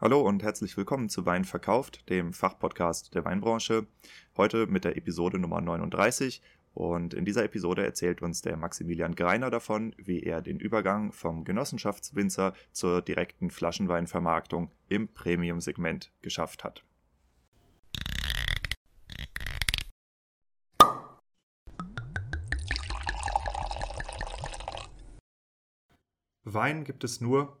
Hallo und herzlich willkommen zu Wein verkauft, dem Fachpodcast der Weinbranche. Heute mit der Episode Nummer 39 und in dieser Episode erzählt uns der Maximilian Greiner davon, wie er den Übergang vom Genossenschaftswinzer zur direkten Flaschenweinvermarktung im Premium-Segment geschafft hat. Wein gibt es nur,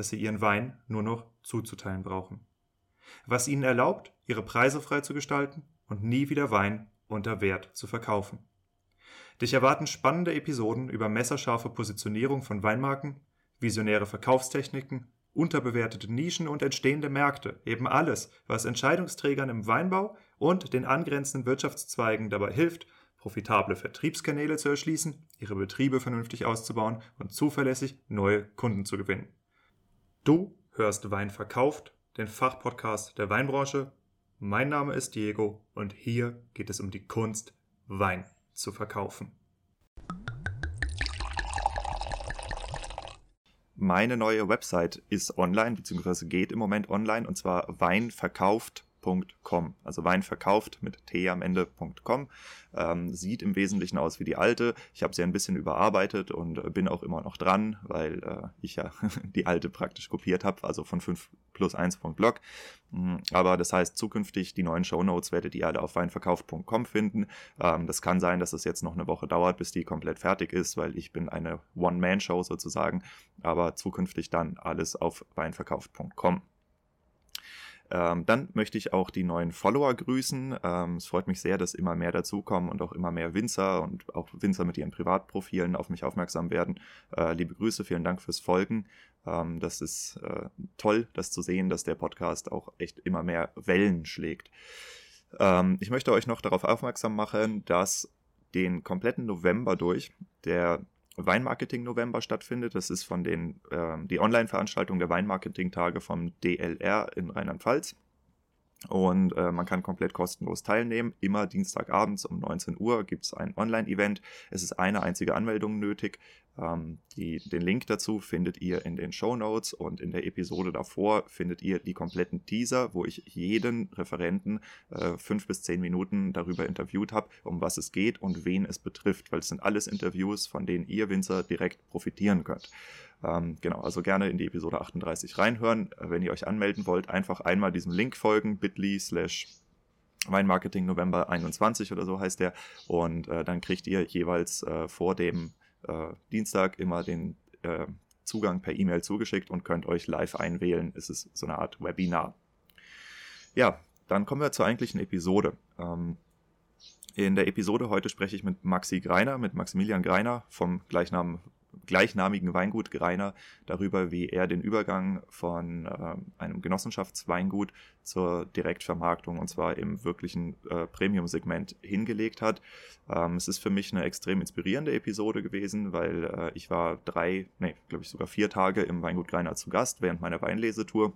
dass sie ihren Wein nur noch zuzuteilen brauchen. Was ihnen erlaubt, ihre Preise frei zu gestalten und nie wieder Wein unter Wert zu verkaufen. Dich erwarten spannende Episoden über messerscharfe Positionierung von Weinmarken, visionäre Verkaufstechniken, unterbewertete Nischen und entstehende Märkte, eben alles, was Entscheidungsträgern im Weinbau und den angrenzenden Wirtschaftszweigen dabei hilft, profitable Vertriebskanäle zu erschließen, ihre Betriebe vernünftig auszubauen und zuverlässig neue Kunden zu gewinnen. Du hörst Wein verkauft, den Fachpodcast der Weinbranche. Mein Name ist Diego und hier geht es um die Kunst, Wein zu verkaufen. Meine neue Website ist online, beziehungsweise geht im Moment online, und zwar weinverkauft.com weinverkauft.com. Also Weinverkauft mit t am Ende.com. Ähm, sieht im Wesentlichen aus wie die alte. Ich habe sie ein bisschen überarbeitet und äh, bin auch immer noch dran, weil äh, ich ja die alte praktisch kopiert habe, also von 5 plus 1.blog. Mm, aber das heißt, zukünftig die neuen Shownotes werdet ihr alle auf weinverkauft.com finden. Ähm, das kann sein, dass es jetzt noch eine Woche dauert, bis die komplett fertig ist, weil ich bin eine One-Man-Show sozusagen. Aber zukünftig dann alles auf weinverkauft.com. Ähm, dann möchte ich auch die neuen Follower grüßen. Ähm, es freut mich sehr, dass immer mehr dazukommen und auch immer mehr Winzer und auch Winzer mit ihren Privatprofilen auf mich aufmerksam werden. Äh, liebe Grüße, vielen Dank fürs Folgen. Ähm, das ist äh, toll, das zu sehen, dass der Podcast auch echt immer mehr Wellen schlägt. Ähm, ich möchte euch noch darauf aufmerksam machen, dass den kompletten November durch der Weinmarketing November stattfindet. Das ist von den äh, die Online-Veranstaltung der Weinmarketing-Tage vom DLR in Rheinland-Pfalz. Und äh, man kann komplett kostenlos teilnehmen. Immer Dienstagabends um 19 Uhr gibt es ein Online-Event. Es ist eine einzige Anmeldung nötig. Ähm, die, den Link dazu findet ihr in den Show Notes und in der Episode davor findet ihr die kompletten Teaser, wo ich jeden Referenten äh, fünf bis zehn Minuten darüber interviewt habe, um was es geht und wen es betrifft, weil es sind alles Interviews, von denen ihr Winzer direkt profitieren könnt. Ähm, genau, also gerne in die Episode 38 reinhören. Äh, wenn ihr euch anmelden wollt, einfach einmal diesem Link folgen, bit.ly slash Weinmarketing November 21 oder so heißt der. Und äh, dann kriegt ihr jeweils äh, vor dem äh, Dienstag immer den äh, Zugang per E-Mail zugeschickt und könnt euch live einwählen. Es ist so eine Art Webinar. Ja, dann kommen wir zur eigentlichen Episode. Ähm, in der Episode heute spreche ich mit Maxi Greiner, mit Maximilian Greiner vom Gleichnamen gleichnamigen Weingut Greiner darüber, wie er den Übergang von äh, einem Genossenschaftsweingut zur Direktvermarktung und zwar im wirklichen äh, Premium-Segment hingelegt hat. Ähm, es ist für mich eine extrem inspirierende Episode gewesen, weil äh, ich war drei, nee, glaube ich sogar vier Tage im Weingut Greiner zu Gast während meiner Weinlesetour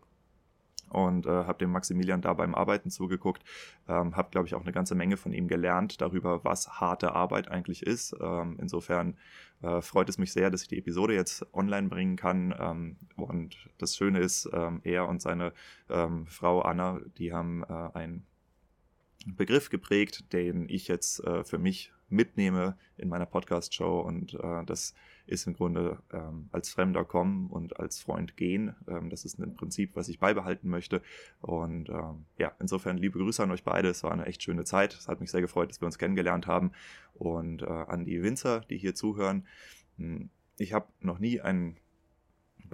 und äh, habe dem Maximilian da beim Arbeiten zugeguckt. Ähm, habe, glaube ich, auch eine ganze Menge von ihm gelernt darüber, was harte Arbeit eigentlich ist. Ähm, insofern äh, freut es mich sehr, dass ich die Episode jetzt online bringen kann. Ähm, und das Schöne ist, ähm, er und seine ähm, Frau Anna, die haben äh, einen Begriff geprägt, den ich jetzt äh, für mich mitnehme in meiner Podcast-Show und äh, das ist im Grunde ähm, als Fremder kommen und als Freund gehen. Ähm, das ist ein Prinzip, was ich beibehalten möchte. Und ähm, ja, insofern liebe Grüße an euch beide. Es war eine echt schöne Zeit. Es hat mich sehr gefreut, dass wir uns kennengelernt haben. Und äh, an die Winzer, die hier zuhören. Hm, ich habe noch nie einen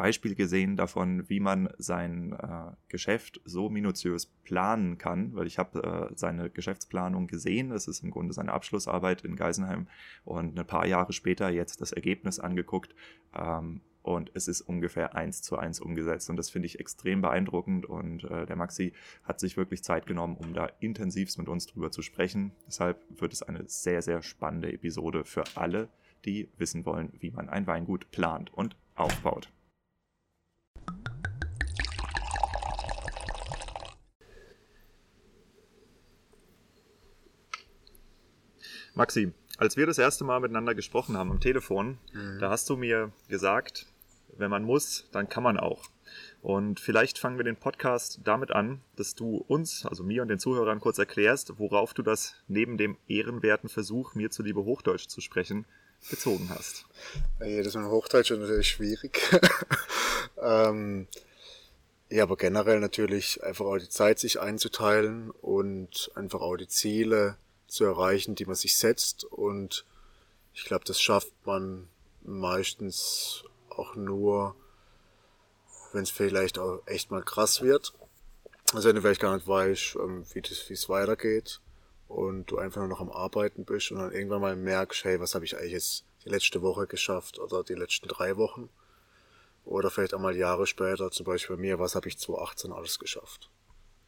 Beispiel gesehen davon, wie man sein äh, Geschäft so minutiös planen kann, weil ich habe äh, seine Geschäftsplanung gesehen. Das ist im Grunde seine Abschlussarbeit in Geisenheim und ein paar Jahre später jetzt das Ergebnis angeguckt. Ähm, und es ist ungefähr eins zu eins umgesetzt. Und das finde ich extrem beeindruckend. Und äh, der Maxi hat sich wirklich Zeit genommen, um da intensivst mit uns drüber zu sprechen. Deshalb wird es eine sehr, sehr spannende Episode für alle, die wissen wollen, wie man ein Weingut plant und aufbaut. Maxi, als wir das erste Mal miteinander gesprochen haben am Telefon, mhm. da hast du mir gesagt, wenn man muss, dann kann man auch. Und vielleicht fangen wir den Podcast damit an, dass du uns, also mir und den Zuhörern kurz erklärst, worauf du das neben dem ehrenwerten Versuch, mir zuliebe Hochdeutsch zu sprechen, bezogen hast. Ja, das mit Hochdeutsch ist natürlich schwierig. ähm, ja, aber generell natürlich einfach auch die Zeit sich einzuteilen und einfach auch die Ziele zu erreichen, die man sich setzt. Und ich glaube, das schafft man meistens auch nur, wenn es vielleicht auch echt mal krass wird. Also wenn du vielleicht gar nicht weißt, ähm, wie es weitergeht und du einfach nur noch am Arbeiten bist und dann irgendwann mal merkst, hey, was habe ich eigentlich jetzt die letzte Woche geschafft oder die letzten drei Wochen? Oder vielleicht einmal Jahre später, zum Beispiel bei mir, was habe ich 2018 alles geschafft?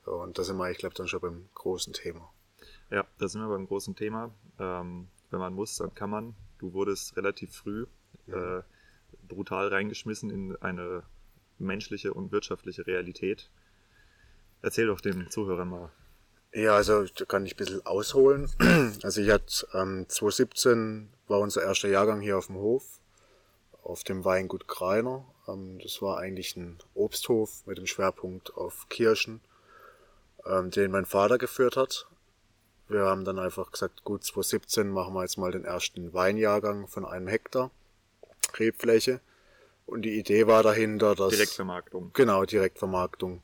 Und da sind wir, ich glaube, dann schon beim großen Thema. Ja, da sind wir beim großen Thema. Ähm, wenn man muss, dann kann man. Du wurdest relativ früh ja. äh, brutal reingeschmissen in eine menschliche und wirtschaftliche Realität. Erzähl doch den Zuhörern mal. Ja, also da kann ich ein bisschen ausholen. Also ich hatte ähm, 2017 war unser erster Jahrgang hier auf dem Hof, auf dem Weingut Greiner. Ähm, das war eigentlich ein Obsthof mit dem Schwerpunkt auf Kirschen, ähm, den mein Vater geführt hat. Wir haben dann einfach gesagt, gut, 2017 machen wir jetzt mal den ersten Weinjahrgang von einem Hektar Rebfläche. Und die Idee war dahinter, dass... Direktvermarktung. Genau, Direktvermarktung.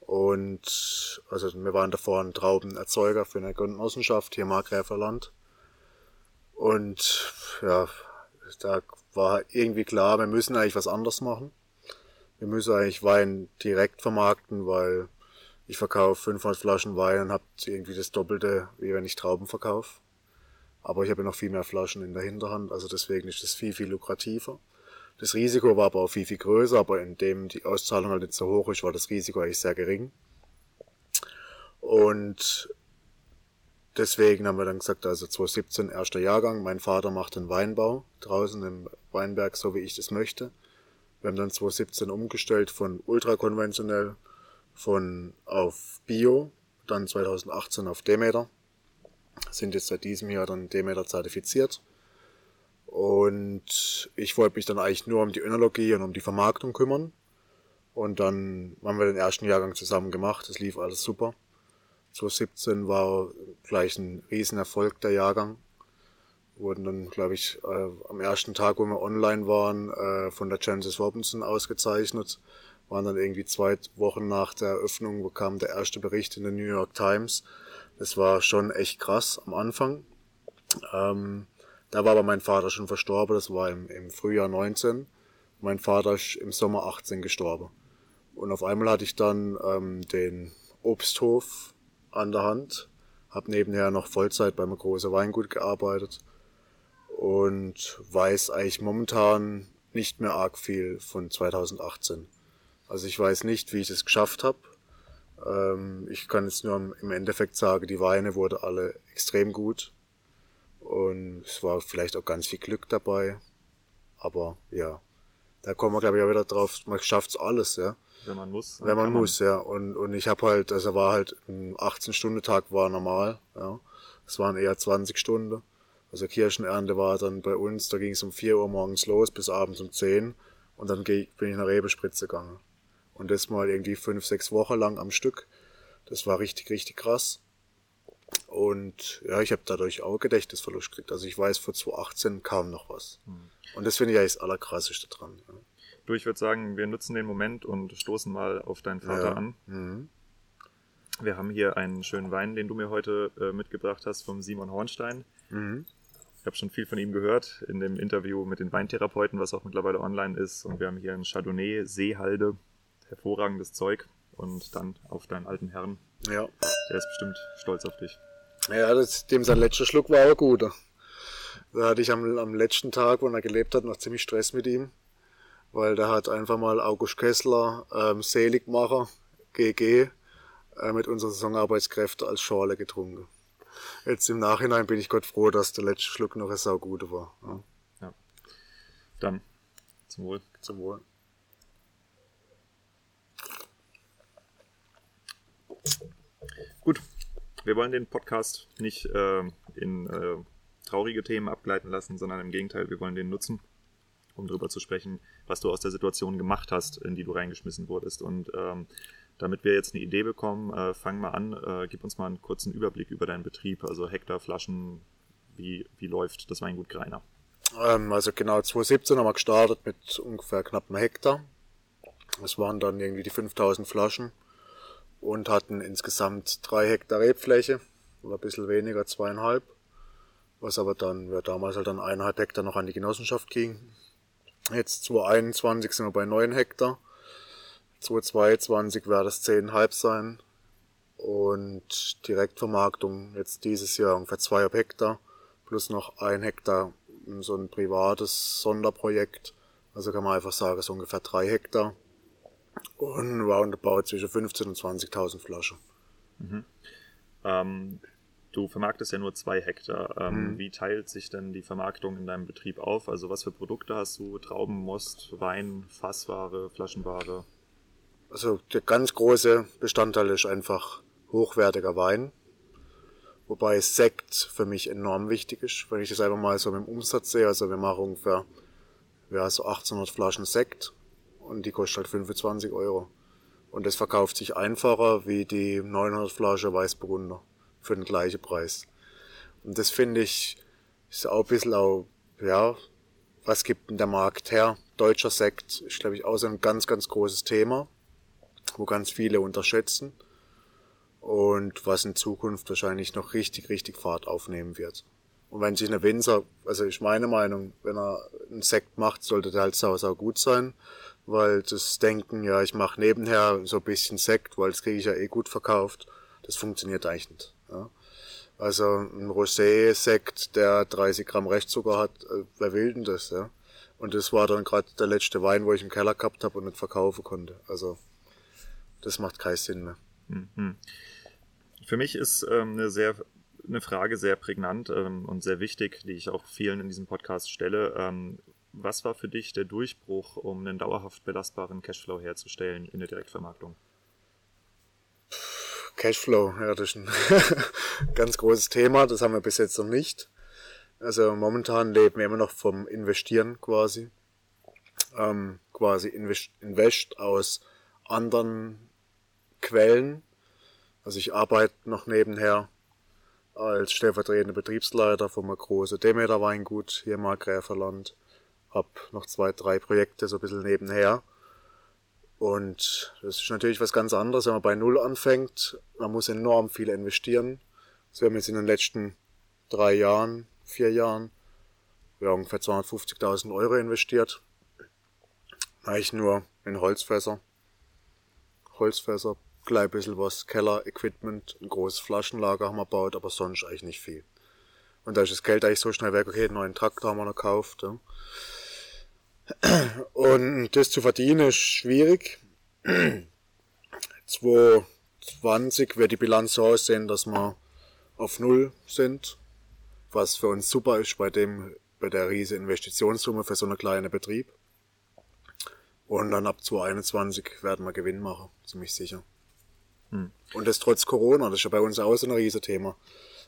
Und also wir waren davor ein Traubenerzeuger für eine Genossenschaft hier Markgräferland. Und ja, da war irgendwie klar, wir müssen eigentlich was anderes machen. Wir müssen eigentlich Wein direkt vermarkten, weil ich verkaufe 500 Flaschen Wein und habe irgendwie das Doppelte, wie wenn ich Trauben verkaufe. Aber ich habe noch viel mehr Flaschen in der Hinterhand, also deswegen ist das viel, viel lukrativer. Das Risiko war aber auch viel, viel größer, aber indem die Auszahlung halt nicht so hoch ist, war das Risiko eigentlich sehr gering. Und deswegen haben wir dann gesagt, also 2017 erster Jahrgang, mein Vater macht den Weinbau draußen im Weinberg, so wie ich das möchte. Wir haben dann 2017 umgestellt von ultrakonventionell von auf Bio, dann 2018 auf Demeter. Sind jetzt seit diesem Jahr dann Demeter zertifiziert. Und ich wollte mich dann eigentlich nur um die Önologie und um die Vermarktung kümmern. Und dann haben wir den ersten Jahrgang zusammen gemacht. Es lief alles super. 2017 war gleich ein Riesenerfolg der Jahrgang. Wurden dann, glaube ich, äh, am ersten Tag, wo wir online waren, äh, von der Jancis Robinson ausgezeichnet waren dann irgendwie zwei Wochen nach der Eröffnung, wo kam der erste Bericht in der New York Times. Das war schon echt krass am Anfang. Ähm, da war aber mein Vater schon verstorben, das war im, im Frühjahr 19. Mein Vater ist im Sommer 18 gestorben. Und auf einmal hatte ich dann ähm, den Obsthof an der Hand, habe nebenher noch Vollzeit beim großen Weingut gearbeitet und weiß eigentlich momentan nicht mehr arg viel von 2018. Also ich weiß nicht, wie ich es geschafft habe. Ähm, ich kann jetzt nur im Endeffekt sagen, die Weine wurden alle extrem gut. Und es war vielleicht auch ganz viel Glück dabei. Aber ja, da kommen wir glaube ich auch wieder drauf, man schafft's alles, ja. Wenn man muss. Wenn man muss, man. ja. Und, und ich habe halt, also war halt ein 18-Stunden-Tag war normal, ja. Es waren eher 20 Stunden. Also Kirchenernte war dann bei uns, da ging es um 4 Uhr morgens los bis abends um 10 und dann bin ich nach Rebespritze gegangen. Und das mal irgendwie fünf, sechs Wochen lang am Stück. Das war richtig, richtig krass. Und ja, ich habe dadurch auch Gedächtnisverlust gekriegt. Also ich weiß, vor 2018 kam noch was. Mhm. Und das finde ich eigentlich das Allerkrasseste dran. Ja. Du, ich würde sagen, wir nutzen den Moment und stoßen mal auf deinen Vater ja. an. Mhm. Wir haben hier einen schönen Wein, den du mir heute äh, mitgebracht hast, vom Simon Hornstein. Mhm. Ich habe schon viel von ihm gehört in dem Interview mit den Weintherapeuten, was auch mittlerweile online ist. Und wir haben hier einen Chardonnay Seehalde hervorragendes Zeug und dann auf deinen alten Herrn. Ja. Der ist bestimmt stolz auf dich. Ja, das, dem sein letzter Schluck war auch gut. Da hatte ich am, am letzten Tag, wo er gelebt hat, noch ziemlich Stress mit ihm. weil da hat einfach mal August Kessler, ähm, Seligmacher, GG, äh, mit unseren Saisonarbeitskräften als Schorle getrunken. Jetzt im Nachhinein bin ich Gott froh, dass der letzte Schluck noch ein saugute war. Ja. ja. Dann zum Wohl. Zum Wohl. Gut, wir wollen den Podcast nicht äh, in äh, traurige Themen abgleiten lassen, sondern im Gegenteil, wir wollen den nutzen, um darüber zu sprechen, was du aus der Situation gemacht hast, in die du reingeschmissen wurdest. Und ähm, damit wir jetzt eine Idee bekommen, äh, fang mal an, äh, gib uns mal einen kurzen Überblick über deinen Betrieb, also Hektar, Flaschen, wie, wie läuft das Weingut Greiner? Ähm, also genau 2017 haben wir gestartet mit ungefähr knapp einem Hektar. Das waren dann irgendwie die 5000 Flaschen und hatten insgesamt drei Hektar Rebfläche, oder ein bisschen weniger, zweieinhalb, was aber dann, ja, damals halt dann eineinhalb Hektar noch an die Genossenschaft ging. Jetzt 2021 sind wir bei neun Hektar, 2022 wird es zehnhalb sein und Direktvermarktung jetzt dieses Jahr ungefähr zweieinhalb Hektar plus noch ein Hektar so ein privates Sonderprojekt. Also kann man einfach sagen, so ungefähr drei Hektar und roundabout zwischen 15.000 und 20.000 Flaschen. Mhm. Ähm, du vermarktest ja nur zwei Hektar. Ähm, mhm. Wie teilt sich denn die Vermarktung in deinem Betrieb auf? Also was für Produkte hast du? Trauben, Most, Wein, Fassware, Flaschenware? Also der ganz große Bestandteil ist einfach hochwertiger Wein. Wobei Sekt für mich enorm wichtig ist. Wenn ich das einfach mal so mit dem Umsatz sehe, also wir machen ungefähr ja, so 1800 Flaschen Sekt und die kostet halt 25 Euro. Und das verkauft sich einfacher wie die 900 Flasche Weißburgunder für den gleichen Preis. Und das finde ich, ist auch ein bisschen auch, ja, was gibt denn der Markt her? Deutscher Sekt ist, glaube ich, auch so ein ganz, ganz großes Thema, wo ganz viele unterschätzen und was in Zukunft wahrscheinlich noch richtig, richtig Fahrt aufnehmen wird. Und wenn sich eine Winzer, also ist meine Meinung, wenn er einen Sekt macht, sollte der halt sau, sau gut sein weil das Denken, ja, ich mache nebenher so ein bisschen Sekt, weil das kriege ich ja eh gut verkauft, das funktioniert eigentlich nicht. Ja. Also ein Rosé-Sekt, der 30 Gramm Restzucker hat, äh, wer will denn das? Ja? Und das war dann gerade der letzte Wein, wo ich im Keller gehabt habe und nicht verkaufen konnte. Also das macht keinen Sinn mehr. Mhm. Für mich ist ähm, eine sehr eine Frage sehr prägnant ähm, und sehr wichtig, die ich auch vielen in diesem Podcast stelle. Ähm, was war für dich der Durchbruch, um einen dauerhaft belastbaren Cashflow herzustellen in der Direktvermarktung? Cashflow, ja, das ist ein ganz großes Thema. Das haben wir bis jetzt noch nicht. Also momentan leben wir immer noch vom Investieren quasi. Ähm, quasi invest, aus anderen Quellen. Also ich arbeite noch nebenher als stellvertretender Betriebsleiter vom großen Demeter Weingut hier im Markgräferland habe noch zwei, drei Projekte so ein bisschen nebenher. Und das ist natürlich was ganz anderes, wenn man bei Null anfängt. Man muss enorm viel investieren. Also wir haben jetzt in den letzten drei Jahren, vier Jahren, ja, ungefähr 250.000 Euro investiert. Eigentlich nur in Holzfässer. Holzfässer, gleich ein bisschen was, Keller-Equipment, ein großes Flaschenlager haben wir gebaut, aber sonst eigentlich nicht viel. Und da ist das Geld eigentlich so schnell weg, okay, einen neuen Traktor haben wir noch gekauft. Ja. Und das zu verdienen ist schwierig. 2020 wird die Bilanz so aussehen, dass wir auf Null sind, was für uns super ist bei dem, bei der riesen Investitionssumme für so einen kleinen Betrieb. Und dann ab 2021 werden wir Gewinn machen, ziemlich sicher. Hm. Und das trotz Corona, das ist ja bei uns auch so ein riesen Thema.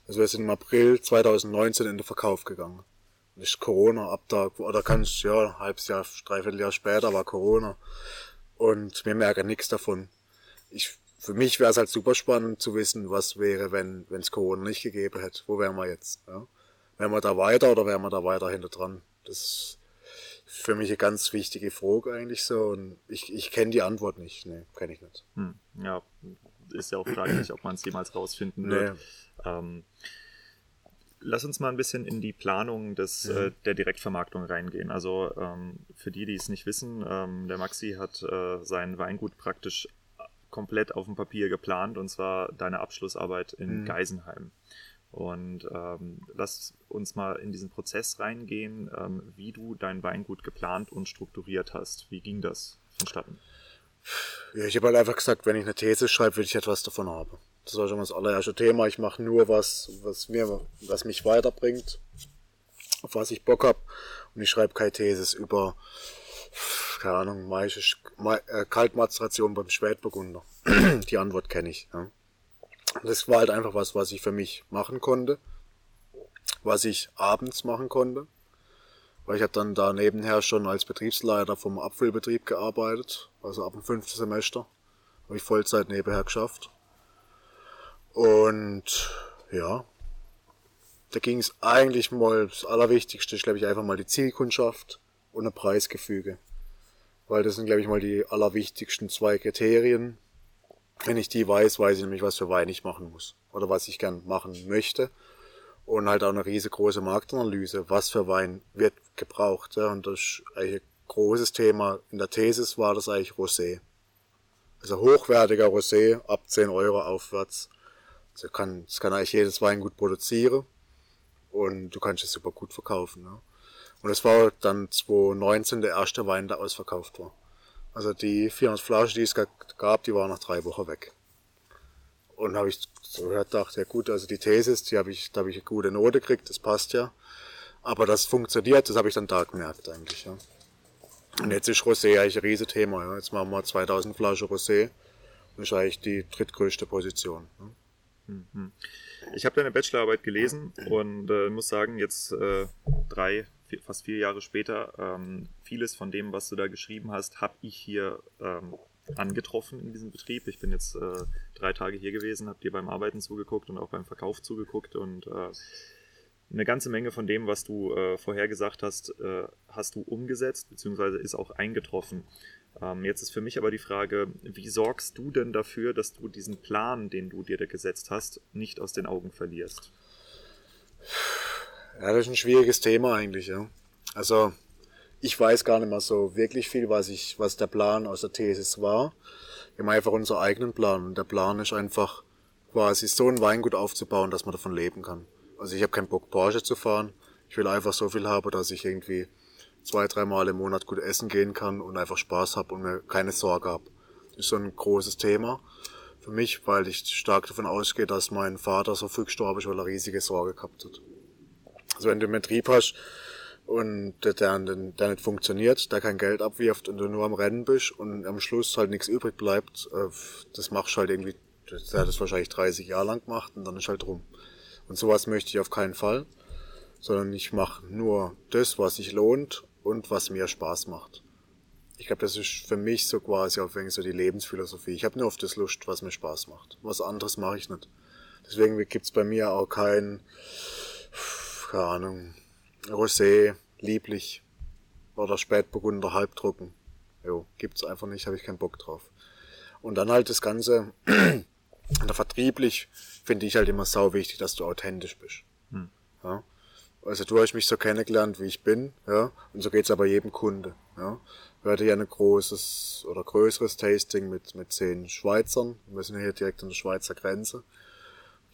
Also wir sind im April 2019 in den Verkauf gegangen nicht Corona ab da, oder kannst, ja, halbes Jahr, dreiviertel Jahr später war Corona. Und wir merken nichts davon. Ich, für mich wäre es halt super spannend zu wissen, was wäre, wenn es Corona nicht gegeben hätte. Wo wären wir jetzt? Ja? Wären wir da weiter oder wären wir da weiter hinter dran? Das ist für mich eine ganz wichtige Frage eigentlich so. Und ich, ich kenne die Antwort nicht. Nee, kenne ich nicht. Hm, ja, ist ja auch fraglich, ob man es jemals rausfinden wird. Nee. Ähm, lass uns mal ein bisschen in die Planung des, mhm. äh, der Direktvermarktung reingehen. Also ähm, für die, die es nicht wissen, ähm, der Maxi hat äh, sein Weingut praktisch komplett auf dem Papier geplant und zwar deine Abschlussarbeit in mhm. Geisenheim. Und ähm, lass uns mal in diesen Prozess reingehen, ähm, wie du dein Weingut geplant und strukturiert hast. Wie ging das vonstatten? Ja, ich habe halt einfach gesagt, wenn ich eine These schreibe, will ich etwas davon haben. Das war schon mal das allererste Thema. Ich mache nur was, was mir, was mich weiterbringt, auf was ich Bock hab. Und ich schreibe keine Theses über, keine Ahnung, maische äh, Kaltmazeration beim Spätburgunder. Die Antwort kenne ich. Ja. Das war halt einfach was, was ich für mich machen konnte, was ich abends machen konnte, weil ich habe dann da nebenher schon als Betriebsleiter vom Apfelbetrieb gearbeitet, also ab dem fünften Semester habe ich Vollzeit nebenher geschafft. Und ja, da ging es eigentlich mal, das Allerwichtigste ist, glaube ich, einfach mal die Zielkundschaft und ein Preisgefüge. Weil das sind, glaube ich, mal die allerwichtigsten zwei Kriterien, wenn ich die weiß, weiß ich nämlich, was für Wein ich machen muss. Oder was ich gern machen möchte. Und halt auch eine riesengroße Marktanalyse. Was für Wein wird gebraucht. Ja? Und das ist eigentlich ein großes Thema. In der Thesis war das eigentlich Rosé. Also hochwertiger Rosé ab 10 Euro aufwärts. Also kann, das kann eigentlich jedes Wein gut produzieren. Und du kannst es super gut verkaufen. Ja? Und es war dann 2019 der erste Wein, der ausverkauft war. Also die 400 Flaschen, die es gab, die waren nach drei Wochen weg. Und habe ich so gehört, dachte, ja gut, also die Thesis, die habe ich, da habe ich eine gute Note gekriegt, das passt ja. Aber das funktioniert, das habe ich dann da gemerkt eigentlich, ja. Und jetzt ist Rosé eigentlich ein Riesenthema, ja. Jetzt machen wir 2000 Flaschen Rosé. Das ist eigentlich die drittgrößte Position. Ja. Ich habe deine Bachelorarbeit gelesen und äh, muss sagen, jetzt äh, drei, vier, fast vier Jahre später, ähm, vieles von dem, was du da geschrieben hast, habe ich hier ähm, angetroffen in diesem Betrieb. Ich bin jetzt äh, drei Tage hier gewesen, habe dir beim Arbeiten zugeguckt und auch beim Verkauf zugeguckt und äh, eine ganze Menge von dem, was du äh, vorher gesagt hast, äh, hast du umgesetzt, beziehungsweise ist auch eingetroffen. Ähm, jetzt ist für mich aber die Frage, wie sorgst du denn dafür, dass du diesen Plan, den du dir da gesetzt hast, nicht aus den Augen verlierst? Ja, das ist ein schwieriges Thema eigentlich, ja. Also, ich weiß gar nicht mehr so wirklich viel, was ich, was der Plan aus der Thesis war. Wir haben einfach unseren eigenen Plan und der Plan ist einfach quasi so ein Weingut aufzubauen, dass man davon leben kann. Also ich habe keinen Bock Porsche zu fahren. Ich will einfach so viel haben, dass ich irgendwie zwei, dreimal im Monat gut essen gehen kann und einfach Spaß habe und mir keine Sorge habe. Das ist so ein großes Thema für mich, weil ich stark davon ausgehe, dass mein Vater so früh gestorben ist, weil er riesige Sorge gehabt hat. Also wenn du einen Betrieb hast und der, der, der nicht funktioniert, der kein Geld abwirft und du nur am Rennen bist und am Schluss halt nichts übrig bleibt, äh, das machst du halt irgendwie, der hat das wahrscheinlich 30 Jahre lang gemacht und dann ist halt rum. Und sowas möchte ich auf keinen Fall, sondern ich mache nur das, was sich lohnt und was mir Spaß macht. Ich glaube, das ist für mich so quasi auf so die Lebensphilosophie. Ich habe nur auf das Lust, was mir Spaß macht. Was anderes mache ich nicht. Deswegen gibt's bei mir auch kein, keine Ahnung, Rosé, lieblich oder Spätburgunder halbtrocken. Jo, gibt's einfach nicht, habe ich keinen Bock drauf. Und dann halt das Ganze, vertrieblich finde ich halt immer sau wichtig, dass du authentisch bist. Hm. Ja? Also du hast mich so kennengelernt, wie ich bin, ja, und so geht's aber jedem Kunde, ja. Wir hatten ja ein großes oder größeres Tasting mit, mit zehn Schweizern. Wir sind hier direkt an der Schweizer Grenze.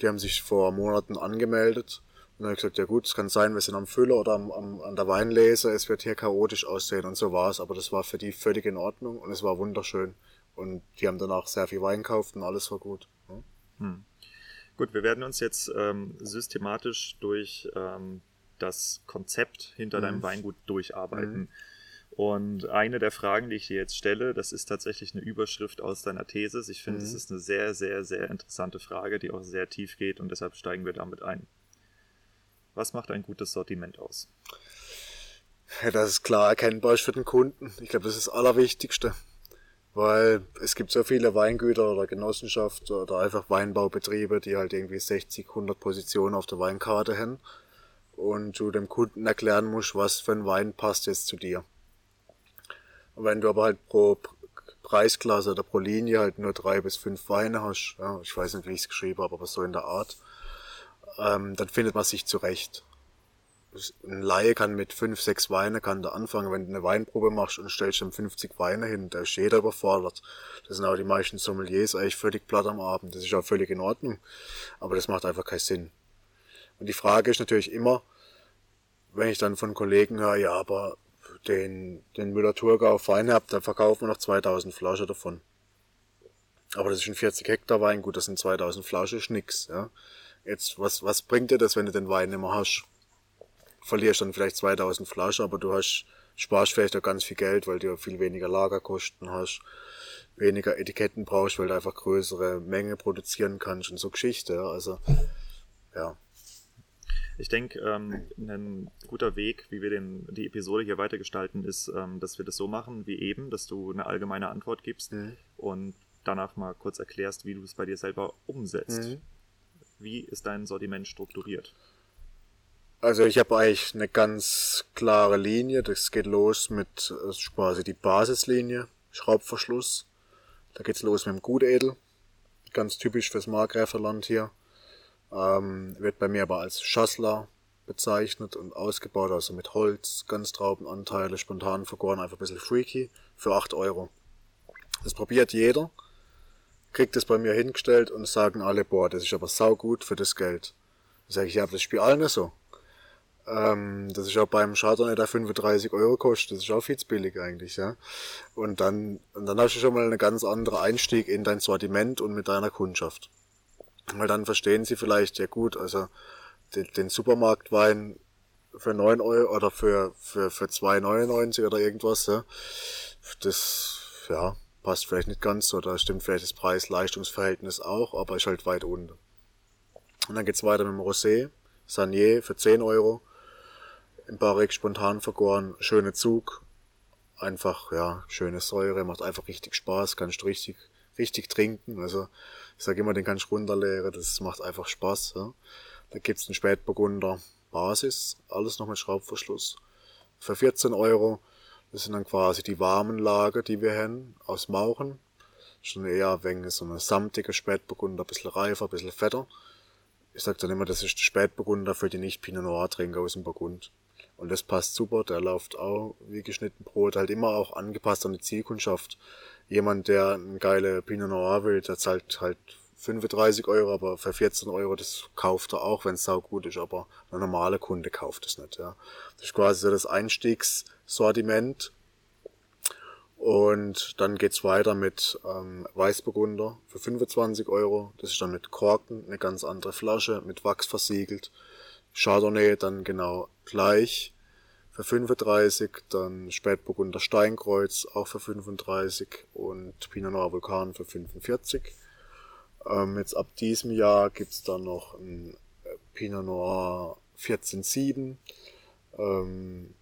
Die haben sich vor Monaten angemeldet. Und dann habe ich gesagt, ja gut, es kann sein, wir sind am Füller oder am, am, an der Weinlese, es wird hier chaotisch aussehen und so war's. Aber das war für die völlig in Ordnung und es war wunderschön. Und die haben danach sehr viel Wein gekauft und alles war gut. Ja. Hm. Gut, wir werden uns jetzt ähm, systematisch durch ähm, das Konzept hinter mhm. deinem Weingut durcharbeiten. Mhm. Und eine der Fragen, die ich dir jetzt stelle, das ist tatsächlich eine Überschrift aus deiner Thesis. Ich finde, es mhm. ist eine sehr, sehr, sehr interessante Frage, die auch sehr tief geht und deshalb steigen wir damit ein. Was macht ein gutes Sortiment aus? Ja, das ist klar erkennbar für den Kunden. Ich glaube, das ist das Allerwichtigste. Weil es gibt so viele Weingüter oder Genossenschaften oder einfach Weinbaubetriebe, die halt irgendwie 60, 100 Positionen auf der Weinkarte haben und du dem Kunden erklären musst, was für ein Wein passt jetzt zu dir. Und wenn du aber halt pro Preisklasse oder pro Linie halt nur drei bis fünf Weine hast, ja, ich weiß nicht, wie ich es geschrieben habe, aber so in der Art, ähm, dann findet man sich zurecht. Ein Laie kann mit fünf, sechs Weine kann da anfangen, wenn du eine Weinprobe machst und stellst ihm 50 Weine hin, da ist jeder überfordert. Das sind auch die meisten Sommeliers eigentlich völlig platt am Abend. Das ist auch völlig in Ordnung. Aber das macht einfach keinen Sinn. Und die Frage ist natürlich immer, wenn ich dann von Kollegen höre, ja, aber den, den Müller-Thurgau Wein habt, dann verkaufen wir noch 2000 Flaschen davon. Aber das ist ein 40 Hektar Wein, gut, das sind 2000 Flaschen, ist nix, ja. Jetzt, was, was bringt dir das, wenn du den Wein nicht hast? Verlierst dann vielleicht 2000 Flaschen, aber du hast, sparst vielleicht auch ganz viel Geld, weil du viel weniger Lagerkosten hast, weniger Etiketten brauchst, weil du einfach größere Menge produzieren kannst und so Geschichte, ja. Also, ja. Ich denke, ähm, ein guter Weg, wie wir den, die Episode hier weitergestalten, ist, ähm, dass wir das so machen wie eben, dass du eine allgemeine Antwort gibst mhm. und danach mal kurz erklärst, wie du es bei dir selber umsetzt. Mhm. Wie ist dein Sortiment strukturiert? Also ich habe eigentlich eine ganz klare Linie. Das geht los mit quasi die Basislinie, Schraubverschluss. Da geht's los mit dem Gutedel, ganz typisch fürs Markgräferland hier. Ähm, wird bei mir aber als Schassler bezeichnet und ausgebaut, also mit Holz, Ganztraubenanteile, spontan vergoren, einfach ein bisschen freaky, für 8 Euro. Das probiert jeder, kriegt es bei mir hingestellt und sagen alle, boah, das ist aber saugut für das Geld. Da sage ich, ja, das spielt allen so. Ähm, das ist auch beim Chardonnay, der 35 Euro kostet. Das ist auch viel zu billig eigentlich, ja. Und dann, und dann hast du schon mal einen ganz anderen Einstieg in dein Sortiment und mit deiner Kundschaft. Weil dann verstehen sie vielleicht, ja gut, also den, den Supermarktwein für 9 Euro oder für, für, für 2,99 oder irgendwas, ja. Das, ja, passt vielleicht nicht ganz so, da stimmt vielleicht das Preis-Leistungsverhältnis auch, aber ist halt weit unten. Und dann geht's weiter mit dem Rosé, Sanier für 10 Euro, im Barrique spontan vergoren, schöne Zug, einfach, ja, schöne Säure, macht einfach richtig Spaß, kannst du richtig, richtig trinken, also ich sage immer, den kannst du runterleeren, das macht einfach Spaß. Ja. Da gibt's einen Spätburgunder Basis, alles noch mit Schraubverschluss. Für 14 Euro, das sind dann quasi die warmen Lager, die wir haben, aus Mauchen. Schon eher wegen so eine samtige Spätburgunder, ein bisschen reifer, ein bisschen fetter. Ich sag dann immer, das ist der Spätburgunder für die nicht Pinot Noir Trinker aus dem Burgund. Und das passt super, der läuft auch wie geschnitten Brot, halt immer auch angepasst an die Zielkundschaft jemand, der ein geile Pinot Noir will, der zahlt halt 35 Euro, aber für 14 Euro, das kauft er auch, wenn es gut ist, aber ein normaler Kunde kauft es nicht, ja. Das ist quasi so das Einstiegssortiment. Und dann geht's weiter mit ähm, Weißburgunder für 25 Euro. Das ist dann mit Korken, eine ganz andere Flasche, mit Wachs versiegelt. Chardonnay dann genau gleich für 35, dann Spätburgunder Steinkreuz auch für 35 und Pinot Noir Vulkan für 45. Ähm, jetzt ab diesem Jahr gibt's dann noch ein äh, Pinot Noir 14,7. Ähm,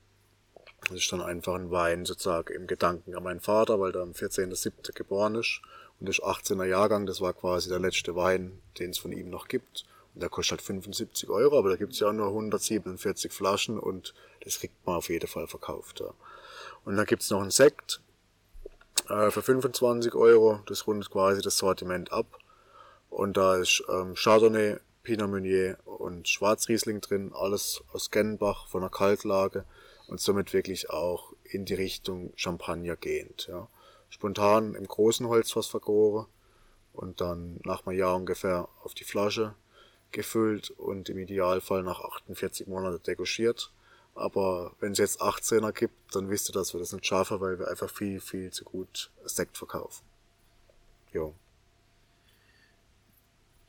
das ist dann einfach ein Wein sozusagen im Gedanken an meinen Vater, weil der am 14.07. geboren ist. Und das ist 18er Jahrgang, das war quasi der letzte Wein, den es von ihm noch gibt. Der kostet halt 75 Euro, aber da gibt's ja auch nur 147 Flaschen und das kriegt man auf jeden Fall verkauft. Ja. Und dann gibt's noch einen Sekt äh, für 25 Euro. Das rundet quasi das Sortiment ab. Und da ist ähm, Chardonnay, Pinot Meunier und Schwarzriesling drin. Alles aus Genbach von der Kaltlage und somit wirklich auch in die Richtung Champagner gehend. Ja. Spontan im großen Holzfass vergoren und dann nach einem Jahr ungefähr auf die Flasche gefüllt und im Idealfall nach 48 Monaten degorgiert. Aber wenn es jetzt 18er gibt, dann wisst ihr, dass wir das nicht schaffen, weil wir einfach viel, viel zu gut Sekt verkaufen. Jo.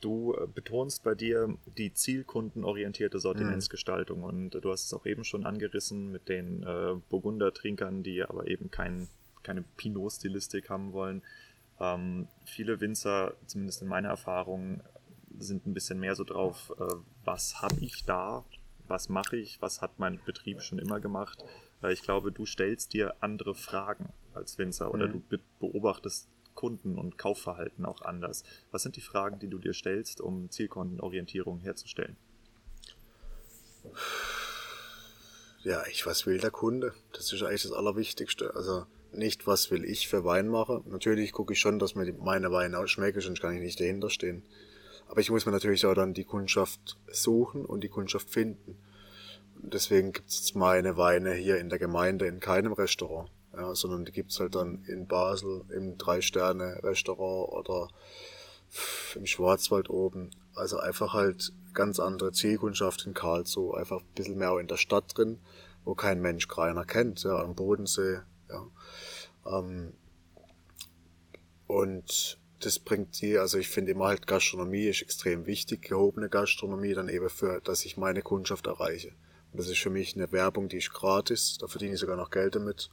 Du äh, betonst bei dir die zielkundenorientierte Sortimentsgestaltung mhm. und du hast es auch eben schon angerissen mit den äh, Burgunder-Trinkern, die aber eben kein, keine Pinot-Stilistik haben wollen. Ähm, viele Winzer, zumindest in meiner Erfahrung, sind ein bisschen mehr so drauf, äh, was habe ich da, was mache ich, was hat mein Betrieb schon immer gemacht. Äh, ich glaube, du stellst dir andere Fragen als Winzer oder mhm. du be beobachtest Kunden- und Kaufverhalten auch anders. Was sind die Fragen, die du dir stellst, um Zielkundenorientierung herzustellen? Ja, ich, was will der Kunde? Das ist eigentlich das Allerwichtigste. Also nicht, was will ich für Wein machen. Natürlich gucke ich schon, dass mir meine Weine auch schmecken, sonst kann ich nicht dahinter stehen. Aber ich muss mir natürlich auch dann die Kundschaft suchen und die Kundschaft finden. Deswegen gibt es meine Weine hier in der Gemeinde in keinem Restaurant, ja, sondern die gibt's halt dann in Basel im Drei-Sterne-Restaurant oder im Schwarzwald oben. Also einfach halt ganz andere Zielkundschaft in Karlsruhe, einfach ein bisschen mehr auch in der Stadt drin, wo kein Mensch keiner kennt, ja, am Bodensee, ja. Ähm, und das bringt die, also ich finde immer halt Gastronomie ist extrem wichtig, gehobene Gastronomie dann eben für, dass ich meine Kundschaft erreiche. Und das ist für mich eine Werbung, die ist gratis, da verdiene ich sogar noch Geld damit.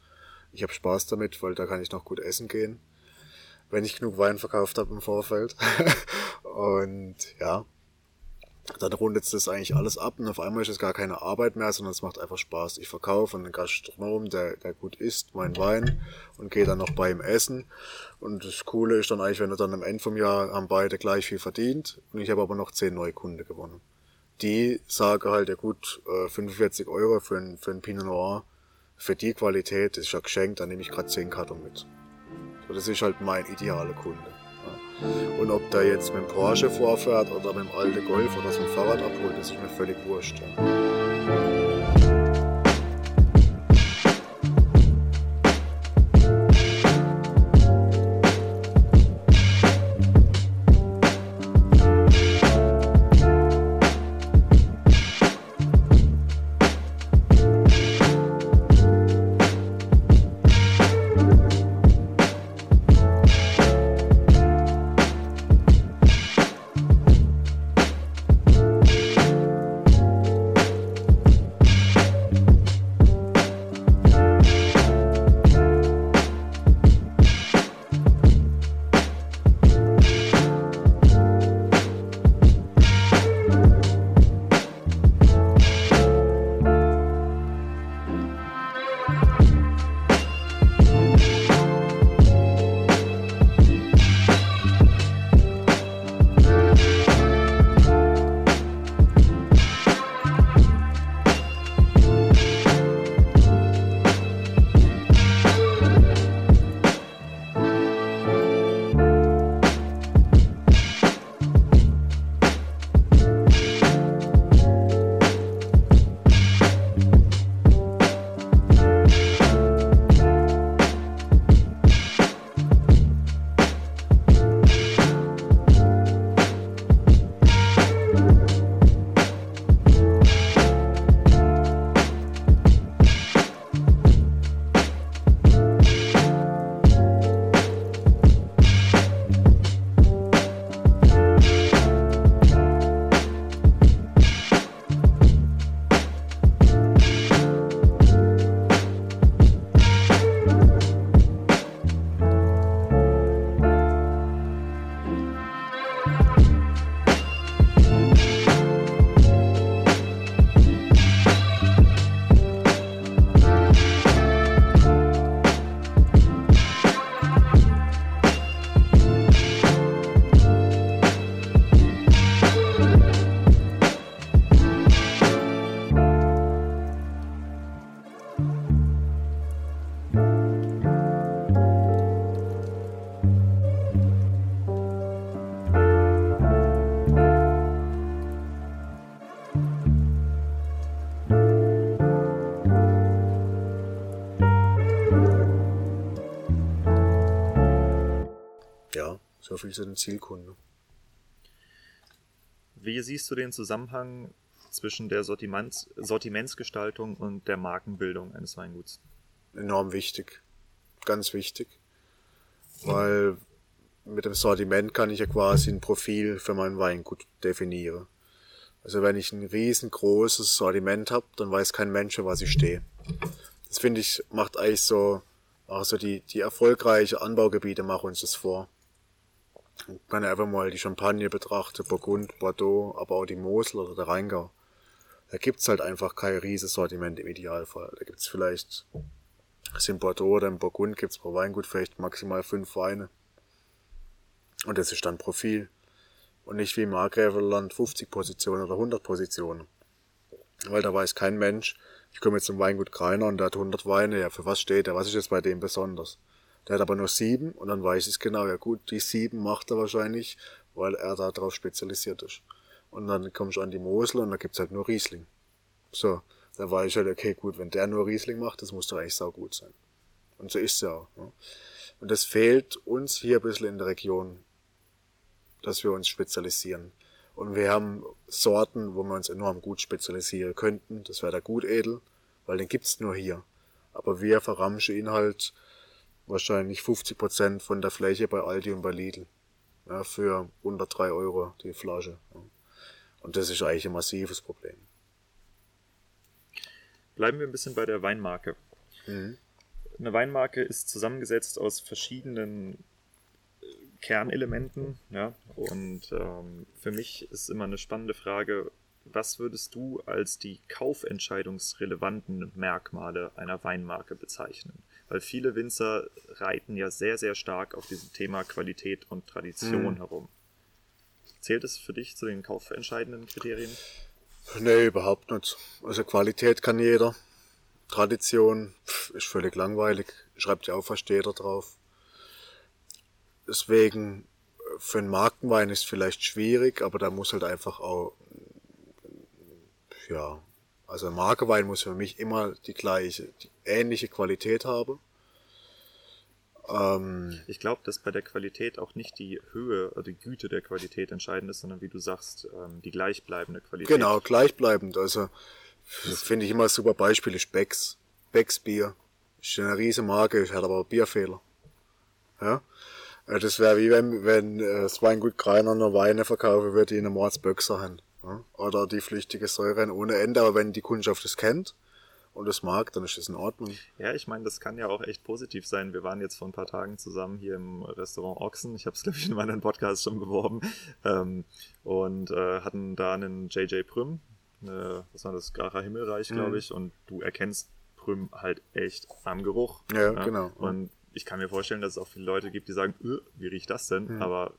Ich habe Spaß damit, weil da kann ich noch gut essen gehen, wenn ich genug Wein verkauft habe im Vorfeld. und ja, dann rundet es das eigentlich alles ab und auf einmal ist es gar keine Arbeit mehr, sondern es macht einfach Spaß. Ich verkaufe einen Gastronom, der, der gut isst, meinen Wein und gehe dann noch bei ihm essen. Und das Coole ist dann eigentlich, wenn er dann am Ende vom Jahr haben beide gleich viel verdient und ich habe aber noch zehn neue Kunden gewonnen. Die sagen halt, ja gut, 45 äh, Euro für ein, für ein Pinot Noir, für die Qualität, ist ja geschenkt, dann nehme ich gerade 10 Karton mit. So, das ist halt mein idealer Kunde. Und ob der jetzt mit dem Porsche vorfährt oder mit dem alten Golf oder so ein Fahrrad abholt, ist mir völlig wurscht. Ja. So viel zu den Zielkunden. Wie siehst du den Zusammenhang zwischen der Sortiments Sortimentsgestaltung und der Markenbildung eines Weinguts? Enorm wichtig. Ganz wichtig. Weil mit dem Sortiment kann ich ja quasi ein Profil für mein Weingut definieren. Also wenn ich ein riesengroßes Sortiment habe, dann weiß kein Mensch, für was ich stehe. Das finde ich, macht eigentlich so, also die, die erfolgreiche Anbaugebiete machen uns das vor. Kann ja einfach mal die Champagne betrachten, Burgund, Bordeaux, aber auch die Mosel oder der Rheingau. Da gibt's halt einfach kein riesiges Sortiment im Idealfall. Da gibt's vielleicht, in Bordeaux oder im Burgund gibt's pro Weingut vielleicht maximal fünf Weine. Und das ist dann Profil. Und nicht wie im Markgräflerland 50 Positionen oder 100 Positionen. Weil da weiß kein Mensch, ich komme jetzt zum Weingut Kreiner und der hat 100 Weine, ja, für was steht er? Was ist jetzt bei dem besonders? Der hat aber nur sieben und dann weiß ich es genau, ja gut, die sieben macht er wahrscheinlich, weil er da drauf spezialisiert ist. Und dann kommst du an die Mosel und da gibt's halt nur Riesling. So, da weiß ich halt, okay, gut, wenn der nur Riesling macht, das muss doch eigentlich sau gut sein. Und so ist es ja auch. Ne? Und das fehlt uns hier ein bisschen in der Region. dass wir uns spezialisieren. Und wir haben Sorten, wo wir uns enorm gut spezialisieren könnten. Das wäre der Gutedel, weil den gibt's nur hier. Aber wir verramschen ihn halt wahrscheinlich 50 Prozent von der Fläche bei Aldi und bei Lidl. Ja, für unter drei Euro die Flasche. Und das ist eigentlich ein massives Problem. Bleiben wir ein bisschen bei der Weinmarke. Mhm. Eine Weinmarke ist zusammengesetzt aus verschiedenen äh, Kernelementen. Ja? Und ähm, für mich ist immer eine spannende Frage, was würdest du als die kaufentscheidungsrelevanten Merkmale einer Weinmarke bezeichnen? Weil viele Winzer reiten ja sehr, sehr stark auf diesem Thema Qualität und Tradition mhm. herum. Zählt es für dich zu den kaufentscheidenden Kriterien? Nee, überhaupt nicht. Also Qualität kann jeder. Tradition pff, ist völlig langweilig. Schreibt ja auch fast jeder drauf. Deswegen, für einen Markenwein ist es vielleicht schwierig, aber da muss halt einfach auch, ja, also ein Markenwein muss für mich immer die gleiche, die ähnliche Qualität haben. Ähm, ich glaube, dass bei der Qualität auch nicht die Höhe oder die Güte der Qualität entscheidend ist, sondern wie du sagst, ähm, die gleichbleibende Qualität. Genau, gleichbleibend. Also das finde ich immer super Beispiel ist Becks. Bier. Ist eine riesige Marke, hat aber Bierfehler. Ja? Äh, das wäre wie wenn, wenn äh, das Weingut Kreiner nur Weine verkaufen würde, die eine Mordsböxer haben. Oder die flüchtige Säure ohne Ende, aber wenn die Kundschaft das kennt, und es mag, dann ist das in Ordnung. Ja, ich meine, das kann ja auch echt positiv sein. Wir waren jetzt vor ein paar Tagen zusammen hier im Restaurant Ochsen. Ich habe es, glaube ich, in meinem Podcast schon beworben. Ähm, und äh, hatten da einen JJ Prüm, äh, was war das, Gracher Himmelreich, glaube mhm. ich. Und du erkennst Prüm halt echt am Geruch. Ja, ja? genau. Und ich kann mir vorstellen, dass es auch viele Leute gibt, die sagen, öh, wie riecht das denn? Mhm. Aber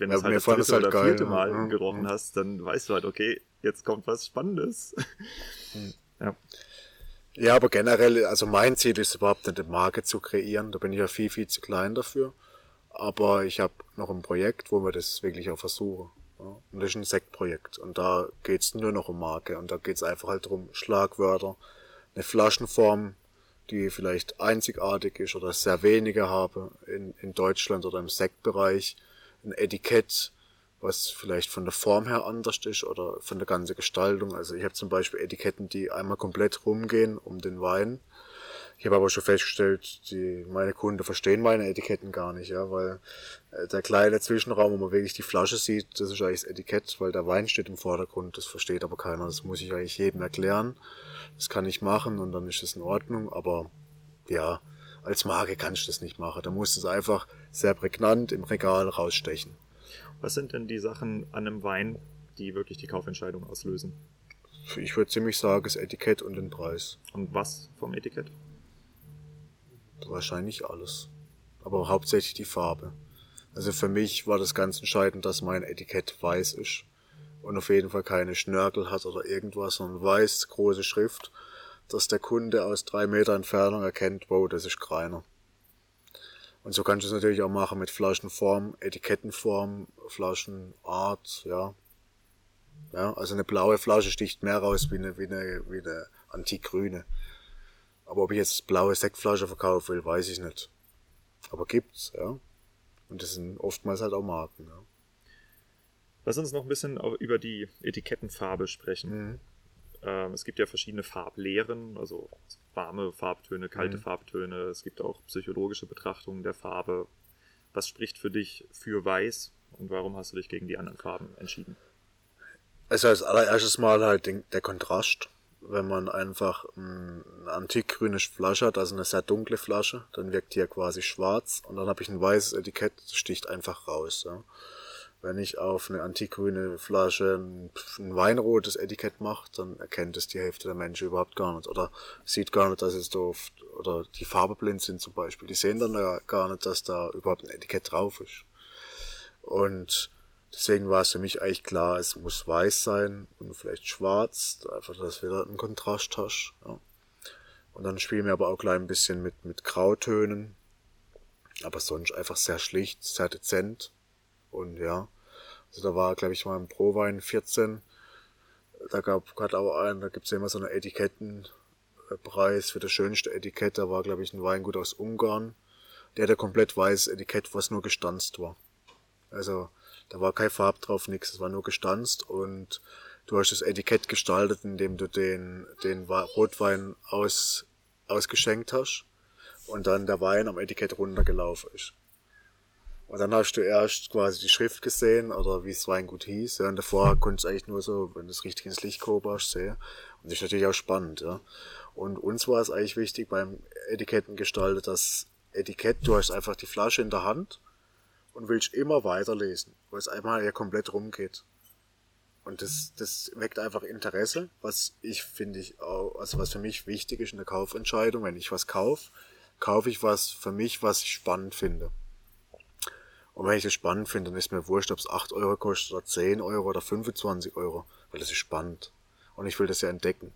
wenn du es halt das dritte halt oder geil, vierte Mal ja. gerochen hast, dann weißt du halt, okay, jetzt kommt was Spannendes. Ja. Ja, aber generell, also mein Ziel ist überhaupt nicht eine Marke zu kreieren. Da bin ich ja viel, viel zu klein dafür. Aber ich habe noch ein Projekt, wo wir das wirklich auch versuchen. Ja. Und das ist ein Sektprojekt. Und da geht's nur noch um Marke. Und da geht's einfach halt darum, Schlagwörter, eine Flaschenform, die vielleicht einzigartig ist oder sehr wenige habe in, in Deutschland oder im Sektbereich, ein Etikett, was vielleicht von der Form her anders ist oder von der ganzen Gestaltung. Also ich habe zum Beispiel Etiketten, die einmal komplett rumgehen um den Wein. Ich habe aber schon festgestellt, die, meine Kunden verstehen meine Etiketten gar nicht, ja, weil äh, der kleine Zwischenraum, wo man wirklich die Flasche sieht, das ist eigentlich das Etikett, weil der Wein steht im Vordergrund, das versteht aber keiner. Das muss ich eigentlich jedem erklären. Das kann ich machen und dann ist es in Ordnung, aber ja, als Marke kannst du das nicht machen. Da musst du es einfach sehr prägnant im Regal rausstechen. Was sind denn die Sachen an einem Wein, die wirklich die Kaufentscheidung auslösen? Ich würde ziemlich sagen, das Etikett und den Preis. Und was vom Etikett? Wahrscheinlich alles. Aber hauptsächlich die Farbe. Also für mich war das ganz entscheidend, dass mein Etikett weiß ist und auf jeden Fall keine Schnörkel hat oder irgendwas, sondern weiß, große Schrift, dass der Kunde aus drei Meter Entfernung erkennt, wow, das ist Kreiner. Und so kannst du es natürlich auch machen mit Flaschenform, Etikettenform, Flaschenart, ja. Ja, also eine blaue Flasche sticht mehr raus wie eine, wie eine, wie eine antikgrüne. Aber ob ich jetzt blaue Sektflasche verkaufen will, weiß ich nicht. Aber gibt's, ja. Und das sind oftmals halt auch Marken, ja. Lass uns noch ein bisschen über die Etikettenfarbe sprechen. Mhm. Ähm, es gibt ja verschiedene Farblehren, also warme Farbtöne, kalte mhm. Farbtöne. Es gibt auch psychologische Betrachtungen der Farbe. Was spricht für dich für Weiß und warum hast du dich gegen die anderen Farben entschieden? Also als allererstes Mal halt der Kontrast. Wenn man einfach eine antikgrüne Flasche hat, also eine sehr dunkle Flasche, dann wirkt die ja quasi schwarz und dann habe ich ein weißes Etikett, das sticht einfach raus. Ja wenn ich auf eine antikgrüne Flasche ein, ein weinrotes Etikett mache, dann erkennt es die Hälfte der Menschen überhaupt gar nicht. Oder sieht gar nicht, dass es da oft, oder die farbeblind sind zum Beispiel. Die sehen dann gar nicht, dass da überhaupt ein Etikett drauf ist. Und deswegen war es für mich eigentlich klar, es muss weiß sein und vielleicht schwarz, einfach, dass du wieder einen Kontrast hast. Ja. Und dann spielen wir aber auch gleich ein bisschen mit, mit Grautönen. Aber sonst einfach sehr schlicht, sehr dezent. Und ja, also da war, glaube ich, mal ein Prowein 14. Da gab hat auch einen, da gibt's ja immer so eine Etikettenpreis für das schönste Etikett. Da war, glaube ich, ein Weingut aus Ungarn. Der hatte komplett weißes Etikett, was nur gestanzt war. Also Da war kein Farb drauf, nichts, es war nur gestanzt und du hast das Etikett gestaltet, indem du den, den Rotwein aus, ausgeschenkt hast und dann der Wein am Etikett runtergelaufen ist. Und dann hast du erst quasi die Schrift gesehen oder wie das Weingut hieß. Ja, und davor konntest du eigentlich nur so, wenn du es richtig ins Licht gehoben hast, sehen. Und das ist natürlich auch spannend, ja. Und uns war es eigentlich wichtig beim Etiketten gestaltet, dass Etikett, du hast einfach die Flasche in der Hand und willst immer weiterlesen, weil es einmal ja komplett rumgeht. Und das, das weckt einfach Interesse, was ich finde ich auch, also was für mich wichtig ist in der Kaufentscheidung. Wenn ich was kaufe, kaufe ich was für mich, was ich spannend finde. Und wenn ich es spannend finde, dann ist mir wurscht, ob es 8 Euro kostet oder 10 Euro oder 25 Euro, weil das ist spannend. Und ich will das ja entdecken.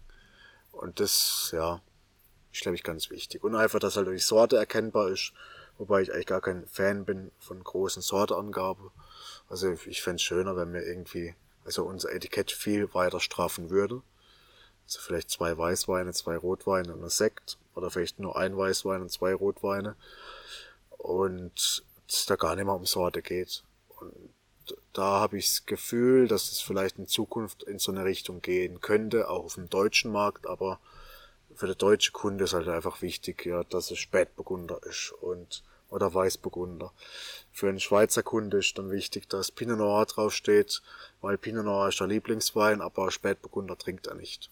Und das, ja, ist, glaube ich, ganz wichtig. Und einfach, dass halt die Sorte erkennbar ist, wobei ich eigentlich gar kein Fan bin von großen Sorteangaben. Also ich fände es schöner, wenn mir irgendwie, also unser Etikett viel weiter straffen würde. Also vielleicht zwei Weißweine, zwei Rotweine und ein Sekt. Oder vielleicht nur ein Weißwein und zwei Rotweine. Und es da gar nicht mehr um Sorte geht. Und da habe ich das Gefühl, dass es vielleicht in Zukunft in so eine Richtung gehen könnte, auch auf dem deutschen Markt, aber für den deutschen Kunde ist halt einfach wichtig, ja, dass es Spätburgunder ist und oder Weißburgunder. Für einen Schweizer Kunde ist dann wichtig, dass Pinot Noir draufsteht, weil Pinot Noir ist der Lieblingswein, aber Spätburgunder trinkt er nicht.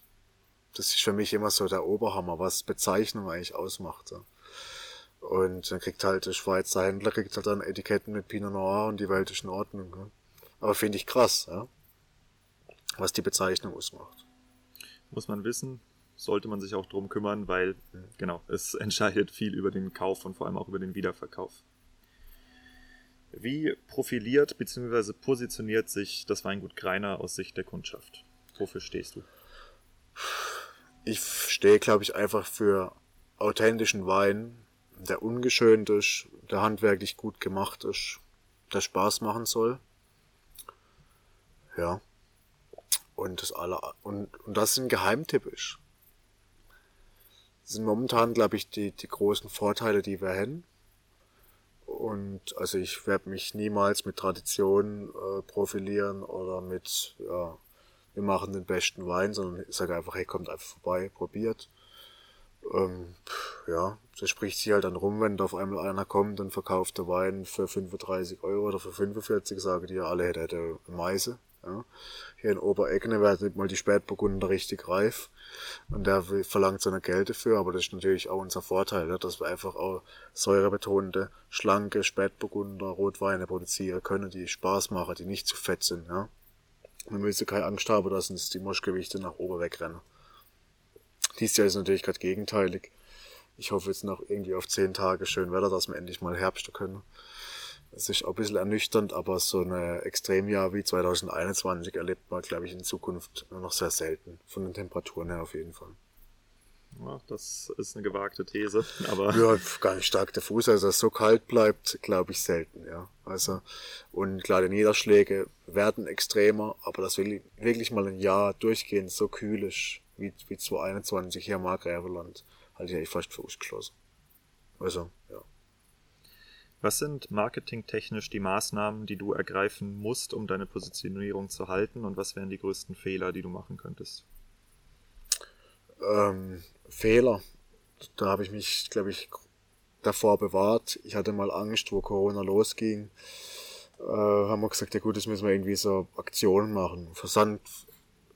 Das ist für mich immer so der Oberhammer, was Bezeichnung eigentlich ausmacht. Ja. Und dann kriegt halt der Schweizer Händler kriegt halt dann Etiketten mit Pinot Noir und die Welt ist in Ordnung. Ja. Aber finde ich krass, ja. Was die Bezeichnung ausmacht. Muss man wissen, sollte man sich auch drum kümmern, weil, mhm. genau, es entscheidet viel über den Kauf und vor allem auch über den Wiederverkauf. Wie profiliert bzw. positioniert sich das Weingut Greiner aus Sicht der Kundschaft? Wofür stehst du? Ich stehe, glaube ich, einfach für authentischen Wein, der ungeschönt ist, der handwerklich gut gemacht ist, der Spaß machen soll. Ja. Und das aller, und, und das ein Geheimtipp ist. Das sind momentan, glaube ich, die, die großen Vorteile, die wir haben. Und also ich werde mich niemals mit Tradition äh, profilieren oder mit, ja, wir machen den besten Wein, sondern ich sage einfach, hey, kommt einfach vorbei, probiert. Ähm, ja, das spricht sich halt dann rum, wenn da auf einmal einer kommt und verkauft der Wein für 35 Euro oder für 45, sagen die ja alle, hätte, hätte Meise. Ja. Hier in Obereckene werden nicht mal die Spätburgunder richtig reif. Und der verlangt seine Geld dafür, aber das ist natürlich auch unser Vorteil, ja, dass wir einfach auch säurebetonte, schlanke Spätburgunder, Rotweine produzieren können, die Spaß machen, die nicht zu fett sind. Ja. Man müsste keine Angst haben, dass uns die Moschgewichte nach oben wegrennen. Dies Jahr ist natürlich gerade gegenteilig. Ich hoffe jetzt noch irgendwie auf zehn Tage schön Wetter, dass wir endlich mal Herbst können. Es ist auch ein bisschen ernüchternd, aber so ein Extremjahr wie 2021 erlebt man, glaube ich, in Zukunft nur noch sehr selten. Von den Temperaturen her auf jeden Fall. Ja, das ist eine gewagte These, aber. Ja, gar nicht stark der Fuß, also dass es so kalt bleibt, glaube ich selten, ja. Also, und klar, die Niederschläge werden extremer, aber das will wirklich mal ein Jahr durchgehend so kühl ist, wie, wie 2021 hier im Markgräberland, halte ich eigentlich fast für ausgeschlossen. Also, ja. Was sind marketingtechnisch die Maßnahmen, die du ergreifen musst, um deine Positionierung zu halten? Und was wären die größten Fehler, die du machen könntest? Ähm, Fehler. Da habe ich mich, glaube ich, davor bewahrt. Ich hatte mal Angst, wo Corona losging. Äh, haben wir gesagt, ja gut, das müssen wir irgendwie so Aktionen machen. Versand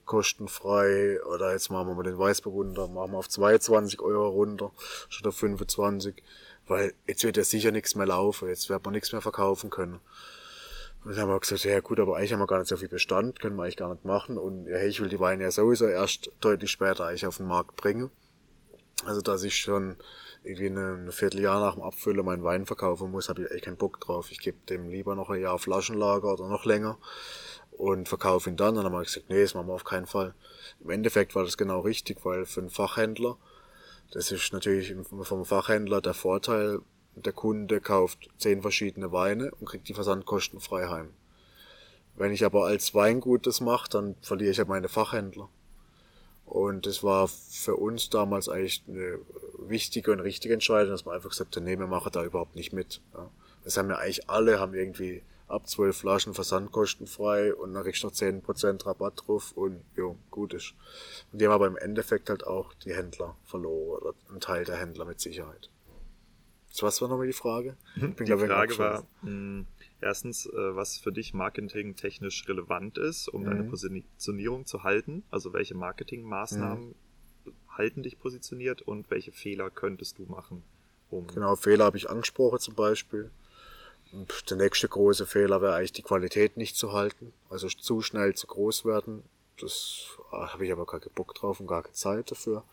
kostenfrei oder jetzt machen wir mal den Weißburgunder, machen wir auf 22 Euro runter statt auf 25, weil jetzt wird ja sicher nichts mehr laufen, jetzt wird man nichts mehr verkaufen können. Und dann haben wir gesagt, ja gut, aber eigentlich haben wir gar nicht so viel Bestand, können wir eigentlich gar nicht machen und ja, ich will die Weine ja sowieso erst deutlich später eigentlich auf den Markt bringen. Also dass ich schon irgendwie ein Vierteljahr nach dem Abfüllen meinen Wein verkaufen muss, habe ich echt keinen Bock drauf. Ich gebe dem lieber noch ein Jahr Flaschenlager oder noch länger und verkaufe ihn dann. Und dann haben wir gesagt, nee, das machen wir auf keinen Fall. Im Endeffekt war das genau richtig, weil für einen Fachhändler, das ist natürlich vom Fachhändler der Vorteil, der Kunde kauft zehn verschiedene Weine und kriegt die Versandkosten frei heim. Wenn ich aber als Weingut das mache, dann verliere ich ja meine Fachhändler. Und das war für uns damals eigentlich eine wichtige und richtige Entscheidung, dass man einfach gesagt hat, nee, wir machen da überhaupt nicht mit. Das haben ja eigentlich alle, haben irgendwie ab 12 Flaschen versandkostenfrei und dann kriegst du noch 10% Rabatt drauf und jo, gut ist. Und die haben aber im Endeffekt halt auch die Händler verloren oder ein Teil der Händler mit Sicherheit. So, was war nochmal die Frage? Ich bin, die Frage war, mh, hm, erstens, äh, was für dich marketingtechnisch relevant ist, um mhm. deine Positionierung zu halten. Also welche Marketingmaßnahmen mhm. halten dich positioniert und welche Fehler könntest du machen? Um genau, Fehler habe ich angesprochen zum Beispiel. Der nächste große Fehler wäre eigentlich die Qualität nicht zu halten. Also zu schnell zu groß werden. Das ah, habe ich aber gar keinen Bock drauf und gar keine Zeit dafür,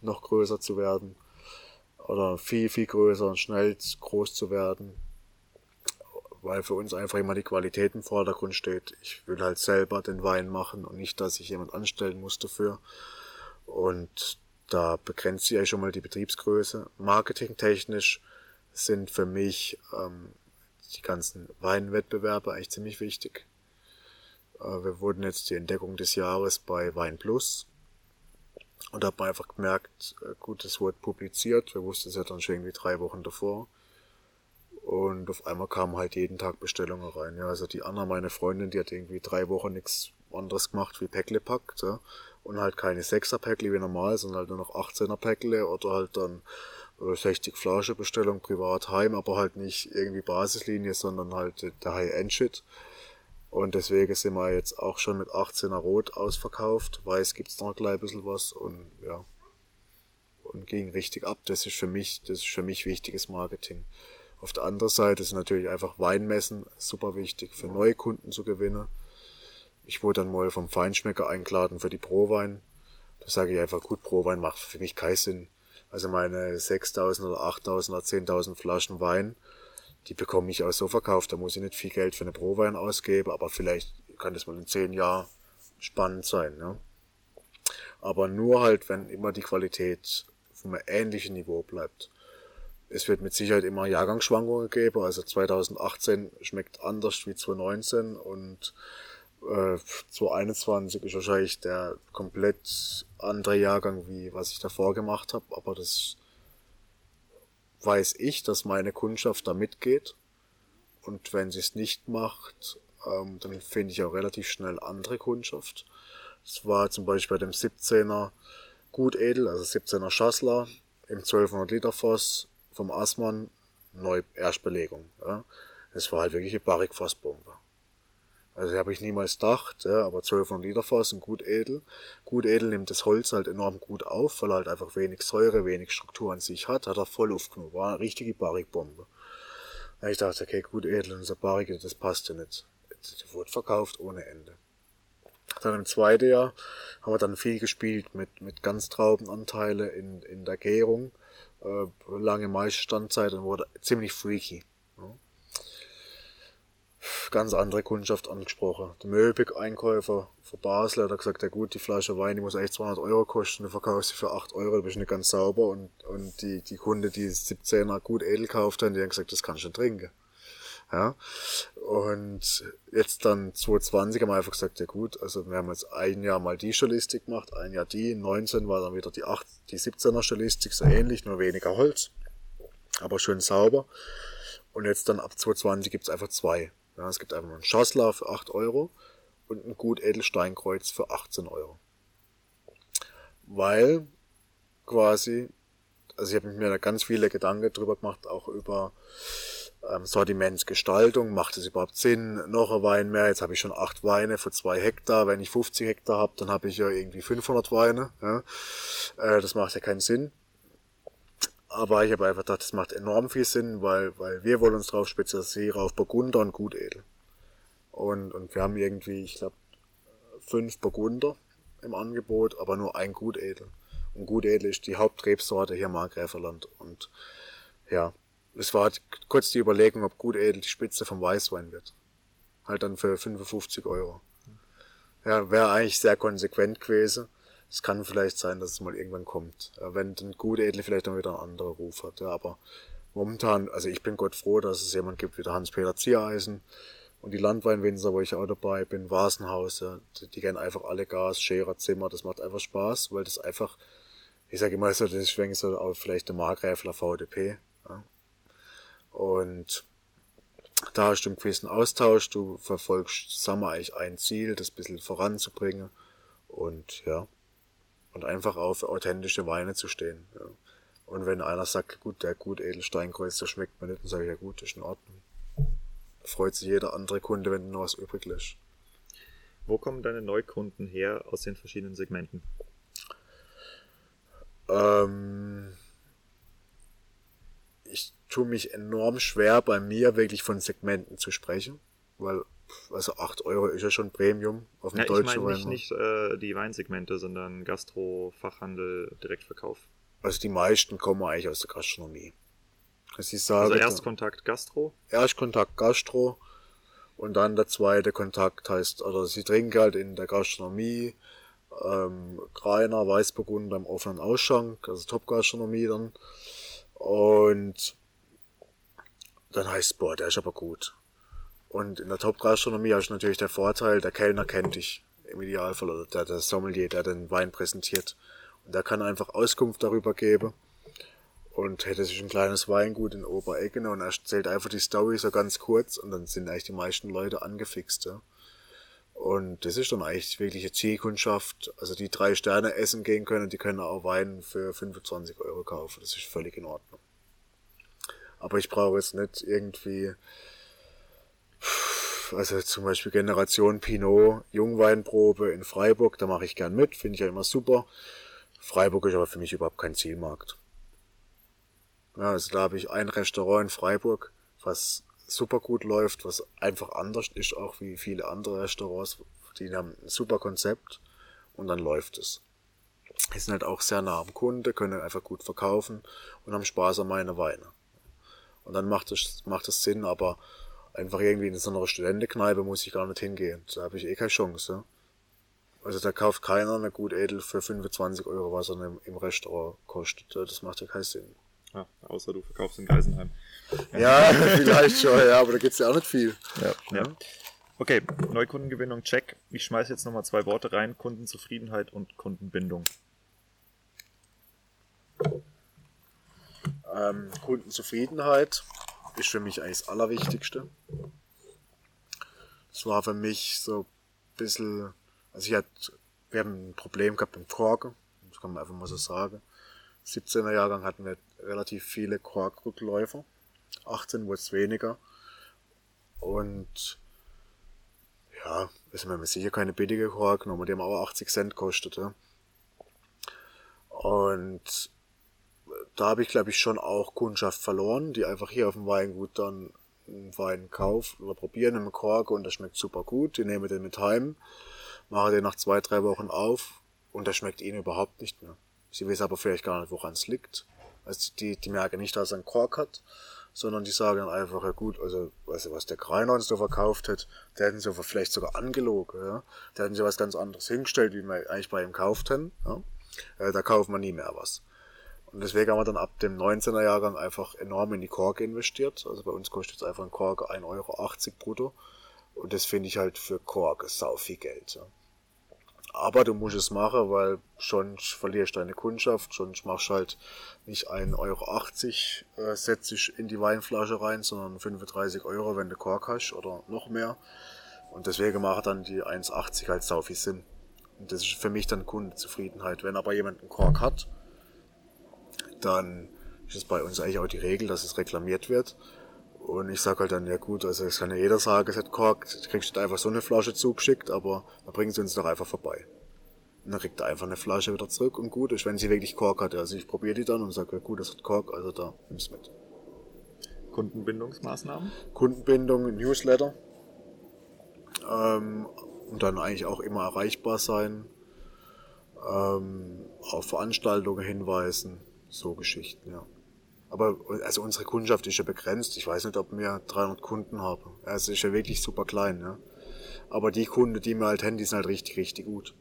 noch größer zu werden. Oder viel, viel größer und schnell groß zu werden. Weil für uns einfach immer die Qualität im Vordergrund steht. Ich will halt selber den Wein machen und nicht, dass ich jemand anstellen muss dafür. Und da begrenzt sich ja schon mal die Betriebsgröße. Marketingtechnisch sind für mich ähm, die ganzen Weinwettbewerbe eigentlich ziemlich wichtig. Äh, wir wurden jetzt die Entdeckung des Jahres bei Wein Plus. Und man einfach gemerkt, äh, gut, es wurde publiziert. Wir wussten es ja dann schon irgendwie drei Wochen davor. Und auf einmal kamen halt jeden Tag Bestellungen rein. Ja, also die Anna, meine Freundin, die hat irgendwie drei Wochen nichts anderes gemacht wie Päckle packt. Ja. Und halt keine 6er Päckle wie normal, sondern halt nur noch 18er Päckle oder halt dann 60 Flasche Bestellung privat heim, aber halt nicht irgendwie Basislinie, sondern halt der High-End-Shit. Und deswegen sind wir jetzt auch schon mit 18er Rot ausverkauft. Weiß gibt's noch gleich ein bisschen was und ja. Und ging richtig ab. Das ist für mich, das ist für mich wichtiges Marketing. Auf der anderen Seite ist natürlich einfach Weinmessen super wichtig für neue Kunden zu gewinnen. Ich wurde dann mal vom Feinschmecker eingeladen für die Prowein. Da sage ich einfach, gut, Prowein macht für mich keinen Sinn also meine 6.000 oder 8.000 oder 10.000 Flaschen Wein, die bekomme ich auch so verkauft. Da muss ich nicht viel Geld für eine Pro-Wein ausgeben, aber vielleicht kann das mal in 10 Jahren spannend sein. Ne? Aber nur halt, wenn immer die Qualität vom ähnlichen Niveau bleibt. Es wird mit Sicherheit immer Jahrgangsschwankungen geben. Also 2018 schmeckt anders wie 2019 und äh, 2021 ist wahrscheinlich der komplett andere Jahrgang, wie was ich davor gemacht habe, aber das weiß ich, dass meine Kundschaft da mitgeht. Und wenn sie es nicht macht, ähm, dann finde ich auch relativ schnell andere Kundschaft. Das war zum Beispiel bei dem 17er Gutedel, also 17er Schassler im 1200 Liter Fass vom Assmann, neu Erstbelegung. Ja. War halt wirklich eine Barrique-Fassbombe. Also habe ich niemals gedacht, ja, aber 1200 Liter Fass und gut edel. Gut edel nimmt das Holz halt enorm gut auf, weil er halt einfach wenig Säure, wenig Struktur an sich hat, hat er voll aufgenommen. War eine richtige Barrikbombe. Ich dachte, okay, gut edel und so Barrik, das passt ja nicht. Die wurde verkauft ohne Ende. Dann im zweiten Jahr haben wir dann viel gespielt mit, mit Ganztraubenanteile in, in der Gärung. Äh, lange Maisstandzeit und wurde ziemlich freaky ganz andere Kundschaft angesprochen. Der Möbeleinkäufer von Basel hat gesagt, ja gut, die Flasche Wein, die muss eigentlich 200 Euro kosten, du verkaufst sie für 8 Euro, du bist nicht ganz sauber. Und, und die, die Kunde, die 17er gut edel gekauft haben, die haben gesagt, das kannst du trinken. Ja. Und jetzt dann 2020 haben wir einfach gesagt, ja gut, also wir haben jetzt ein Jahr mal die Stilistik gemacht, ein Jahr die, 19 war dann wieder die 8, die 17er Stilistik, so ähnlich, nur weniger Holz. Aber schön sauber. Und jetzt dann ab 2020 gibt's einfach zwei. Ja, es gibt einfach einen Schassler für 8 Euro und ein Gut Edelsteinkreuz für 18 Euro. Weil quasi, also ich habe mir da ganz viele Gedanken drüber gemacht, auch über ähm, Sortimentsgestaltung. Macht es überhaupt Sinn? Noch ein Wein mehr. Jetzt habe ich schon acht Weine für zwei Hektar. Wenn ich 50 Hektar habe, dann habe ich ja irgendwie 500 Weine. Ja? Äh, das macht ja keinen Sinn. Aber ich habe einfach gedacht, das macht enorm viel Sinn, weil, weil wir wollen uns drauf spezialisieren auf Burgunder und Gutedel. Und, und wir haben irgendwie, ich glaube, fünf Burgunder im Angebot, aber nur ein Gutedel. Und Gutedel ist die Hauptrebsorte hier im Markgräferland. Und ja, es war halt kurz die Überlegung, ob Gutedel die Spitze vom Weißwein wird. Halt dann für 55 Euro. Ja, wäre eigentlich sehr konsequent gewesen. Es kann vielleicht sein, dass es mal irgendwann kommt. Wenn ein guter Edle vielleicht dann wieder einen anderen Ruf hat. Ja, aber momentan, also ich bin Gott froh, dass es jemand gibt wie der Hans-Peter Ziereisen und die Landweinwinzer, wo ich auch dabei bin, Vasenhaus, die, die kennen einfach alle Gas, Scherer, Zimmer, das macht einfach Spaß, weil das einfach, ich sage immer so, das ist so auch vielleicht der Markgräfler VDP. Ja. Und da hast du einen gewissen Austausch, du verfolgst zusammen eigentlich ein Ziel, das ein bisschen voranzubringen und ja, und einfach auf authentische Weine zu stehen. Ja. Und wenn einer sagt, gut, der gut Edelsteinkreuz, der schmeckt mir nicht, dann sage ich, ja gut, ist in Ordnung. Da freut sich jeder andere Kunde, wenn du noch was übrig lässt. Wo kommen deine Neukunden her aus den verschiedenen Segmenten? Ähm, ich tue mich enorm schwer, bei mir wirklich von Segmenten zu sprechen, weil also 8 Euro ist ja schon Premium auf dem ja, deutschen Ich meine nicht, nicht äh, die Weinsegmente, sondern Gastro, Fachhandel, Direktverkauf. Also die meisten kommen eigentlich aus der Gastronomie. Also, ich sage, also Erstkontakt Gastro? Erstkontakt Gastro und dann der zweite Kontakt heißt, oder sie trinken halt in der Gastronomie, ähm, Greiner, Weißburgunder im offenen Ausschank, also Top-Gastronomie dann. Und dann heißt es, boah, der ist aber gut. Und in der Top-Gastronomie hast du natürlich der Vorteil, der Kellner kennt dich im Idealfall, oder der, der Sommelier, der den Wein präsentiert. Und der kann einfach Auskunft darüber geben. Und hätte sich ein kleines Weingut in Obereggen und er erzählt einfach die Story so ganz kurz und dann sind eigentlich die meisten Leute angefixt. Ja. Und das ist dann eigentlich wirklich eine Zielkundschaft. Also die drei Sterne essen gehen können, die können auch Wein für 25 Euro kaufen. Das ist völlig in Ordnung. Aber ich brauche jetzt nicht irgendwie also zum Beispiel Generation Pinot, Jungweinprobe in Freiburg, da mache ich gern mit, finde ich ja immer super. Freiburg ist aber für mich überhaupt kein Zielmarkt. Ja, also da habe ich ein Restaurant in Freiburg, was super gut läuft, was einfach anders ist, auch wie viele andere Restaurants. Die haben ein super Konzept und dann läuft es. Die sind halt auch sehr nah am Kunde, können einfach gut verkaufen und haben Spaß an meine Weine. Und dann macht es, macht es Sinn, aber einfach irgendwie in so einer Studentenkneipe muss ich gar nicht hingehen. Da habe ich eh keine Chance. Ja? Also da kauft keiner eine gut edel für 25 Euro, was er im Restaurant kostet. Das macht ja keinen Sinn. Ja, außer du verkaufst in Geisenheim. Ja, vielleicht schon, ja, aber da geht's ja auch nicht viel. Ja, ja. Okay, Neukundengewinnung, check. Ich schmeiße jetzt nochmal zwei Worte rein. Kundenzufriedenheit und Kundenbindung. Ähm, Kundenzufriedenheit ist für mich eigentlich das Allerwichtigste. Das war für mich so ein bisschen, also ich hatte, wir haben ein Problem gehabt im Korken, das kann man einfach mal so sagen. 17er Jahrgang hatten wir relativ viele Korkrückläufer, 18 wurde es weniger. Und ja, wir haben sicher keine billige Kork genommen, die haben aber 80 Cent kostete. Und da habe ich, glaube ich, schon auch Kundschaft verloren, die einfach hier auf dem Weingut dann einen Wein kaufen oder probieren im Kork und das schmeckt super gut. Die nehmen den mit heim, machen den nach zwei, drei Wochen auf und das schmeckt ihnen überhaupt nicht mehr. Sie wissen aber vielleicht gar nicht, woran es liegt. Also die, die merken nicht, dass er einen Kork hat, sondern die sagen dann einfach, ja gut, also weißt du, was der Kreiner uns so verkauft hat, der hätten sie vielleicht sogar angelogen, ja. Der hätten sie was ganz anderes hingestellt, wie wir eigentlich bei ihm gekauft hätten, ja. Äh, da kauft man nie mehr was. Und deswegen haben wir dann ab dem 19er Jahrgang einfach enorm in die Kork investiert. Also bei uns kostet jetzt einfach ein Kork 1,80 Euro brutto. Und das finde ich halt für Kork sau viel Geld. Ja. Aber du musst es machen, weil sonst verlierst du deine Kundschaft, sonst machst du halt nicht 1,80 Euro äh, setzt dich in die Weinflasche rein, sondern 35 Euro, wenn du Kork hast oder noch mehr. Und deswegen macht dann die 1,80 halt sau viel Sinn. Und das ist für mich dann Kundenzufriedenheit. Wenn aber jemand einen Kork hat, dann ist es bei uns eigentlich auch die Regel, dass es reklamiert wird. Und ich sag halt dann, ja gut, also es kann ja jeder sagen, es hat Kork, du kriegst einfach so eine Flasche zugeschickt, aber dann bringen sie uns doch einfach vorbei. Und dann kriegt er einfach eine Flasche wieder zurück und gut ist, wenn sie wirklich Kork hat. Also ich probiere die dann und sage, ja gut, das hat Kork, also da, nimm's mit. Kundenbindungsmaßnahmen? Kundenbindung, Newsletter. Ähm, und dann eigentlich auch immer erreichbar sein. Ähm, auf Veranstaltungen hinweisen so Geschichten, ja. Aber also unsere Kundschaft ist ja begrenzt. Ich weiß nicht, ob wir 300 Kunden haben. Es ist ja wirklich super klein, ja. Aber die Kunden, die wir halt haben, die sind halt richtig, richtig gut.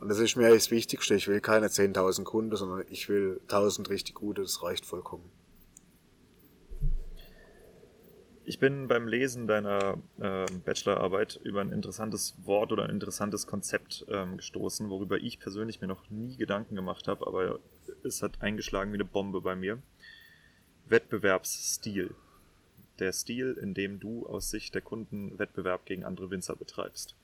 Und das ist mir das Wichtigste. Ich will keine 10.000 Kunden, sondern ich will 1.000 richtig gute. Das reicht vollkommen. Ich bin beim Lesen deiner äh, Bachelorarbeit über ein interessantes Wort oder ein interessantes Konzept ähm, gestoßen, worüber ich persönlich mir noch nie Gedanken gemacht habe, aber es hat eingeschlagen wie eine Bombe bei mir. Wettbewerbsstil. der Stil, in dem du aus Sicht der Kunden Wettbewerb gegen andere Winzer betreibst?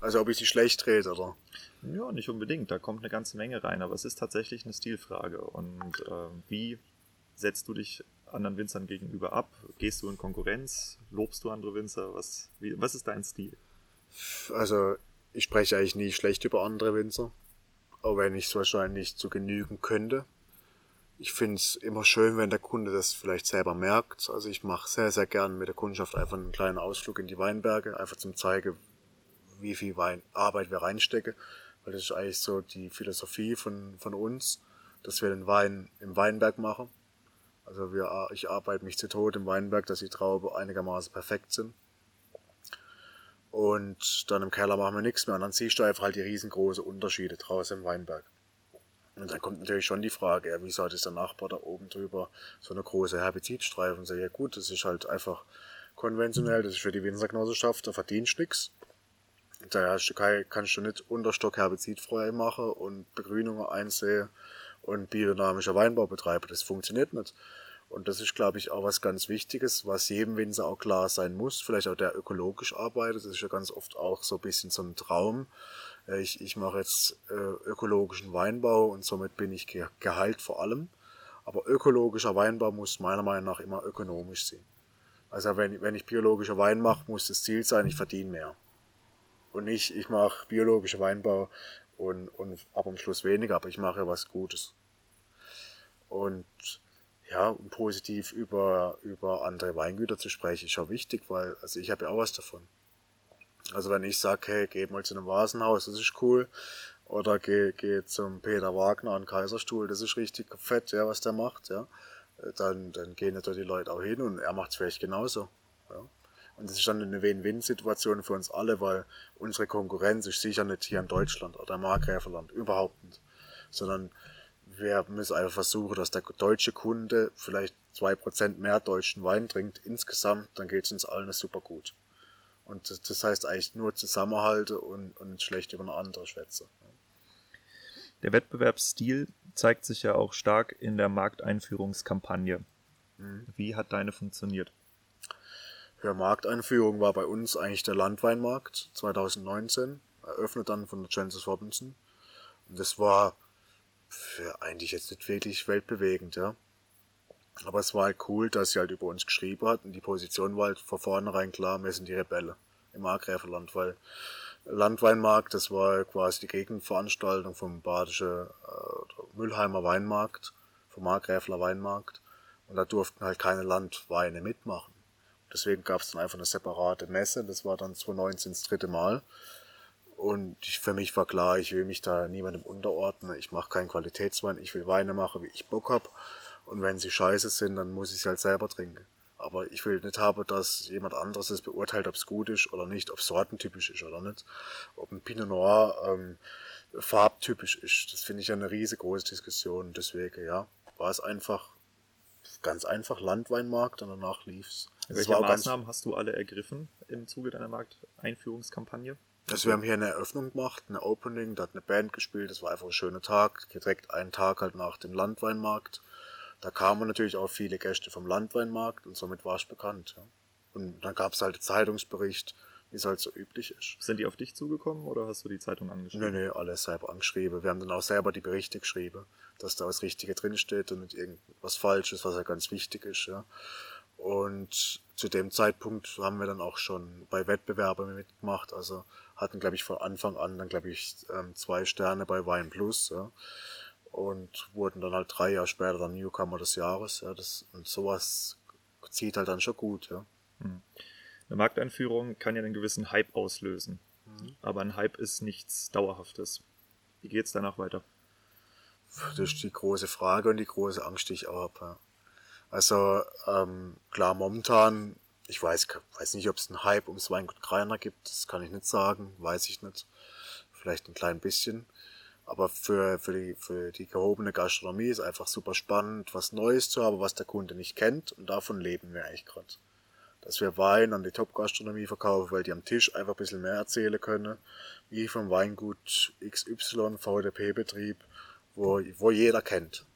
Also ob ich sie schlecht rede, oder? Ja, nicht unbedingt. Da kommt eine ganze Menge rein, aber es ist tatsächlich eine Stilfrage. Und äh, wie setzt du dich anderen Winzern gegenüber ab? Gehst du in Konkurrenz? Lobst du andere Winzer? Was, wie, was ist dein Stil? Also ich spreche eigentlich nie schlecht über andere Winzer, auch wenn ich es wahrscheinlich zu genügen könnte. Ich finde es immer schön, wenn der Kunde das vielleicht selber merkt. Also ich mache sehr, sehr gern mit der Kundschaft einfach einen kleinen Ausflug in die Weinberge, einfach zum zeigen, wie viel Wein Arbeit wir reinstecken. Weil das ist eigentlich so die Philosophie von, von uns, dass wir den Wein im Weinberg machen. Also wir, ich arbeite mich zu Tode im Weinberg, dass die Trauben einigermaßen perfekt sind. Und dann im Keller machen wir nichts mehr. Und dann siehst du einfach halt die riesengroßen Unterschiede draußen im Weinberg. Und dann kommt natürlich schon die Frage, ja, wieso hat es der Nachbar da oben drüber so eine große Herbizidstreifen? So, ja gut, das ist halt einfach konventionell, das ist für die Winzergenossenschaft, da verdienst du nichts. Da kannst du nicht Unterstock herbizidfrei machen und Begrünungen einsehen und biodynamischer Weinbau betreiben. Das funktioniert nicht. Und das ist, glaube ich, auch was ganz Wichtiges, was jedem Winzer auch klar sein muss. Vielleicht auch der ökologisch arbeitet. Das ist ja ganz oft auch so ein bisschen so ein Traum. Äh, ich, ich mache jetzt äh, ökologischen Weinbau und somit bin ich geheilt vor allem. Aber ökologischer Weinbau muss meiner Meinung nach immer ökonomisch sein. Also wenn, wenn ich biologischer Wein mache, muss das Ziel sein, ich verdiene mehr. Und nicht, ich mache biologischer Weinbau und, und ab am Schluss weniger, aber ich mache ja was Gutes. Und ja, und positiv über, über andere Weingüter zu sprechen, ist schon wichtig, weil, also ich habe ja auch was davon. Also wenn ich sage, hey, geh mal zu einem Vasenhaus, das ist cool, oder geh, geh zum Peter Wagner an Kaiserstuhl, das ist richtig fett, ja, was der macht, ja, dann, dann gehen natürlich die Leute auch hin und er macht es vielleicht genauso. Ja. Und das ist dann eine Win-Win-Situation für uns alle, weil unsere Konkurrenz ist sicher nicht hier in Deutschland oder im Markgräferland, überhaupt nicht. Sondern wir müssen einfach versuchen, dass der deutsche Kunde vielleicht zwei Prozent mehr deutschen Wein trinkt insgesamt, dann geht es uns allen super gut. Und das heißt eigentlich nur Zusammenhalte und, und schlecht über eine andere schwätze. Der Wettbewerbsstil zeigt sich ja auch stark in der Markteinführungskampagne. Mhm. Wie hat deine funktioniert? Ja, Markteinführung war bei uns eigentlich der Landweinmarkt 2019, eröffnet dann von der Chances Robinson. Und das war für eigentlich jetzt nicht wirklich weltbewegend, ja. Aber es war halt cool, dass sie halt über uns geschrieben hat und die Position war halt von vornherein klar, wir sind die Rebelle im Markgräferland, weil Landweinmarkt, das war quasi die Gegenveranstaltung vom badischen äh, Müllheimer Weinmarkt, vom Markgräfler Weinmarkt und da durften halt keine Landweine mitmachen. Deswegen gab es dann einfach eine separate Messe, das war dann 2019 das dritte Mal und ich, für mich war klar, ich will mich da niemandem unterordnen. Ich mache keinen Qualitätswein. Ich will Weine machen, wie ich Bock hab. Und wenn sie scheiße sind, dann muss ich sie halt selber trinken. Aber ich will nicht haben, dass jemand anderes es beurteilt, ob es gut ist oder nicht, ob es sortentypisch ist oder nicht. Ob ein Pinot Noir ähm, farbtypisch ist. Das finde ich ja eine riesengroße Diskussion. Deswegen, ja, war es einfach ganz einfach Landweinmarkt und danach lief's. Welche Maßnahmen hast du alle ergriffen im Zuge deiner Markteinführungskampagne? Also wir haben hier eine Eröffnung gemacht, eine Opening, da hat eine Band gespielt, das war einfach ein schöner Tag, direkt einen Tag halt nach dem Landweinmarkt. Da kamen natürlich auch viele Gäste vom Landweinmarkt und somit war es bekannt. Ja. Und dann gab es halt einen Zeitungsbericht, wie es halt so üblich ist. Sind die auf dich zugekommen oder hast du die Zeitung angeschrieben? Nee, nee, alles selber angeschrieben. Wir haben dann auch selber die Berichte geschrieben, dass da was Richtige drinsteht und nicht irgendwas Falsches, was ja ganz wichtig ist. Ja. Und zu dem Zeitpunkt haben wir dann auch schon bei Wettbewerben mitgemacht, also hatten, glaube ich, von Anfang an dann, glaube ich, ähm, zwei Sterne bei Wein Plus, ja. Und wurden dann halt drei Jahre später dann Newcomer des Jahres, ja. Das, und sowas zieht halt dann schon gut, ja. Hm. Eine Markteinführung kann ja einen gewissen Hype auslösen. Mhm. Aber ein Hype ist nichts Dauerhaftes. Wie geht's danach weiter? Das ist die große Frage und die große Angst, die ich auch habe. Also ähm, klar, momentan ich weiß, weiß nicht, ob es einen Hype ums Weingut Greiner gibt, das kann ich nicht sagen, weiß ich nicht. Vielleicht ein klein bisschen. Aber für, für, die, für die gehobene Gastronomie ist einfach super spannend, was Neues zu haben, was der Kunde nicht kennt. Und davon leben wir eigentlich gerade. Dass wir Wein an die Top-Gastronomie verkaufen, weil die am Tisch einfach ein bisschen mehr erzählen können, wie vom Weingut XY, VDP-Betrieb, wo, wo jeder kennt.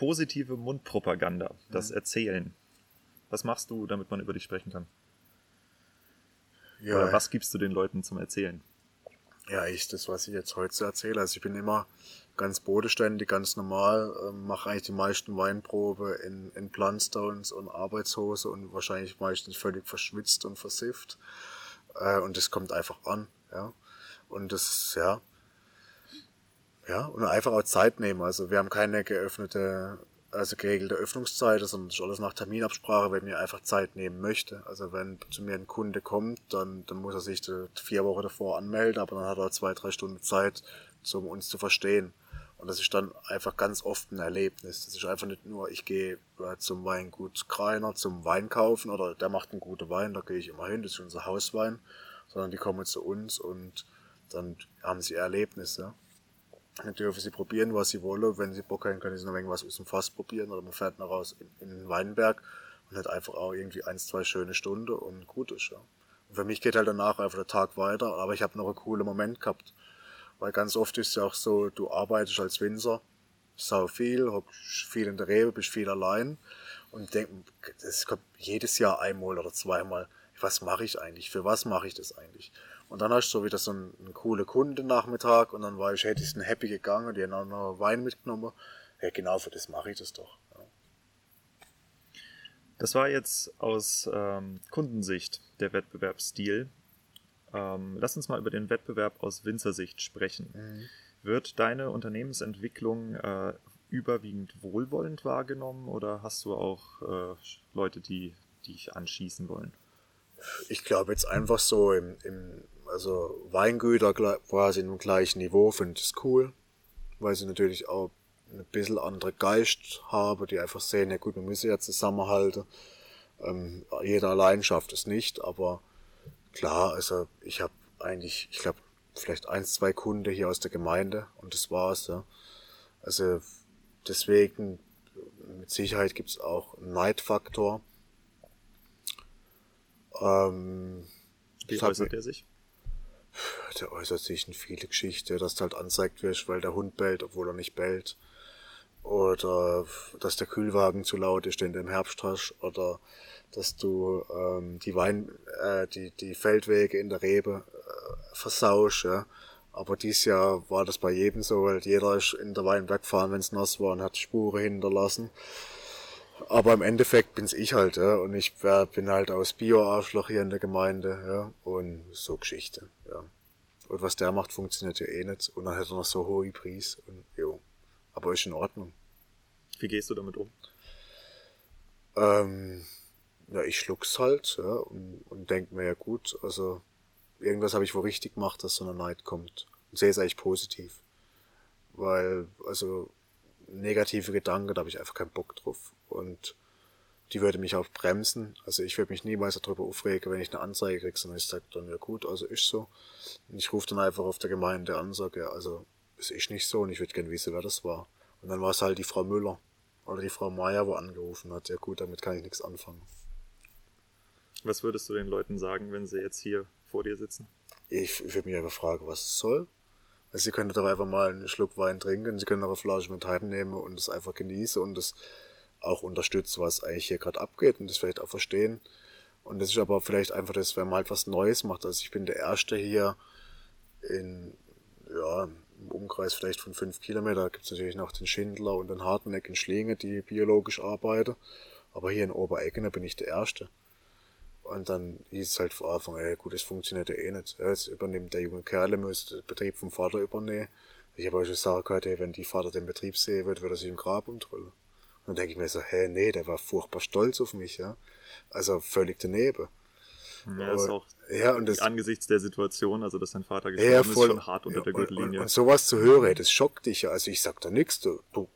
positive Mundpropaganda, das Mhm. Erzählen. Was machst du, damit man über dich sprechen kann? Ja, Oder was gibst du den Leuten zum Erzählen? Ja, ich, das, was ich jetzt heute erzähle. Also ich bin immer ganz bodenständig, ganz normal, ähm, mache eigentlich die meisten Weinprobe in, in Plunstones und Arbeitshose und wahrscheinlich meistens völlig verschwitzt und versifft. Äh, und das kommt einfach an, ja. Und das ja, ja, und einfach auch Zeit nehmen. Also wir haben keine geöffnete, also geregelte Öffnungszeit, sondern das ist alles nach Terminabsprache, wenn mir einfach Zeit nehmen möchte. Also wenn zu mir ein Kunde kommt, dann, dann muss er sich vier Wochen davor anmelden, aber dann hat er zwei, drei Stunden Zeit, um uns zu verstehen. Und das ist dann einfach ganz oft ein Erlebnis. Das ist einfach nicht nur, ich gehe äh, zum Weingut Kreiner zum Wein kaufen oder der macht einen guten Wein, da gehe ich immer hin, das ist unser Hauswein, sondern die kommen zu uns und dann haben sie Erlebnisse. Dann dürfen sie probieren, was sie wollen. Wenn sie Bock haben, können sie noch irgendwas aus dem Fass probieren oder man fährt nach raus in, in den Weinberg und hat einfach auch irgendwie eins, zwei schöne Stunden und gut ist, ja. Und für mich geht halt danach einfach der Tag weiter, aber ich habe noch einen coolen Moment gehabt. Weil ganz oft ist es ja auch so, du arbeitest als Winzer, sau viel, hab viel in der Rebe, bist viel allein und denk, das kommt jedes Jahr einmal oder zweimal, was mache ich eigentlich, für was mache ich das eigentlich? Und dann hast du wieder so einen, einen coolen Kundennachmittag und dann war ich, hätte ich einen Happy gegangen, die haben noch Wein mitgenommen. Ja, genau für das mache ich das doch. Ja. Das war jetzt aus ähm, Kundensicht der Wettbewerbsstil. Ähm, lass uns mal über den Wettbewerb aus Winzersicht sprechen. Mhm. Wird deine Unternehmensentwicklung äh, überwiegend wohlwollend wahrgenommen oder hast du auch äh, Leute, die dich anschießen wollen? Ich glaube jetzt einfach so im, im also Weingüter quasi im gleichen Niveau finde ich es cool, weil sie natürlich auch ein bisschen andere Geist haben, die einfach sehen, ja gut, wir müssen ja zusammenhalten. Ähm, jeder allein schafft es nicht, aber klar, also ich habe eigentlich, ich glaube, vielleicht eins, zwei Kunden hier aus der Gemeinde und das war's, ja. Also deswegen, mit Sicherheit gibt's auch einen Neidfaktor. Ähm, Wie äußert er sich? der äußert sich in viele Geschichten, dass du halt anzeigt wirst, weil der Hund bellt, obwohl er nicht bellt. Oder dass der Kühlwagen zu laut ist, den du im Herbst hast. Oder dass du ähm, die Wein, äh, die, die Feldwege in der Rebe äh, versausch, ja. Aber dieses Jahr war das bei jedem so, weil jeder ist in der Weinberg gefahren, wenn es nass war und hat Spuren hinterlassen. Aber im Endeffekt bin's ich halt, ja. Und ich wär, bin halt aus Bio-Arschloch hier in der Gemeinde, ja. Und so Geschichte, ja. Und was der macht, funktioniert ja eh nicht. Und dann hat er noch so hohe Preis. Und jo. Aber ist in Ordnung. Wie gehst du damit um? Ähm, ja, ich schluck's halt, ja, und, und denk mir, ja gut, also irgendwas habe ich wohl richtig gemacht, dass so eine Neid kommt. Und sehe es eigentlich positiv. Weil, also, negative Gedanken, da habe ich einfach keinen Bock drauf. Und die würde mich auch bremsen. Also ich würde mich niemals darüber aufregen, wenn ich eine Anzeige kriege, sondern ich sage dann, ja gut, also ist so. Und ich rufe dann einfach auf der Gemeinde an, sage, ja, also ist nicht so und ich würde gerne wissen, wer das war. Und dann war es halt die Frau Müller oder die Frau Meier, wo angerufen hat. Ja gut, damit kann ich nichts anfangen. Was würdest du den Leuten sagen, wenn sie jetzt hier vor dir sitzen? Ich, ich würde mich einfach fragen, was es soll. Also sie können doch einfach mal einen Schluck Wein trinken, sie können auch eine Flasche mit heimnehmen und es einfach genießen und es auch unterstützen, was eigentlich hier gerade abgeht und das vielleicht auch verstehen. Und das ist aber vielleicht einfach das, wenn man halt was Neues macht. Also ich bin der Erste hier in, ja, im Umkreis vielleicht von fünf Kilometer. Da gibt's natürlich noch den Schindler und den Harteneck in Schlinge, die biologisch arbeiten. Aber hier in Oberecken, da bin ich der Erste. Und dann hieß es halt vor Anfang, ey, gut, das funktioniert ja eh nicht. Ja, Jetzt übernimmt der junge Kerl, müsste den Betrieb vom Vater übernehmen. Ich habe euch schon gesagt, gehört, ey, wenn die Vater den Betrieb sehen wird, wird er sich im Grab umdrüllen. Und dann denke ich mir so, hä, nee, der war furchtbar stolz auf mich, ja. Also völlig daneben. Ja, ist Aber- auch ja, und das, angesichts der Situation, also dass dein Vater ja, gestorben voll. ist, schon hart unter ja, der und, und, Gürtellinie. und sowas zu hören, ey, das schockt dich ja. Also ich sag da nichts, du, du,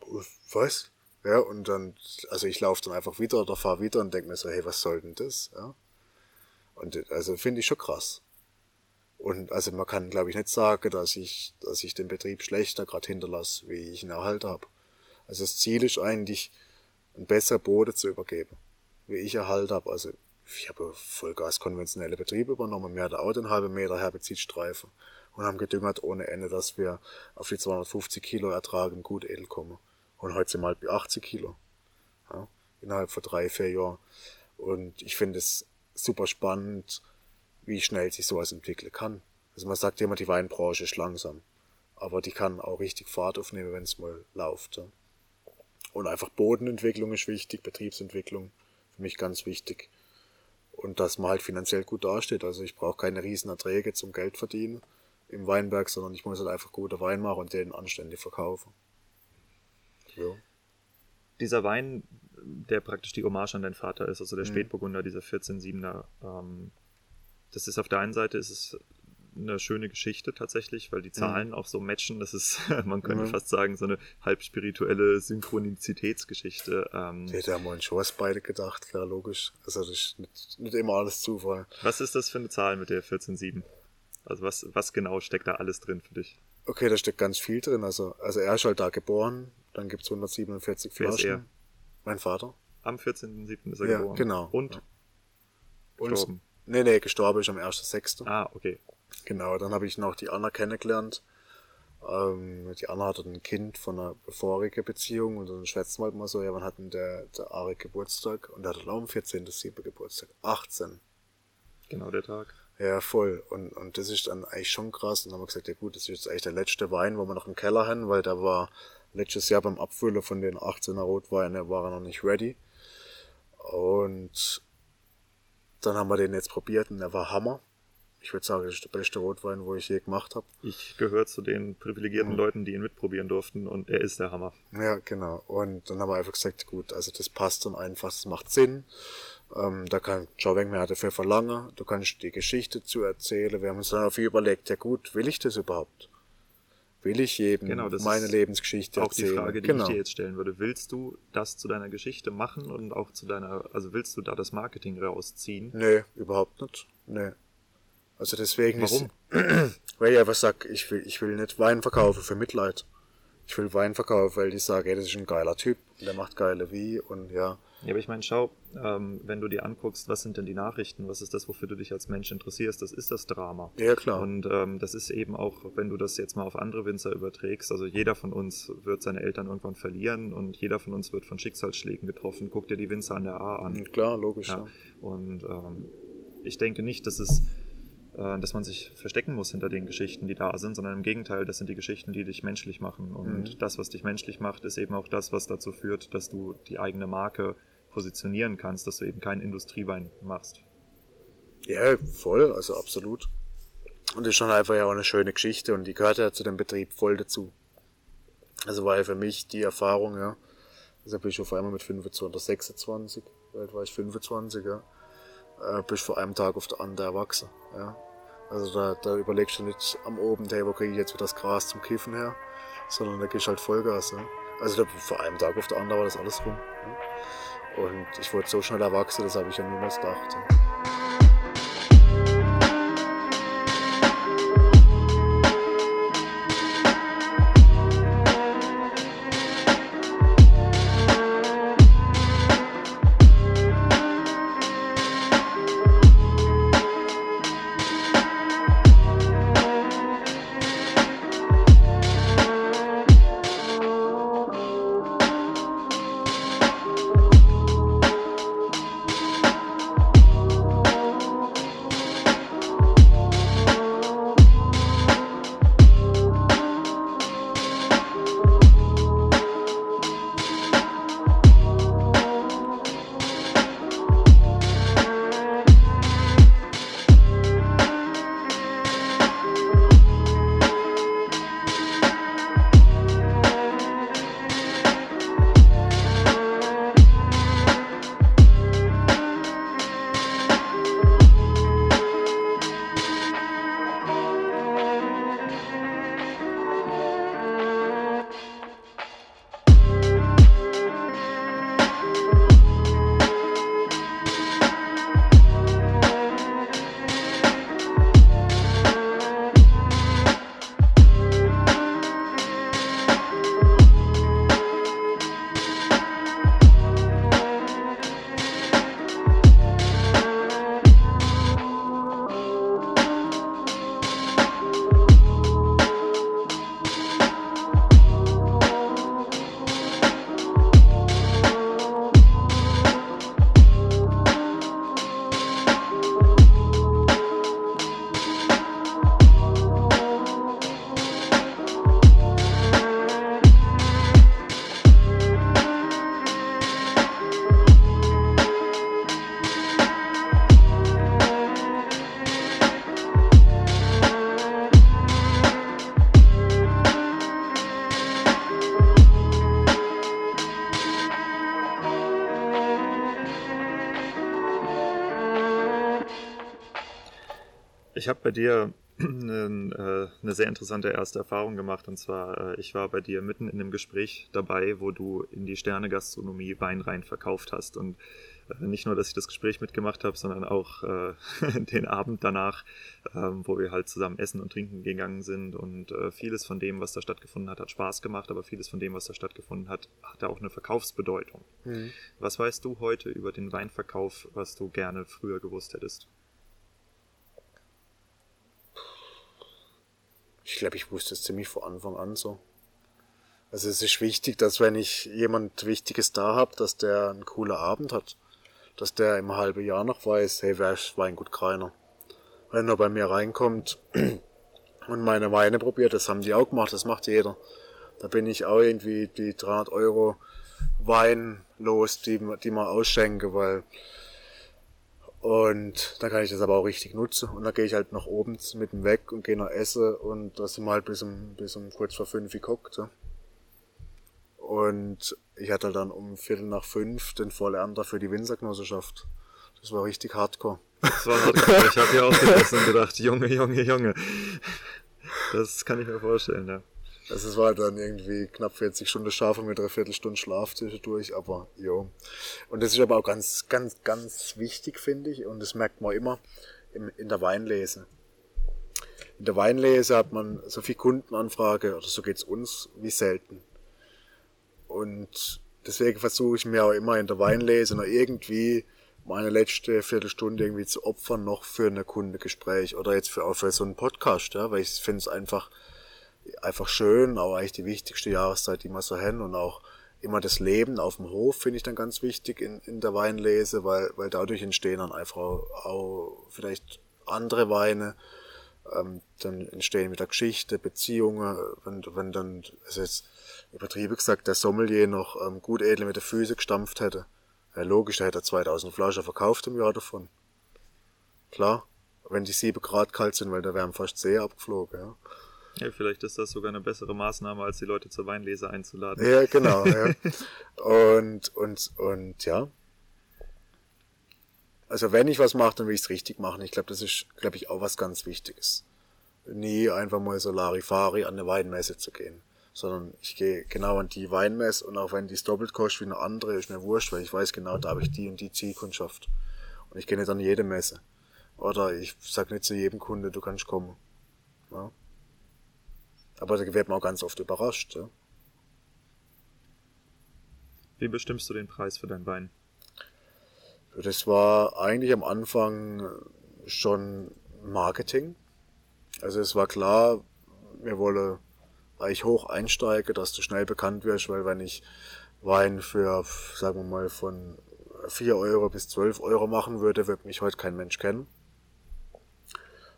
was? Ja, und dann, also ich laufe dann einfach wieder oder fahr wieder und denk mir so, hey, was soll denn das? Ja. Und also finde ich schon krass. Und also man kann, glaube ich, nicht sagen, dass ich, dass ich den Betrieb schlechter gerade hinterlasse, wie ich ihn erhalten habe. Also das Ziel ist eigentlich, einen besseren Boden zu übergeben, wie ich erhalten habe. Also ich habe Vollgas konventionelle Betriebe übernommen. Wir hatten auch den halben Meter Herbizidstreifen und haben gedüngert ohne Ende, dass wir auf die 250 Kilo Ertrag im Gut edel kommen. Und heute sind wir halt bei 80 Kilo. Ja, innerhalb von drei, vier Jahren. Und ich finde es super spannend, wie schnell sich sowas entwickeln kann. Also man sagt immer, die Weinbranche ist langsam. Aber die kann auch richtig Fahrt aufnehmen, wenn es mal läuft. Ja. Und einfach Bodenentwicklung ist wichtig, Betriebsentwicklung für mich ganz wichtig. Und dass man halt finanziell gut dasteht. Also ich brauche keine riesen Erträge zum Geld verdienen im Weinberg, sondern ich muss halt einfach gute Wein machen und den anständig verkaufen. Ja. Dieser Wein, der praktisch die Hommage an deinen Vater ist, also der mhm. Spätburgunder, dieser 14-7er, ähm, das ist auf der einen Seite ist es eine schöne Geschichte tatsächlich, weil die Zahlen mhm. auch so matchen. Das ist, man könnte mhm. fast sagen, so eine halb spirituelle Synchronizitätsgeschichte. Ähm, ja, haben wir uns schon was beide gedacht, klar, logisch. Also das ist nicht, nicht immer alles Zufall. Was ist das für eine Zahl mit der 14.7? Also was, was genau steckt da alles drin für dich? Okay, da steckt ganz viel drin. Also, also er ist halt da geboren, dann gibt's 147 Wer Flaschen. Ist er? Mein Vater. Am 14.7. ist er ja, geboren. genau. Und? Ja. Gestorben? Nee, nee, gestorben ist am 1.6. Ah, okay. Genau, dann habe ich noch die Anna kennengelernt. Ähm, die Anna hatte ein Kind von einer vorigen Beziehung und dann schwätzen wir halt mal so, ja, wann hat denn der, der Ari Geburtstag? Und der hat auch am 14.7. Geburtstag. 18. Genau der Tag. Ja, voll. Und, und das ist dann eigentlich schon krass. Und dann haben wir gesagt, ja gut, das ist jetzt eigentlich der letzte Wein, wo wir noch im Keller haben, weil der war letztes Jahr beim Abfüllen von den 18er Rotweinen, war er noch nicht ready. Und dann haben wir den jetzt probiert und der war Hammer ich würde sagen, das ist der beste Rotwein, wo ich je gemacht habe. Ich gehöre zu den privilegierten mhm. Leuten, die ihn mitprobieren durften und er ist der Hammer. Ja, genau. Und dann haben wir einfach gesagt, gut, also das passt dann einfach, das macht Sinn. Ähm, da kann Joe Weng mehr dafür verlangen, du kannst die Geschichte zu erzählen. Wir haben uns dann viel überlegt, ja gut, will ich das überhaupt? Will ich jedem genau, meine Lebensgeschichte auch erzählen? Auch die Frage, die genau. ich dir jetzt stellen würde. Willst du das zu deiner Geschichte machen und auch zu deiner, also willst du da das Marketing rausziehen? Nee, überhaupt nicht. Nee. Also deswegen Warum? Ist, weil ich einfach sag, ich will, ich will nicht Wein verkaufen für Mitleid. Ich will Wein verkaufen, weil ich sage, ey, das ist ein geiler Typ und der macht geile wie und ja. Ja, aber ich meine, schau, ähm, wenn du dir anguckst, was sind denn die Nachrichten, was ist das, wofür du dich als Mensch interessierst, das ist das Drama. Ja, klar. Und ähm, das ist eben auch, wenn du das jetzt mal auf andere Winzer überträgst, also jeder von uns wird seine Eltern irgendwann verlieren und jeder von uns wird von Schicksalsschlägen getroffen. Guck dir die Winzer an der A an. Klar, logisch. Ja. ja. Und ähm, ich denke nicht, dass es äh, dass man sich verstecken muss hinter den Geschichten, die da sind, sondern im Gegenteil, das sind die Geschichten, die dich menschlich machen. Und mhm. das, was dich menschlich macht, ist eben auch das, was dazu führt, dass du die eigene Marke positionieren kannst, dass du eben keinen Industriewein machst. Ja, voll, also absolut. Und das ist schon einfach ja auch eine schöne Geschichte und die gehört ja zu dem Betrieb voll dazu. Also war ja für mich die Erfahrung, ja. Also bin ich auf einmal mit 25 oder 26, vielleicht war ich 25, ja äh, bist von einem Tag auf den anderen erwachsen. Ja. Also da, da überlegst du nicht am Oben, hey, wo kriege ich jetzt wieder das Gras zum Kiffen her, sondern da gehst halt Vollgas. Ja. Also da, von einem Tag auf den anderen war das alles rum. Ja. Und ich wollte so schnell erwachsen, das habe ich ja niemals gedacht. Ich habe bei dir eine, äh, eine sehr interessante erste Erfahrung gemacht. Und zwar, äh, ich war bei dir mitten in einem Gespräch dabei, wo du in die Sterne-Gastronomie Wein rein verkauft hast. Und äh, nicht nur, dass ich das Gespräch mitgemacht habe, sondern auch den Abend danach, äh, wo wir halt zusammen essen und trinken gegangen sind. Und vieles von dem, was da stattgefunden hat, hat Spaß gemacht, aber vieles von dem, was da stattgefunden hat, hatte auch eine Verkaufsbedeutung. Mhm. Was weißt du heute über den Weinverkauf, was du gerne früher gewusst hättest? Ich glaube, ich wusste es ziemlich von Anfang an so. Also es ist wichtig, dass wenn ich jemand Wichtiges da habe, dass der einen coolen Abend hat. Dass der im halben Jahr noch weiß, hey, wer ist Weingut Kreiner? Wenn er bei mir reinkommt und meine Weine probiert, das haben die auch gemacht, das macht jeder. Da bin ich auch irgendwie die 300 Euro Wein los, die, die man ausschenke, weil und dann kann ich das aber auch richtig nutzen. Und dann gehe ich halt nach oben mit dem weg und gehe nach Essen und da sind wir halt bis um, bis um kurz vor fünf geguckt. So. Und ich hatte dann um Viertel nach fünf den Vollernter für die Winzergenossenschaft. Das war richtig hardcore. Das war hardcore. Ich habe ja auch gesessen und gedacht, Junge, Junge, Junge. Das kann ich mir vorstellen, ja. Es war dann irgendwie knapp 40 Stunden Schafe mit einer Viertelstunde Schlaf zwischendurch, aber jo. Und das ist aber auch ganz, ganz, ganz wichtig, finde ich. Und das merkt man immer im, in der Weinlese. In der Weinlese hat man so viel Kundenanfrage, oder so geht's uns, wie selten. Und deswegen versuche ich mir auch immer in der Weinlese noch irgendwie meine letzte Viertelstunde irgendwie zu opfern, noch für ein Kundengespräch oder jetzt für, auch für so einen Podcast, ja, weil ich finde es einfach, einfach schön, aber eigentlich die wichtigste Jahreszeit, die wir so haben und auch immer das Leben auf dem Hof finde ich dann ganz wichtig in, in der Weinlese, weil, weil dadurch entstehen dann einfach auch, auch vielleicht andere Weine, ähm, dann entstehen wieder Geschichte, Beziehungen, wenn, wenn dann, also jetzt übertrieben gesagt, der Sommelier noch ähm, gut edle mit der Füße gestampft hätte. Ja, logisch, da hätte er 2000 Flaschen verkauft im Jahr davon. Klar, wenn die 7 Grad kalt sind, weil da wären fast sehr abgeflogen, ja. Ja, vielleicht ist das sogar eine bessere Maßnahme, als die Leute zur Weinlese einzuladen. Ja, genau. ja. Und, und, und ja. Also wenn ich was mache, dann will ich es richtig machen. Ich glaube, das ist, glaube ich, auch was ganz Wichtiges. Nie einfach mal so Larifari an eine Weinmesse zu gehen. Sondern ich gehe genau an die Weinmesse und auch wenn die doppelt kostet wie eine andere, ist mir wurscht, weil ich weiß genau, da habe ich die und die Zielkundschaft. Und ich gehe nicht an jede Messe. Oder ich sag nicht zu jedem Kunde, du kannst kommen. Ja. Aber da wird man auch ganz oft überrascht. Ja? Wie bestimmst du den Preis für dein Wein? Das war eigentlich am Anfang schon Marketing. Also es war klar, wir wollen eigentlich hoch einsteigen, dass du schnell bekannt wirst, weil wenn ich Wein für, sagen wir mal, von 4 Euro bis 12 Euro machen würde, wird mich heute kein Mensch kennen.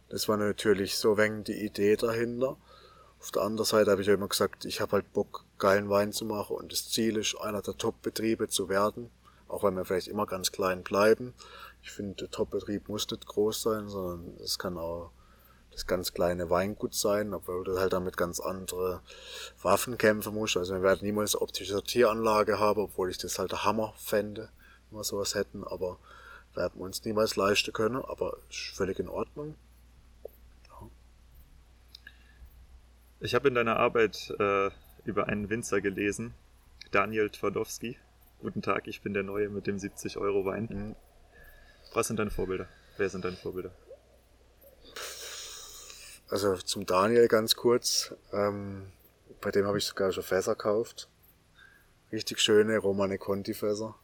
Das war natürlich so wenig die Idee dahinter. Auf der anderen Seite habe ich ja immer gesagt, ich habe halt Bock, geilen Wein zu machen und das Ziel ist, einer der Top-Betriebe zu werden, auch wenn wir vielleicht immer ganz klein bleiben. Ich finde, der Top-Betrieb muss nicht groß sein, sondern es kann auch das ganz kleine Weingut sein, obwohl du halt damit ganz andere Waffen kämpfen musst. Also wir werden niemals eine optische Sortieranlage haben, obwohl ich das halt der Hammer fände, wenn wir sowas hätten, aber werden wir uns niemals leisten können, aber ist völlig in Ordnung. Ich habe in deiner Arbeit äh, über einen Winzer gelesen, Daniel Twardowski. Guten Tag, ich bin der Neue mit dem 70-Euro-Wein. Mhm. Was sind deine Vorbilder? Wer sind deine Vorbilder? Also zum Daniel ganz kurz. Ähm, bei dem habe ich sogar schon Fässer gekauft. Richtig schöne Romane Conti-Fässer.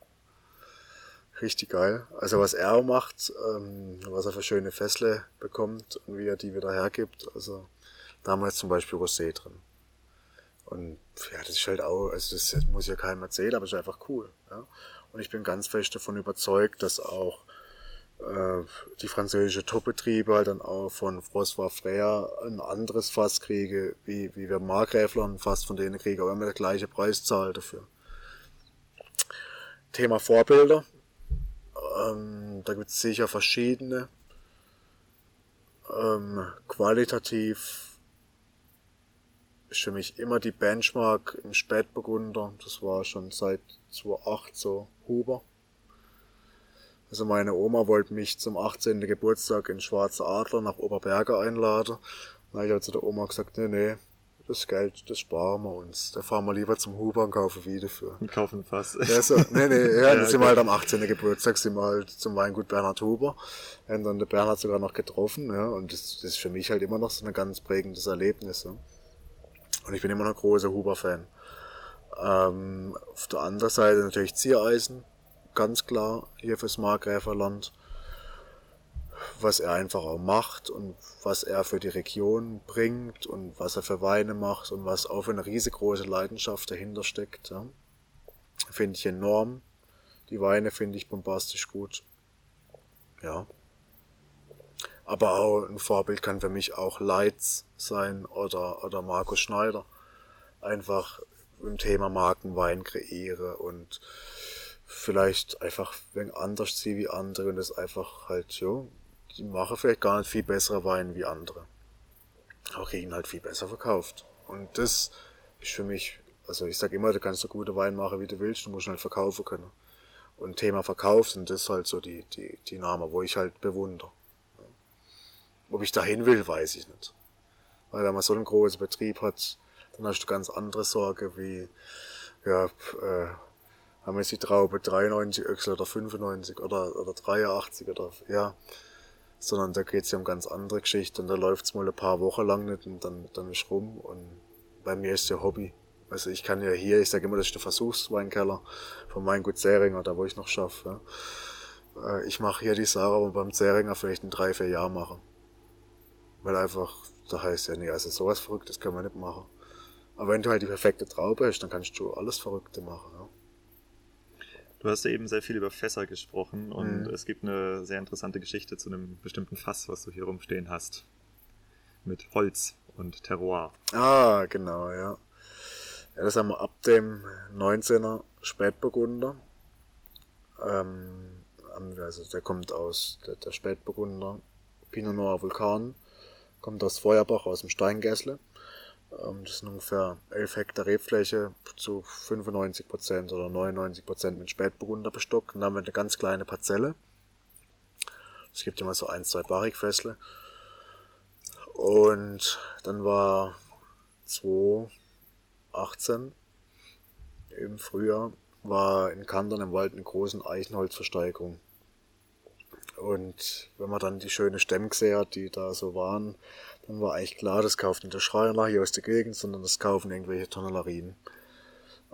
Richtig geil. Also was er macht, ähm, was er für schöne Fässle bekommt und wie er die wieder hergibt. Also damals zum Beispiel Rosé drin. Und ja, das ist halt auch, also das muss ja keinem erzählen, aber es ist einfach cool. Ja? Und ich bin ganz fest davon überzeugt, dass auch äh, die französische Topbetriebe halt dann auch von François Frère ein anderes Fass kriege, wie, wie wir Markgräfler ein Fass von denen kriegen, aber immer der gleiche Preis zahlt dafür. Thema Vorbilder. Ähm, da gibt es sicher verschiedene. Ähm, qualitativ ist für mich immer die Benchmark im Spätburgunder. Das war schon seit 2008 so Huber. Also meine Oma wollte mich zum 18. Geburtstag in Schwarze Adler nach Oberberge einladen. Dann habe ich zu der Oma gesagt, nee, nee, das Geld, das sparen wir uns. Da fahren wir lieber zum Huber und kaufen wieder für. Und kaufen Fass. Ja, so, nee, nee, ja, ja sind wir halt am 18. Geburtstag, sind wir halt zum Weingut Bernhard Huber. Haben dann der Bernhard sogar noch getroffen, ja, und das, das ist für mich halt immer noch so ein ganz prägendes Erlebnis, ja. Und ich bin immer noch großer Huber-Fan. Ähm, auf der anderen Seite natürlich Ziereisen, ganz klar, hier fürs Markgräferland was er einfach auch macht und was er für die Region bringt und was er für Weine macht und was auch für eine riesengroße Leidenschaft dahinter steckt. Ja. Finde ich enorm. Die Weine finde ich bombastisch gut. Ja. Aber auch ein Vorbild kann für mich auch Leitz sein oder, oder Markus Schneider. Einfach im Thema Markenwein kreiere und vielleicht einfach wenn anders sie wie andere und das einfach halt, ja, die machen vielleicht gar nicht viel bessere Weine wie andere. Aber kriegen halt viel besser verkauft. Und das ist für mich, also ich sag immer, du kannst so gute Wein machen, wie du willst, du musst halt verkaufen können. Und Thema Verkauf sind das halt so die, die, die Namen, wo ich halt bewundere. Ob ich dahin will, weiß ich nicht. Weil wenn man so einen großen Betrieb hat, dann hast du ganz andere Sorge wie, ja, äh, haben wir die Traube 93 Öchsel oder 95 oder, oder 83 oder, ja sondern da geht's ja um ganz andere Geschichten. Und da läuft's mal ein paar Wochen lang nicht und dann, dann ist rum. Und bei mir ist ja Hobby. Also ich kann ja hier, ich sage immer, das ist der Versuchsweinkeller von Weingut Zähringer, da wo ich noch schaffe. Ja. Äh, ich mache hier die Sache, aber beim Zähringer vielleicht in drei, vier Jahren machen. Weil einfach, da heißt ja, nee, also sowas Verrücktes kann man nicht machen. Aber wenn du halt die perfekte Traube hast, dann kannst du alles Verrückte machen. Ja. Du hast ja eben sehr viel über Fässer gesprochen und mhm. es gibt eine sehr interessante Geschichte zu einem bestimmten Fass, was du hier rumstehen hast. Mit Holz und Terroir. Ah, genau, ja. Ja, das haben wir ab dem 19er Spätburgunder. Ähm, also der kommt aus der, der Spätburgunder Pinot Noir Vulkan, kommt aus Feuerbach, aus dem Steingässle. Ähm, das sind ungefähr 11 Hektar Rebfläche zu 95 Prozent oder 99 Prozent mit Spätburgunder bestockt. Dann haben wir eine ganz kleine Parzelle. Es gibt immer so ein, zwei Barrikfässle. Und dann war 2018 im Frühjahr war in Kandern im Wald eine große Eichenholzversteigerung. Und wenn man dann die schöne Stämme gesehen hat, die da so waren, dann war eigentlich klar, das kauft nicht der Schreiner hier aus der Gegend, sondern das kaufen irgendwelche Tonnelarien.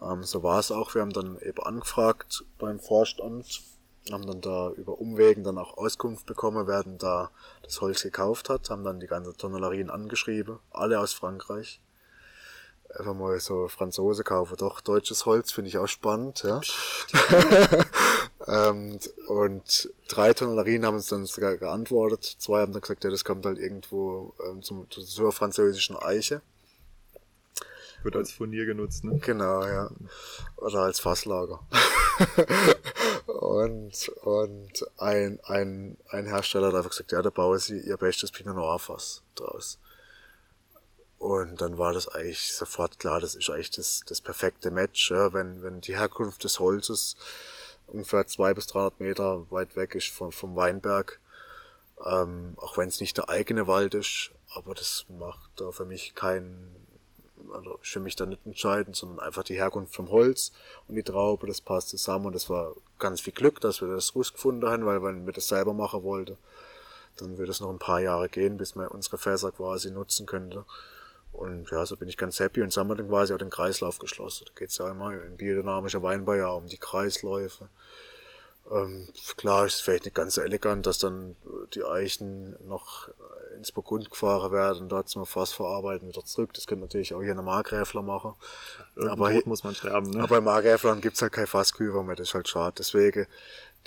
Ähm, so war es auch. Wir haben dann eben angefragt beim Vorstand, haben dann da über Umwegen dann auch Auskunft bekommen, wer denn da das Holz gekauft hat, haben dann die ganzen Tonnelarien angeschrieben, alle aus Frankreich. Einfach mal so Franzose kaufen, doch deutsches Holz finde ich auch spannend, ja. Ähm, und drei Tonnerien haben uns dann sogar geantwortet. Zwei haben dann gesagt, ja, das kommt halt irgendwo ähm, zum, zur französischen Eiche. Wird als Furnier genutzt, ne? Genau, ja. Oder als Fasslager. und und ein, ein, ein Hersteller hat einfach gesagt, ja, da bauen sie ihr bestes Pinot Noir Fass draus. Und dann war das eigentlich sofort klar, das ist eigentlich das, das perfekte Match, ja, wenn, wenn die Herkunft des Holzes ungefähr zwei bis 300 Meter weit weg ist vom, vom Weinberg. Ähm, auch wenn es nicht der eigene Wald ist, aber das macht da für mich keinen, also für mich da nicht entscheidend, sondern einfach die Herkunft vom Holz und die Traube, das passt zusammen und das war ganz viel Glück, dass wir das rausgefunden haben, weil wenn wir das selber machen wollten, dann würde es noch ein paar Jahre gehen, bis man unsere Fässer quasi nutzen könnte. Und ja, so bin ich ganz happy und wir dann quasi auch den Kreislauf geschlossen. Da geht's ja immer im biodynamischen Weinbau ja um die Kreisläufe. Ähm, klar ist es vielleicht nicht ganz so elegant, dass dann die Eichen noch ins Burgund gefahren werden und dort zum Fass verarbeiten wieder zurück. Das könnte natürlich auch hier eine Markgräfler machen. Irgendwo aber hier muss man sterben, ne? Aber im Markgräflern gibt's halt kein Fassküfer mehr, das ist halt schade. Deswegen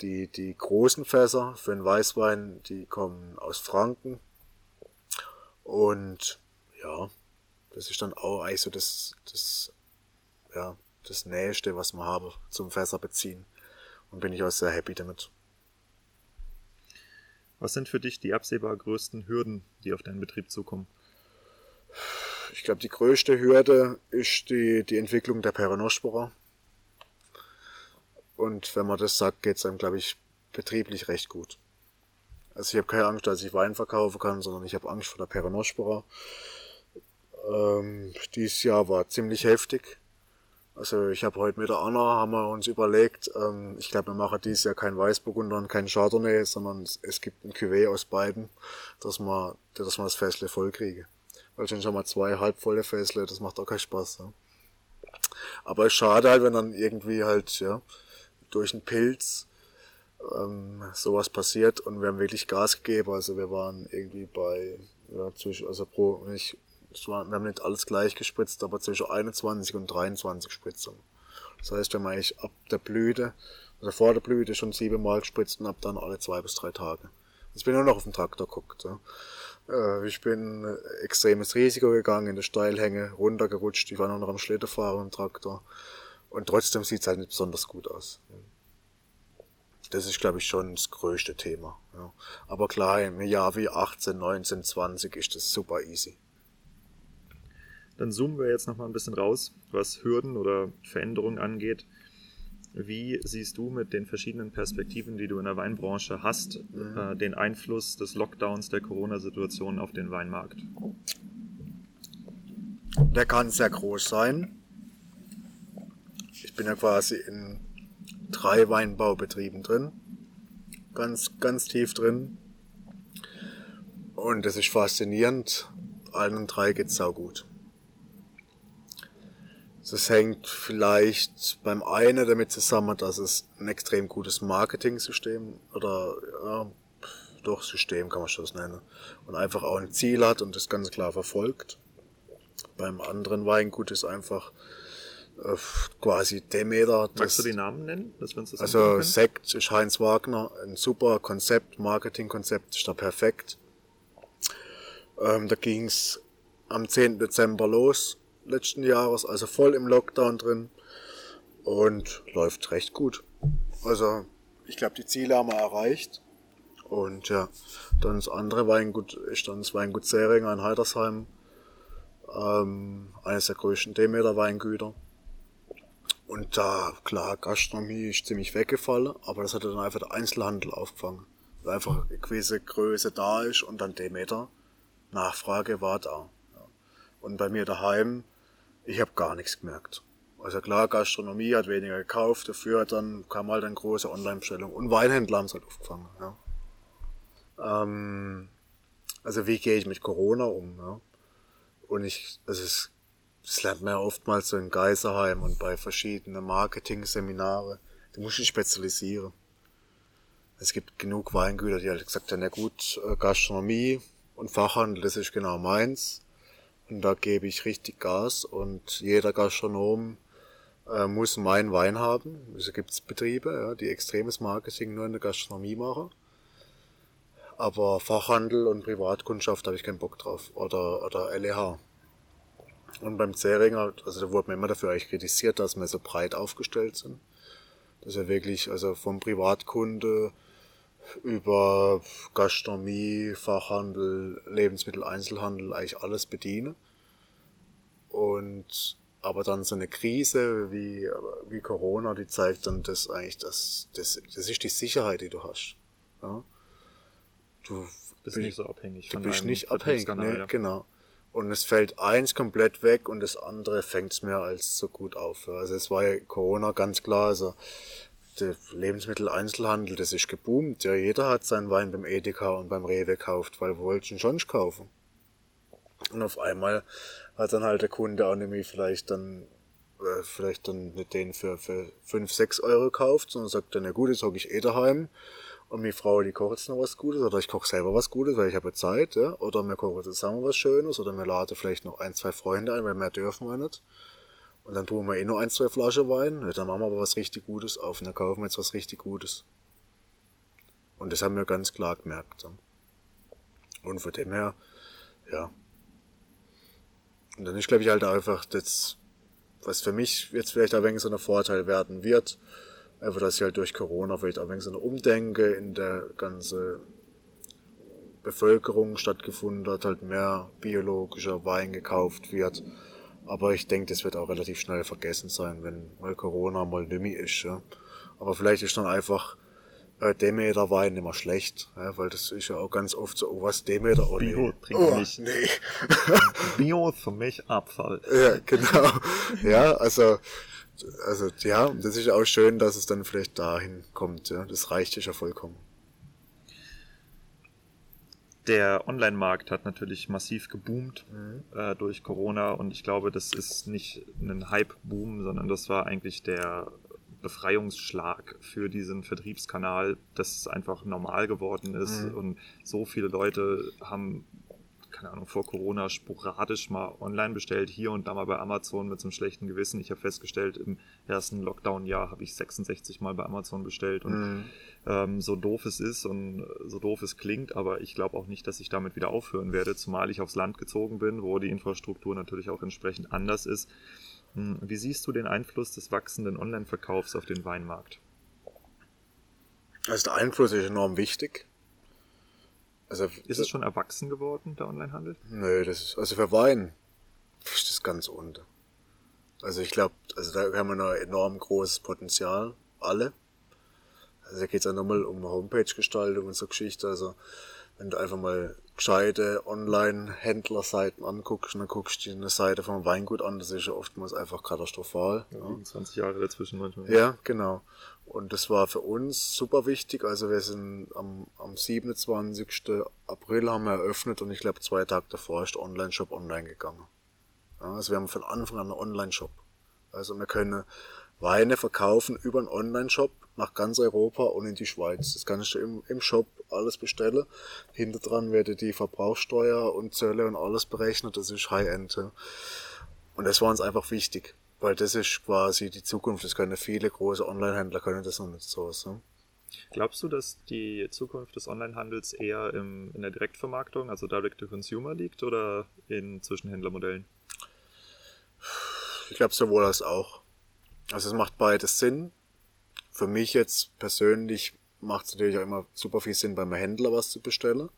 die, die großen Fässer für den Weißwein, die kommen aus Franken. Und ja, das ist dann auch eigentlich so das, das, ja, das Nächste, was man habe zum Fässer beziehen. Und bin ich auch sehr happy damit. Was sind für dich die absehbar größten Hürden, die auf deinen Betrieb zukommen? Ich glaube, die größte Hürde ist die, die Entwicklung der Peronospora. Und wenn man das sagt, geht es einem, glaube ich, betrieblich recht gut. Also ich habe keine Angst, dass ich Wein verkaufen kann, sondern ich habe Angst vor der Peronospora. Ähm, dieses Jahr war ziemlich heftig. Also ich habe heute mit der Anna haben wir uns überlegt, ähm, ich glaube, wir machen dieses Jahr kein Weißburgunder und kein Chardonnay, sondern es, es gibt ein Cuvée aus beiden, dass wir, dass wir das Fässle voll kriegen. Weil schon schon mal zwei halbvolle Fässle, das macht auch keinen Spaß. Ja. Aber es schade halt, wenn dann irgendwie halt, ja, durch einen Pilz ähm, sowas passiert und wir haben wirklich Gas gegeben. Also wir waren irgendwie bei, ja, zwischen, also pro, nicht, war, wir haben nicht alles gleich gespritzt, aber zwischen 21 und 23 Spritzungen. Das heißt, wir haben eigentlich ab der Blüte, also vor der Blüte schon siebenmal gespritzt und ab dann alle zwei bis drei Tage. Jetzt bin ich nur noch auf den Traktor geguckt. Ja. Äh, ich bin extremes Risiko gegangen, in der Steilhänge runtergerutscht. Ich war noch am Schlitterfahren im Traktor. Und trotzdem sieht es halt nicht besonders gut aus. Das ist, glaube ich, schon das größte Thema. Ja. Aber klar, im Jahr wie 18, 19, 20 ist das super easy. Dann zoomen wir jetzt nochmal ein bisschen raus, was Hürden oder Veränderungen angeht. Wie siehst du mit den verschiedenen Perspektiven, die du in der Weinbranche hast, mhm. äh, den Einfluss des Lockdowns der Corona-Situation auf den Weinmarkt? Der kann sehr groß sein. Ich bin ja quasi in drei Weinbaubetrieben drin. Ganz, ganz tief drin. Und es ist faszinierend. Allen drei geht's saugut. Das hängt vielleicht beim einen damit zusammen, dass es ein extrem gutes Marketing-System oder ja, doch System kann man schon das nennen und einfach auch ein Ziel hat und das ganz klar verfolgt. Beim anderen Weingut ist einfach äh, quasi Demeter. Magst du die Namen nennen? Dass wir uns das also Sekt ist Heinz Wagner, ein super Konzept, Marketingkonzept ist da perfekt. Ähm, da ging's am 10. Dezember los, letzten Jahres, also voll im Lockdown drin und läuft recht gut. Also ich glaube, die Ziele haben wir erreicht. Und ja, dann das andere Weingut ist dann das Weingut Seringer in Heidersheim. Ähm, eines der größten Demeter-Weingüter. Und da, klar, Gastronomie ist ziemlich weggefallen, aber das hat dann einfach der Einzelhandel aufgefangen. Weil einfach eine gewisse Größe da ist und dann Demeter. Nachfrage war da. Und bei mir daheim, ich habe gar nichts gemerkt. Also klar, Gastronomie hat weniger gekauft, dafür dann kam halt eine große Online-Bestellung. Und Weinhändler haben es halt aufgefangen. Ja. Ähm, also wie gehe ich mit Corona um? Ja? Und ich, also es das lernt man ja oftmals so in Geiserheim und bei verschiedenen Marketing-Seminare. Du musst dich spezialisieren. Es gibt genug Weingüter, die halt gesagt haben, ja gut, äh, Gastronomie und Fachhandel, das ist genau meins. Und da gebe ich richtig Gas und jeder Gastronom äh, muss meinen Wein haben. Also gibt's Betriebe, ja, die extremes Marketing nur in der Gastronomie machen. Aber Fachhandel und Privatkundschaft habe ich keinen Bock drauf. Oder, oder LEH. Und beim Zähringer, also da wurde mir immer dafür eigentlich kritisiert, dass wir so breit aufgestellt sind. Dass wir wirklich, also vom Privatkunde über Gastronomie, Fachhandel, Lebensmitteleinzelhandel eigentlich alles bedienen. Und aber dann so eine Krise wie, wie Corona, die zeigt dann das eigentlich, dass das, das ist die Sicherheit, die du hast. Ja? Du bist nicht so abhängig. Du bist nicht abhängig, nee, ja. genau und es fällt eins komplett weg und das andere fängt es mehr als so gut auf. Also es war ja Corona ganz klar, also der Lebensmitteleinzelhandel, das ist geboomt. Ja, jeder hat seinen Wein beim Edeka und beim Rewe gekauft, weil wir wollten schon kaufen. Und auf einmal hat dann halt der Kunde auch nämlich vielleicht dann äh, vielleicht dann nicht den für, für 5, 6 Euro kauft, sondern sagt dann, ja gut, jetzt hocke ich eh daheim und meine Frau, die kocht jetzt noch was Gutes oder ich koche selber was Gutes, weil ich habe Zeit, ja. Oder wir kochen zusammen was Schönes oder wir laden vielleicht noch ein, zwei Freunde ein, weil mehr dürfen wir nicht. Und dann tun wir eh nur ein, zwei Flaschen Wein. Dann machen wir aber was richtig Gutes auf und dann kaufen wir jetzt was richtig Gutes. Und das haben wir ganz klar gemerkt. Und von dem her, ja. Und dann ist, glaube ich, halt einfach das, was für mich jetzt vielleicht ein wenig so ein Vorteil werden wird, Einfach, dass ich halt durch Corona vielleicht auch ein wenig so eine Umdenke in der ganzen Bevölkerung stattgefunden hat, halt mehr biologischer Wein gekauft wird. Aber ich denke, das wird auch relativ schnell vergessen sein, wenn mal Corona mal nimmi ist. Ja. Aber vielleicht ist dann einfach äh, Demeter Wein immer schlecht, ja, weil das ist ja auch ganz oft so, oh, was Demeter, oh, Bio nee. trinke oh, nicht. nee. Bio ist für mich Abfall. Ja, genau. Ja, also, also, ja, das ist auch schön, dass es dann vielleicht dahin kommt, ja. Das reicht ja vollkommen. Der Online-Markt hat natürlich massiv geboomt Mhm. äh, durch Corona und ich glaube, das ist nicht ein Hype-Boom, sondern das war eigentlich der Befreiungsschlag für diesen Vertriebskanal, dass es einfach normal geworden ist Mhm. und so viele Leute haben, keine Ahnung, vor Corona sporadisch mal online bestellt, hier und da mal bei Amazon mit so einem schlechten Gewissen. Ich habe festgestellt, im ersten Lockdown-Jahr habe ich 66 Mal bei Amazon bestellt und Mhm. ähm, so doof es ist und so doof es klingt, aber ich glaube auch nicht, dass ich damit wieder aufhören werde, zumal ich aufs Land gezogen bin, wo die Infrastruktur natürlich auch entsprechend anders ist. Hm, Wie siehst du den Einfluss des wachsenden Online-Verkaufs auf den Weinmarkt? Also der Einfluss ist enorm wichtig. Also, Ist es schon erwachsen geworden, der Onlinehandel? Nö, das ist, also für Wein ist das ganz unter. Also ich glaube, also da haben wir noch enorm großes Potenzial, alle. Also da geht's ja nochmal um Homepage-Gestaltung und so Geschichte. Also wenn du einfach mal gescheite Online-Händlerseiten anguckst und dann guckst du dir eine Seite vom Weingut an, das ist ja oftmals einfach katastrophal. Ja. Liegen 20 Jahre dazwischen manchmal. Ja, genau. Und das war für uns super wichtig. Also wir sind am, am 27. April haben wir eröffnet und ich glaube zwei Tage davor ist der Online-Shop online gegangen. Ja, also wir haben von Anfang an einen Online-Shop. Also wir können Weine verkaufen über einen Online-Shop nach ganz Europa und in die Schweiz. Das kannst du im, im Shop alles bestellen. Hinter dran wird die Verbrauchsteuer und Zölle und alles berechnet. Das ist High-End. Und das war uns einfach wichtig. Weil das ist quasi die Zukunft. Das können viele große Online-Händler können das noch nicht so. so. Glaubst du, dass die Zukunft des Onlinehandels eher im, in der Direktvermarktung, also Direct-to-Consumer liegt oder in Zwischenhändlermodellen? Ich glaube sowohl als auch. Also es macht beides Sinn. Für mich jetzt persönlich macht es natürlich auch immer super viel Sinn, beim Händler was zu bestellen.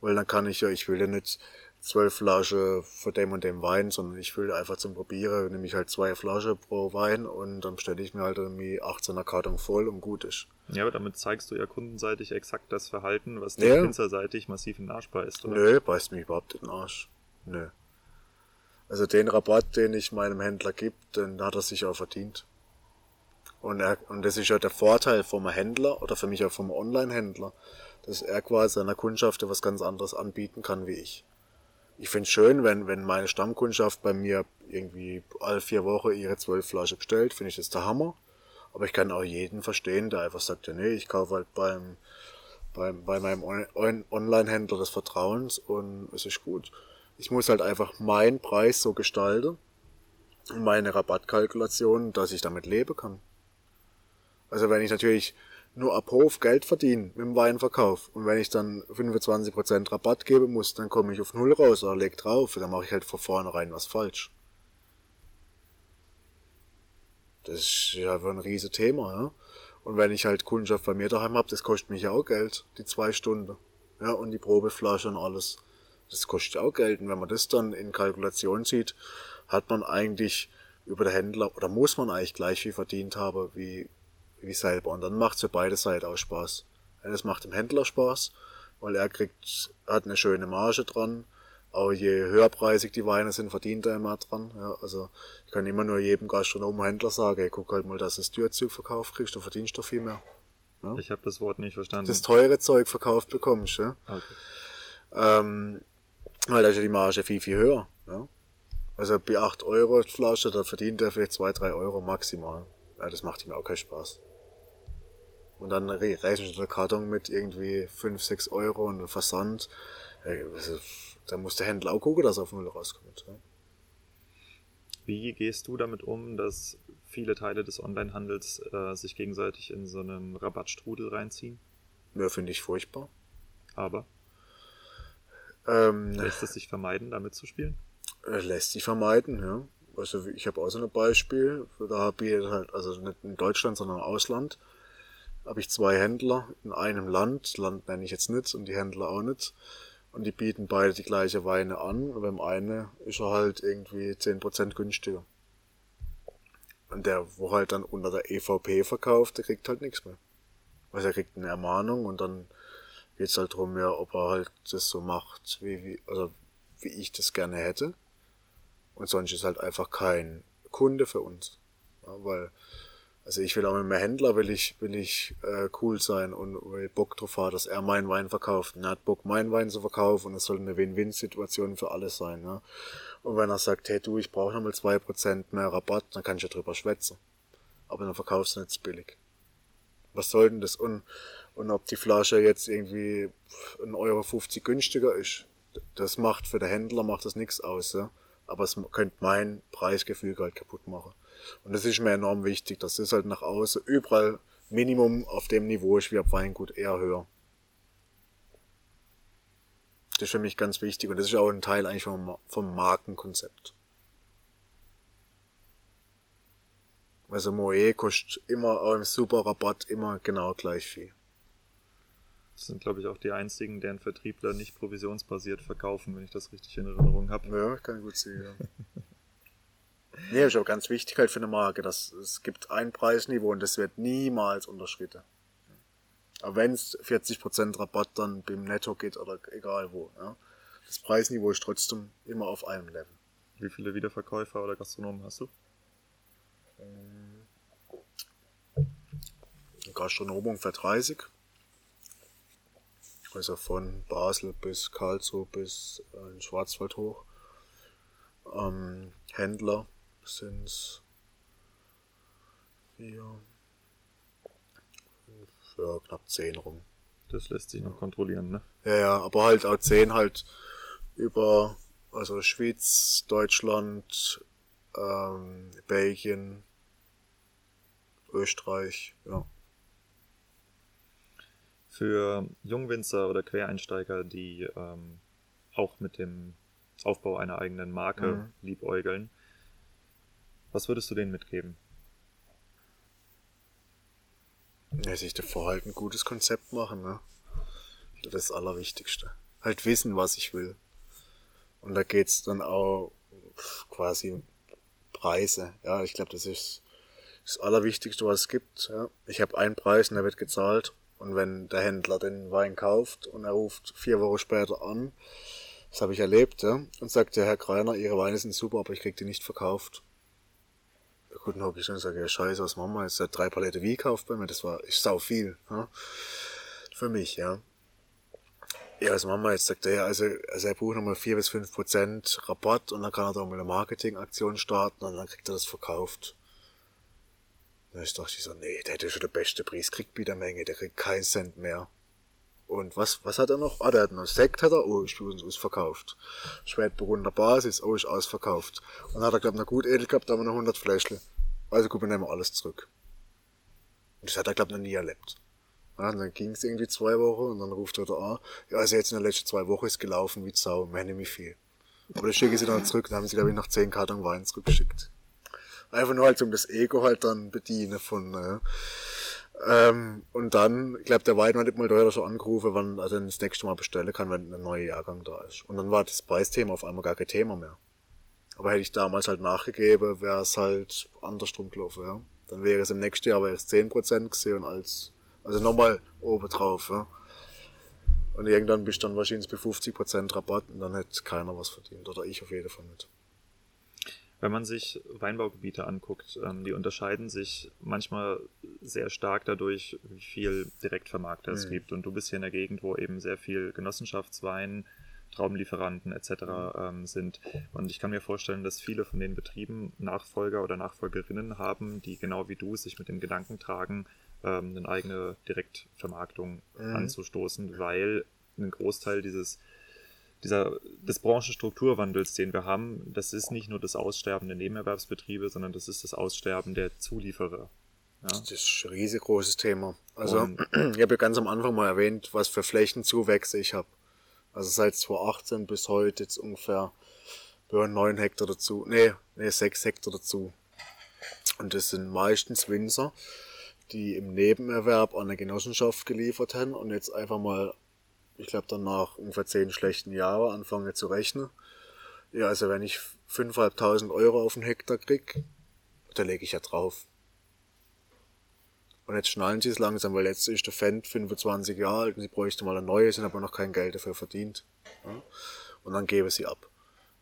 Weil dann kann ich ja, ich will ja nicht zwölf Flaschen von dem und dem Wein, sondern ich will einfach zum Probieren, nehme ich halt zwei Flaschen pro Wein und dann stelle ich mir halt irgendwie 18er Karton voll und gut ist. Ja, aber damit zeigst du ja kundenseitig exakt das Verhalten, was dir Ja. massiv in den Arsch beißt, oder? Nö, beißt mich überhaupt in den Arsch. Nö. Also den Rabatt, den ich meinem Händler gebe, den hat er sich auch verdient. Und, er, und das ist ja der Vorteil vom Händler oder für mich auch vom Online-Händler, dass er quasi seiner Kundschaft was ganz anderes anbieten kann wie ich. Ich find's schön, wenn, wenn meine Stammkundschaft bei mir irgendwie alle vier Wochen ihre zwölf Flaschen bestellt, finde ich das der Hammer. Aber ich kann auch jeden verstehen, der einfach sagt, ja nee, ich kaufe halt beim, beim, bei meinem On- On- Online-Händler des Vertrauens und es ist gut. Ich muss halt einfach meinen Preis so gestalten und meine Rabattkalkulation, dass ich damit leben kann. Also wenn ich natürlich nur ab Hof Geld verdiene mit dem Weinverkauf und wenn ich dann 25% Rabatt geben muss, dann komme ich auf Null raus oder leg drauf, dann mache ich halt von vornherein was falsch. Das ist ja ein riesen Thema, ja. Und wenn ich halt Kundschaft bei mir daheim habe, das kostet mich ja auch Geld, die zwei Stunden. Ja, und die Probeflasche und alles. Das kostet auch Geld. Und wenn man das dann in Kalkulation sieht, hat man eigentlich über den Händler, oder muss man eigentlich gleich viel verdient haben wie, wie selber. Und dann macht's für beide Seiten auch Spaß. Ja, das macht dem Händler Spaß, weil er kriegt, hat eine schöne Marge dran. Auch je höherpreisig die Weine sind, verdient er immer dran. Ja, also ich kann immer nur jedem Gastronomen Händler sagen, ey, guck halt mal, dass du das Türzug verkauft kriegst, du verdienst doch viel mehr. Ich habe das Wort nicht verstanden. Das teure Zeug verkauft bekommst, ja. okay. Ähm, weil da ist ja die Marge viel, viel höher. Ja? Also bei 8 Euro Flasche, da verdient er vielleicht 2, 3 Euro maximal. Ja, das macht ihm auch keinen Spaß. Und dann re- rechnest du der Karton mit irgendwie 5, 6 Euro und Versand. Da muss der Händler auch gucken, dass er auf Null rauskommt. Ja? Wie gehst du damit um, dass viele Teile des Onlinehandels äh, sich gegenseitig in so einen Rabattstrudel reinziehen? ja, finde ich furchtbar. Aber Ähm, lässt es sich vermeiden, damit zu spielen? Äh, lässt sich vermeiden, ja. Also ich habe auch so ein Beispiel, da habe ich halt, also nicht in Deutschland, sondern im Ausland, habe ich zwei Händler in einem Land, Land nenne ich jetzt nicht und die Händler auch nicht. Und die bieten beide die gleiche Weine an, und beim einen ist er halt irgendwie 10% günstiger. Und der, wo halt dann unter der EVP verkauft, der kriegt halt nichts mehr. Also er kriegt eine Ermahnung und dann geht's halt drum, ja, ob er halt das so macht, wie, wie, also wie ich das gerne hätte. Und sonst ist halt einfach kein Kunde für uns. Ja, weil, also ich will auch mit meinem Händler, will ich, will ich äh, cool sein und will Bock drauf haben, dass er meinen Wein verkauft. Und er hat Bock, meinen Wein zu verkaufen und es soll eine Win-Win-Situation für alle sein. Ja. Und wenn er sagt, hey du, ich brauche nochmal zwei Prozent mehr Rabatt, dann kann ich ja drüber schwätzen. Aber dann verkaufst du nicht billig. Was soll denn das? Und, und ob die Flasche jetzt irgendwie 1,50 Euro günstiger ist, das macht für den Händler macht das nichts aus. Ja? Aber es könnte mein Preisgefühl halt kaputt machen. Und das ist mir enorm wichtig, dass das halt nach außen überall Minimum auf dem Niveau ist wie ab Weingut eher höher. Das ist für mich ganz wichtig und das ist auch ein Teil eigentlich vom, vom Markenkonzept. Also Moe kostet immer auch im super Rabatt immer genau gleich viel. Das sind, glaube ich, auch die einzigen, deren Vertriebler nicht provisionsbasiert verkaufen, wenn ich das richtig in Erinnerung habe. Ja, kann ich gut sehen, ja. nee, ist auch ganz wichtig halt für eine Marke, dass es gibt ein Preisniveau und das wird niemals unterschritten. Aber wenn es 40% Rabatt dann beim Netto geht oder egal wo, ja. Das Preisniveau ist trotzdem immer auf einem Level. Wie viele Wiederverkäufer oder Gastronomen hast du? Gastronomen ungefähr 30. Also von Basel bis Karlsruhe bis äh, in Schwarzwald hoch. Ähm, Händler sind es vier, ja, knapp zehn rum. Das lässt sich noch kontrollieren, ne? Ja, ja, aber halt auch zehn halt über, also Schweiz, Deutschland, ähm, Belgien, Österreich, ja für Jungwinzer oder Quereinsteiger, die ähm, auch mit dem Aufbau einer eigenen Marke mhm. liebäugeln. Was würdest du denen mitgeben? Ja, sich davor halt ein gutes Konzept machen, ne? Das Allerwichtigste. Halt wissen, was ich will. Und da geht's dann auch quasi Preise. Ja, ich glaube, das ist das Allerwichtigste, was es gibt. Ja. Ich habe einen Preis und der wird gezahlt. Und wenn der Händler den Wein kauft und er ruft vier Wochen später an, das habe ich erlebt, ja, und sagt, ja, Herr Kreiner, Ihre Weine sind super, aber ich krieg die nicht verkauft. Gut, dann habe ich dann gesagt, ja, scheiße, was machen wir jetzt? Hat drei Palette wie gekauft bei mir, das war, ich sau viel, ja. Für mich, ja. Ja, was machen wir jetzt? Sagt er, ja, also, also er braucht nochmal vier bis fünf Prozent Rabatt und dann kann er da mal eine Marketingaktion starten und dann kriegt er das verkauft. Und ich dachte so, nee, der hätte schon der beste Preis, kriegt wieder Menge, der kriegt keinen Cent mehr. Und was, was hat er noch? Ah, der hat noch Sekt, hat er, oh, ist uns ausverkauft. Spätburgunder Basis, oh, ist ausverkauft. Und dann hat er, glaub, noch gut edel gehabt, da haben wir noch 100 Fläschle. Also gut, wir nehmen alles zurück. Und das hat er, glaub, noch nie erlebt. Ja, und dann ging's irgendwie zwei Wochen und dann ruft er da an, ja, also jetzt in den letzten zwei Wochen ist gelaufen wie Sau, mehr nicht viel. Aber das schicke ich sie dann zurück, dann haben sie, glaube ich, noch 10 Karton Wein zurückgeschickt. Einfach nur halt um das Ego halt dann bedienen von, äh, ähm, und dann, ich glaube, der Weiden hat mal teuer schon angerufen, wann er dann das nächste Mal bestellen kann, wenn ein neuer Jahrgang da ist. Und dann war das Preisthema auf einmal gar kein Thema mehr. Aber hätte ich damals halt nachgegeben, wäre es halt andersrum gelaufen, ja. Dann wäre es im nächsten Jahr wäre es 10% gesehen als, also nochmal oben drauf, ja. Und irgendwann bist du dann wahrscheinlich bei 50% Rabatt und dann hätte keiner was verdient. Oder ich auf jeden Fall nicht. Wenn man sich Weinbaugebiete anguckt, ähm, die unterscheiden sich manchmal sehr stark dadurch, wie viel Direktvermarkter mhm. es gibt. Und du bist hier in der Gegend, wo eben sehr viel Genossenschaftswein, Traubenlieferanten etc. Mhm. Ähm, sind. Und ich kann mir vorstellen, dass viele von den Betrieben Nachfolger oder Nachfolgerinnen haben, die genau wie du sich mit dem Gedanken tragen, ähm, eine eigene Direktvermarktung mhm. anzustoßen, weil ein Großteil dieses dieser, des Branchenstrukturwandels, den wir haben, das ist nicht nur das Aussterben der Nebenerwerbsbetriebe, sondern das ist das Aussterben der Zulieferer. Ja. Das ist ein riesengroßes Thema. Also, Und, ich habe ja ganz am Anfang mal erwähnt, was für Flächenzuwächse ich habe. Also seit 2018 bis heute jetzt ungefähr über 9 Hektar dazu. Nee, nee, 6 Hektar dazu. Und das sind meistens Winzer, die im Nebenerwerb an eine Genossenschaft geliefert haben und jetzt einfach mal ich glaube, dann nach ungefähr zehn schlechten Jahren anfange zu rechnen. Ja, also wenn ich 5.500 Euro auf den Hektar krieg, da lege ich ja drauf. Und jetzt schnallen sie es langsam, weil jetzt ist der Fendt 25 Jahre alt und sie bräuchte mal ein neues und aber noch kein Geld dafür verdient. Ja? Und dann gebe sie ab.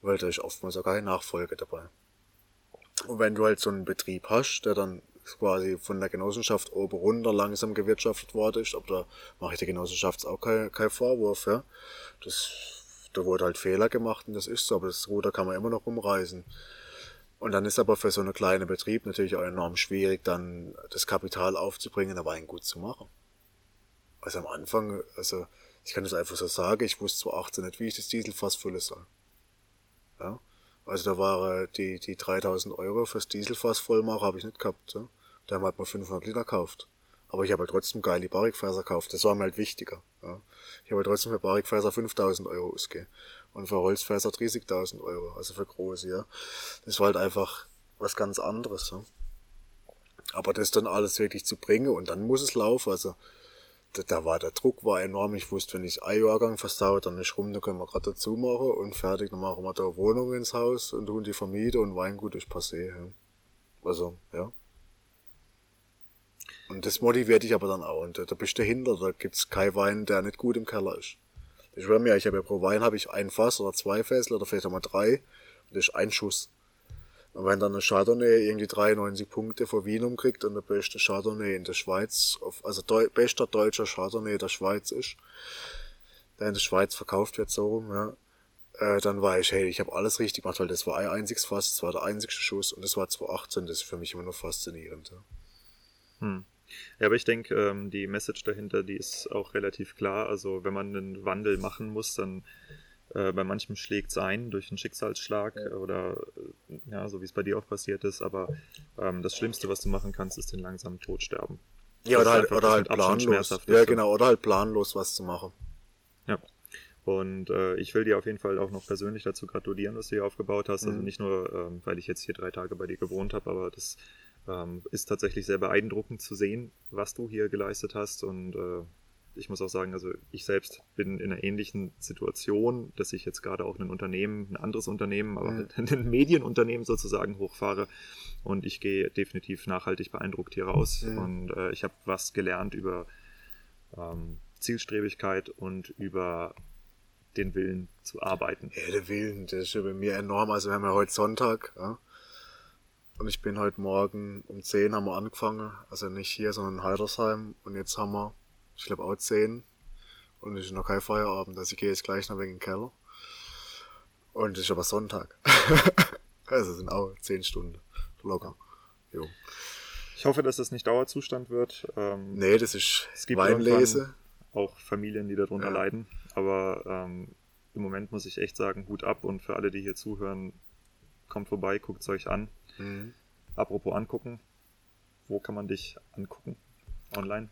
Weil da ist oftmals auch keine Nachfolge dabei. Und wenn du halt so einen Betrieb hast, der dann quasi von der Genossenschaft oben runter langsam gewirtschaftet worden ist, aber da mache ich der Genossenschaft auch keinen kein Vorwurf, ja. Das, da wurde halt Fehler gemacht und das ist so, aber das Ruder kann man immer noch umreißen. Und dann ist aber für so einen kleinen Betrieb natürlich auch enorm schwierig, dann das Kapital aufzubringen, aber Wein gut zu machen. Also am Anfang, also ich kann das einfach so sagen, ich wusste zwar 18 nicht, wie ich das Dieselfass füllen soll. Ja. Also da waren die, die 3000 Euro fürs Dieselfass vollmachen, habe ich nicht gehabt. Ja. Da haben wir halt mal 500 Liter gekauft. Aber ich habe halt trotzdem geile Barrikfässer gekauft. Das war mir halt wichtiger. Ja. Ich habe halt trotzdem für Barrikfässer 5000 Euro ausgegeben und für Holzfässer 30.000 Euro, also für große, ja. Das war halt einfach was ganz anderes, ja. Aber das dann alles wirklich zu bringen und dann muss es laufen, also da, da war der Druck war enorm. Ich wusste, wenn ich Eijahrgang versaut, dann ist rum, dann können wir gerade dazu machen und fertig, dann machen wir da Wohnung ins Haus und tun die Vermiete und Weingut ist passé, ja. Also, ja. Und das motiviert dich aber dann auch. Und da bist du dahinter, da gibt's kein Wein, der nicht gut im Keller ist. Ich schwöre mir, ich habe ja pro Wein habe ich ein Fass oder zwei Fässel oder vielleicht auch mal drei. Und das ist ein Schuss. Und wenn dann ein Chardonnay irgendwie 93 Punkte vor Wien umkriegt und der beste Chardonnay in der Schweiz, also Deu bester deutscher Chardonnay der Schweiz ist, der in der Schweiz verkauft wird so rum, ja, äh, dann war ich, hey, ich habe alles richtig gemacht, weil das war ein einziges Fass, das war der einzigste Schuss und das war 2018, das ist für mich immer nur faszinierend. Ja. Hm. Ja, aber ich denke, ähm, die Message dahinter, die ist auch relativ klar. Also wenn man einen Wandel machen muss, dann äh, bei manchem schlägt es ein durch einen Schicksalsschlag ja. oder äh, ja, so wie es bei dir auch passiert ist. Aber ähm, das Schlimmste, was du machen kannst, ist den langsamen Tod sterben. Ja, oder halt, oder halt planlos. Ja, genau, oder halt planlos was zu machen. Ja. Und äh, ich will dir auf jeden Fall auch noch persönlich dazu gratulieren, was du hier aufgebaut hast. Also mhm. Also nicht nur, ähm, weil ich jetzt hier drei Tage bei dir gewohnt habe, aber das ähm, ist tatsächlich sehr beeindruckend zu sehen, was du hier geleistet hast. Und äh, ich muss auch sagen, also ich selbst bin in einer ähnlichen Situation, dass ich jetzt gerade auch ein Unternehmen, ein anderes Unternehmen, aber mhm. ein Medienunternehmen sozusagen hochfahre. Und ich gehe definitiv nachhaltig beeindruckt hier raus. Mhm. Und äh, ich habe was gelernt über ähm, Zielstrebigkeit und über den Willen zu arbeiten. Ja, der Willen, der ist ja bei mir enorm. Also wir haben ja heute Sonntag. Ja? Und ich bin heute Morgen um 10 haben wir angefangen. Also nicht hier, sondern in Heidersheim. Und jetzt haben wir, ich glaube auch 10. Und es ist noch kein Feierabend. Also ich gehe jetzt gleich noch wegen den Keller. Und es ist aber Sonntag. also sind auch 10 Stunden. Locker. Jo. Ich hoffe, dass das nicht Dauerzustand wird. Ähm, nee, das ist es gibt Weinlese. Auch Familien, die darunter ja. leiden. Aber ähm, im Moment muss ich echt sagen, Hut ab und für alle, die hier zuhören, kommt vorbei, guckt es euch an. Mhm. Apropos angucken, wo kann man dich angucken? Online?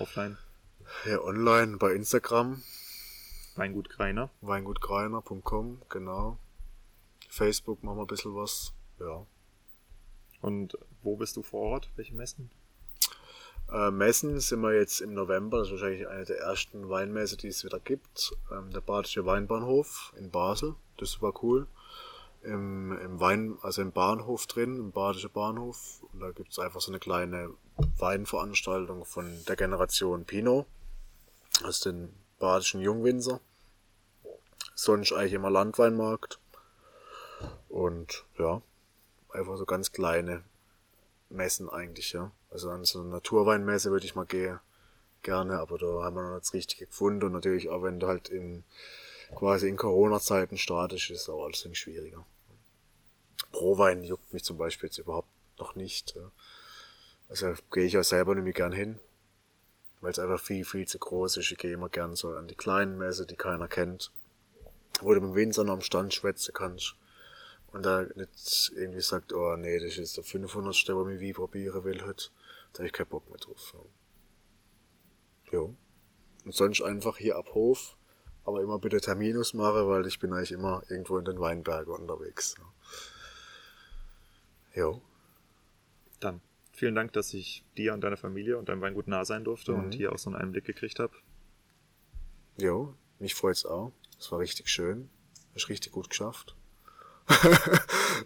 Offline? Ja, online bei Instagram. Weingut Greiner. Weingutgreiner.com, genau. Facebook machen wir ein bisschen was, ja. Und wo bist du vor Ort? Welche Messen? Äh, Messen sind wir jetzt im November, das ist wahrscheinlich eine der ersten Weinmesse, die es wieder gibt. Ähm, der Badische Weinbahnhof in Basel, das war cool im, im Wein, also im Bahnhof drin, im Badische Bahnhof. Und da gibt's einfach so eine kleine Weinveranstaltung von der Generation Pinot aus den badischen Jungwinzer. Sonst eigentlich immer Landweinmarkt. Und ja, einfach so ganz kleine Messen eigentlich, ja. Also an so eine Naturweinmesse würde ich mal gehen, gerne, aber da haben wir noch das Richtige gefunden. Und natürlich auch wenn du halt in quasi in Corona-Zeiten statisch ist, auch alles schwieriger. Prowein juckt mich zum Beispiel jetzt überhaupt noch nicht. Also gehe ich auch selber mehr gern hin, weil es einfach viel, viel zu groß ist. Ich gehe immer gern so an die kleinen Messe, die keiner kennt, wo du mit Winzer noch am Stand schwätzen kannst. Und da nicht irgendwie sagt, oh nee, das ist der 500. wo ich wie probieren will heute. Da habe ich keinen Bock mehr drauf. Jo. Und sonst einfach hier ab Hof, aber immer bitte Terminus mache, weil ich bin eigentlich immer irgendwo in den Weinbergen unterwegs. Jo. Dann vielen Dank, dass ich dir und deiner Familie und deinem Weingut nah sein durfte mhm. und hier auch so einen Einblick gekriegt habe. Jo, mich freut's auch. Es war richtig schön. Hast richtig gut geschafft.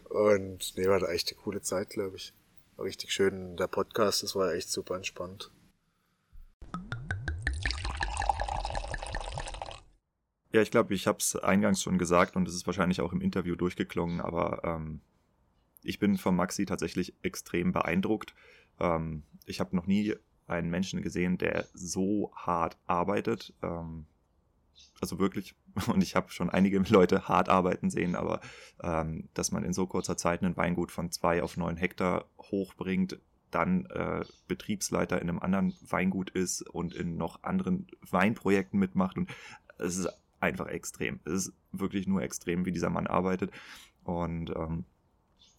und nee, war da echt eine coole Zeit, glaube ich. richtig schön der Podcast, das war echt super entspannt. Ja, ich glaube, ich habe es eingangs schon gesagt und es ist wahrscheinlich auch im Interview durchgeklungen, aber ähm, ich bin von Maxi tatsächlich extrem beeindruckt. Ähm, ich habe noch nie einen Menschen gesehen, der so hart arbeitet. Ähm, also wirklich, und ich habe schon einige Leute hart arbeiten sehen, aber ähm, dass man in so kurzer Zeit ein Weingut von zwei auf neun Hektar hochbringt, dann äh, Betriebsleiter in einem anderen Weingut ist und in noch anderen Weinprojekten mitmacht und es ist einfach extrem. Es ist wirklich nur extrem, wie dieser Mann arbeitet und ähm,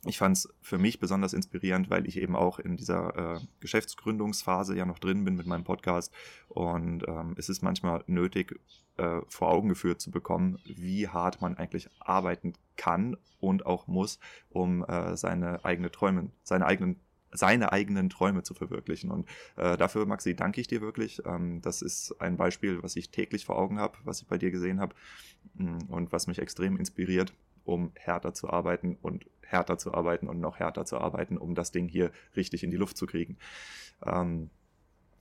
ich fand es für mich besonders inspirierend, weil ich eben auch in dieser äh, Geschäftsgründungsphase ja noch drin bin mit meinem Podcast. Und ähm, es ist manchmal nötig, äh, vor Augen geführt zu bekommen, wie hart man eigentlich arbeiten kann und auch muss, um äh, seine eigenen Träume, seine eigenen seine eigenen Träume zu verwirklichen. Und äh, dafür, Maxi, danke ich dir wirklich. Ähm, das ist ein Beispiel, was ich täglich vor Augen habe, was ich bei dir gesehen habe mm, und was mich extrem inspiriert, um härter zu arbeiten und härter zu arbeiten und noch härter zu arbeiten, um das Ding hier richtig in die Luft zu kriegen. Ähm,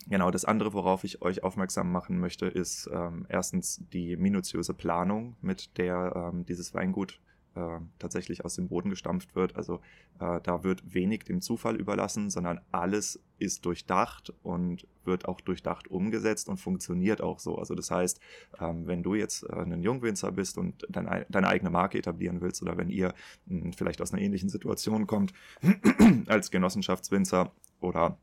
Genau, das andere, worauf ich euch aufmerksam machen möchte, ist ähm, erstens die minutiöse Planung, mit der ähm, dieses Weingut äh, tatsächlich aus dem Boden gestampft wird. Also äh, da wird wenig dem Zufall überlassen, sondern alles ist durchdacht und wird auch durchdacht umgesetzt und funktioniert auch so. Also das heißt, ähm, wenn du jetzt äh, ein Jungwinzer bist und dein, deine eigene Marke etablieren willst oder wenn ihr mh, hm, vielleicht aus einer ähnlichen Situation kommt als Genossenschaftswinzer oder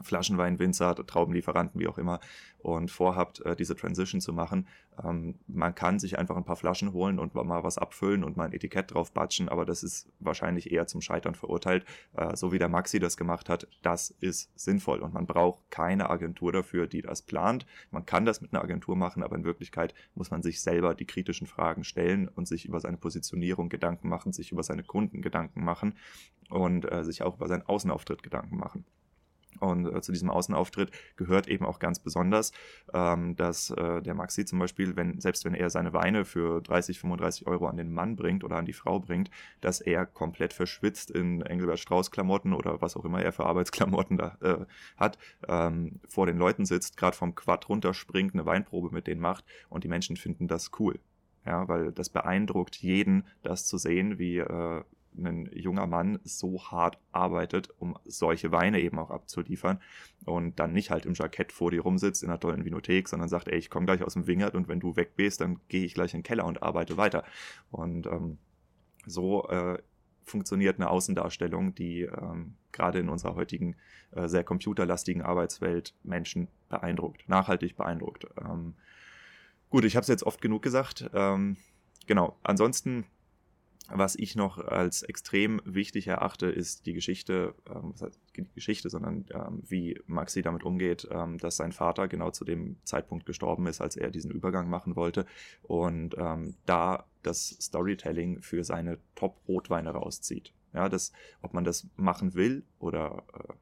Flaschenweinwinzer, Traubenlieferanten, wie auch immer, und vorhabt, äh, diese Transition zu machen. Ähm, man kann sich einfach ein paar Flaschen holen und mal was abfüllen und mal ein Etikett drauf batschen, aber das ist wahrscheinlich eher zum Scheitern verurteilt. Äh, so wie der Maxi das gemacht hat, das ist sinnvoll und man braucht keine Agentur dafür, die das plant. Man kann das mit einer Agentur machen, aber in Wirklichkeit muss man sich selber die kritischen Fragen stellen und sich über seine Positionierung Gedanken machen, sich über seine Kunden Gedanken machen und äh, sich auch über seinen Außenauftritt Gedanken machen. Und äh, zu diesem Außenauftritt gehört eben auch ganz besonders, ähm, dass äh, der Maxi zum Beispiel, wenn, selbst wenn er seine Weine für 30, 35 Euro an den Mann bringt oder an die Frau bringt, dass er komplett verschwitzt in Engelbert Strauß Klamotten oder was auch immer er für Arbeitsklamotten da äh, hat, ähm, vor den Leuten sitzt, gerade vom Quad runterspringt, eine Weinprobe mit denen macht und die Menschen finden das cool. Ja, weil das beeindruckt jeden, das zu sehen, wie äh, ein junger Mann so hart arbeitet, um solche Weine eben auch abzuliefern und dann nicht halt im Jackett vor dir rumsitzt in einer tollen Vinothek, sondern sagt, ey, ich komme gleich aus dem Wingert und wenn du weg bist, dann gehe ich gleich in den Keller und arbeite weiter. Und ähm, so äh, funktioniert eine Außendarstellung, die ähm, gerade in unserer heutigen äh, sehr computerlastigen Arbeitswelt Menschen beeindruckt, nachhaltig beeindruckt. Ähm, gut, ich habe es jetzt oft genug gesagt. Ähm, genau, ansonsten was ich noch als extrem wichtig erachte, ist die Geschichte, ähm, was heißt die Geschichte, sondern ähm, wie Maxi damit umgeht, ähm, dass sein Vater genau zu dem Zeitpunkt gestorben ist, als er diesen Übergang machen wollte und ähm, da das Storytelling für seine Top-Rotweine rauszieht. Ja, das, ob man das machen will oder äh,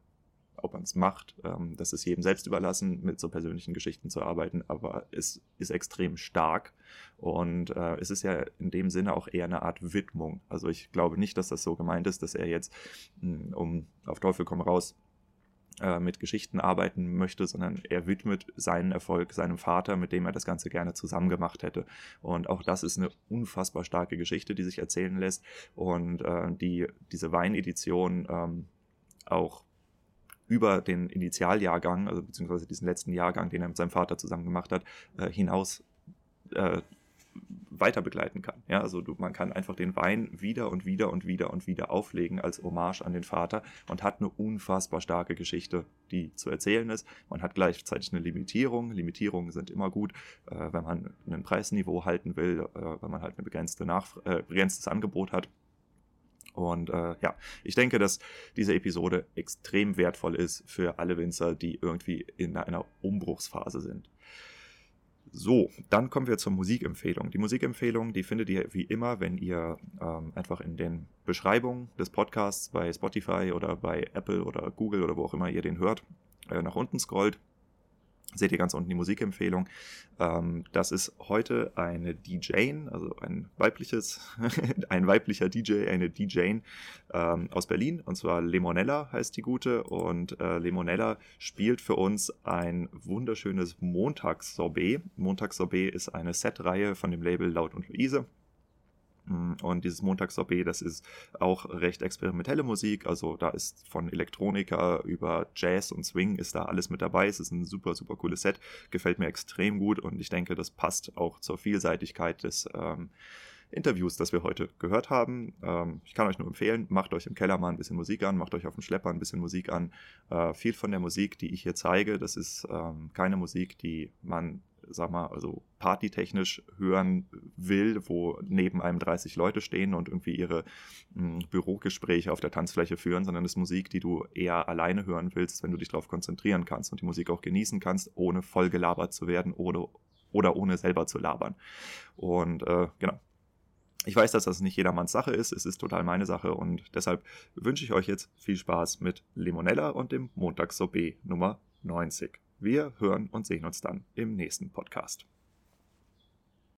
ob man es macht, ähm, das ist jedem selbst überlassen, mit so persönlichen Geschichten zu arbeiten, aber es ist extrem stark und äh, es ist ja in dem Sinne auch eher eine Art Widmung. Also ich glaube nicht, dass das so gemeint ist, dass er jetzt, mh, hm, um auf Teufel komm raus, äh, mit Geschichten arbeiten möchte, sondern er widmet seinen Erfolg seinem Vater, mit dem er das Ganze gerne zusammen gemacht hätte. Und auch das ist eine unfassbar starke Geschichte, die sich erzählen lässt und äh, die diese Weinedition ähm, auch über den Initialjahrgang, also beziehungsweise diesen letzten Jahrgang, den er mit seinem Vater zusammen gemacht hat, äh, hinaus äh, weiter begleiten kann. Ja, also du, man kann einfach den Wein wieder und wieder und wieder und wieder auflegen als Hommage an den Vater und hat eine unfassbar starke Geschichte, die zu erzählen ist. Man hat gleichzeitig eine Limitierung. Limitierungen sind immer gut, äh, wenn man ein Preisniveau halten will, äh, wenn man halt ein begrenzte äh, begrenztes Angebot hat. Und äh, ja, ich denke, dass diese Episode extrem wertvoll ist für alle Winzer, die irgendwie in einer Umbruchsphase sind. So, dann kommen wir zur Musikempfehlung. Die Musikempfehlung, die findet ihr wie immer, wenn ihr ähm, einfach in den Beschreibungen des Podcasts bei Spotify oder bei Apple oder Google oder wo auch immer ihr den hört, äh, nach unten scrollt Seht ihr ganz unten die Musikempfehlung. Ähm, das ist heute eine DJ, also ein weibliches, ein weiblicher DJ, eine DJ ähm, aus Berlin, und zwar Lemonella heißt die gute. Und äh, Lemonella spielt für uns ein wunderschönes Montagssorbet. Montagssorbet ist eine Setreihe von dem Label Laut und Luise. Mm, und dieses Montagssorbet, das ist auch recht experimentelle Musik. Also da ist von Elektronika über Jazz und Swing ist da alles mit dabei. Es ist ein super, super cooles Set. Gefällt mir extrem gut und ich denke, das passt auch zur Vielseitigkeit des ähm, Interviews, das wir heute gehört haben. Ähm, ich kann euch nur empfehlen, macht euch im Keller mal ein bisschen Musik an, macht euch auf dem Schlepper ein bisschen Musik an. Äh, viel von der Musik, die ich hier zeige, das ist ähm, keine Musik, die man sag mal, also partytechnisch hören will, wo neben einem 30 Leute stehen und irgendwie ihre mh, hm, Bürogespräche auf der Tanzfläche führen, sondern es ist Musik, die du eher alleine hören willst, wenn du dich darauf konzentrieren kannst und die Musik auch genießen kannst, ohne voll gelabert zu werden oder, oder ohne selber zu labern. Und äh, genau, ich weiß, dass das nicht jedermanns Sache ist, es ist total meine Sache und deshalb wünsche ich euch jetzt viel Spaß mit Limonella und dem Montagssorbet Nummer 90. Wir hören und sehen uns dann im nächsten Podcast.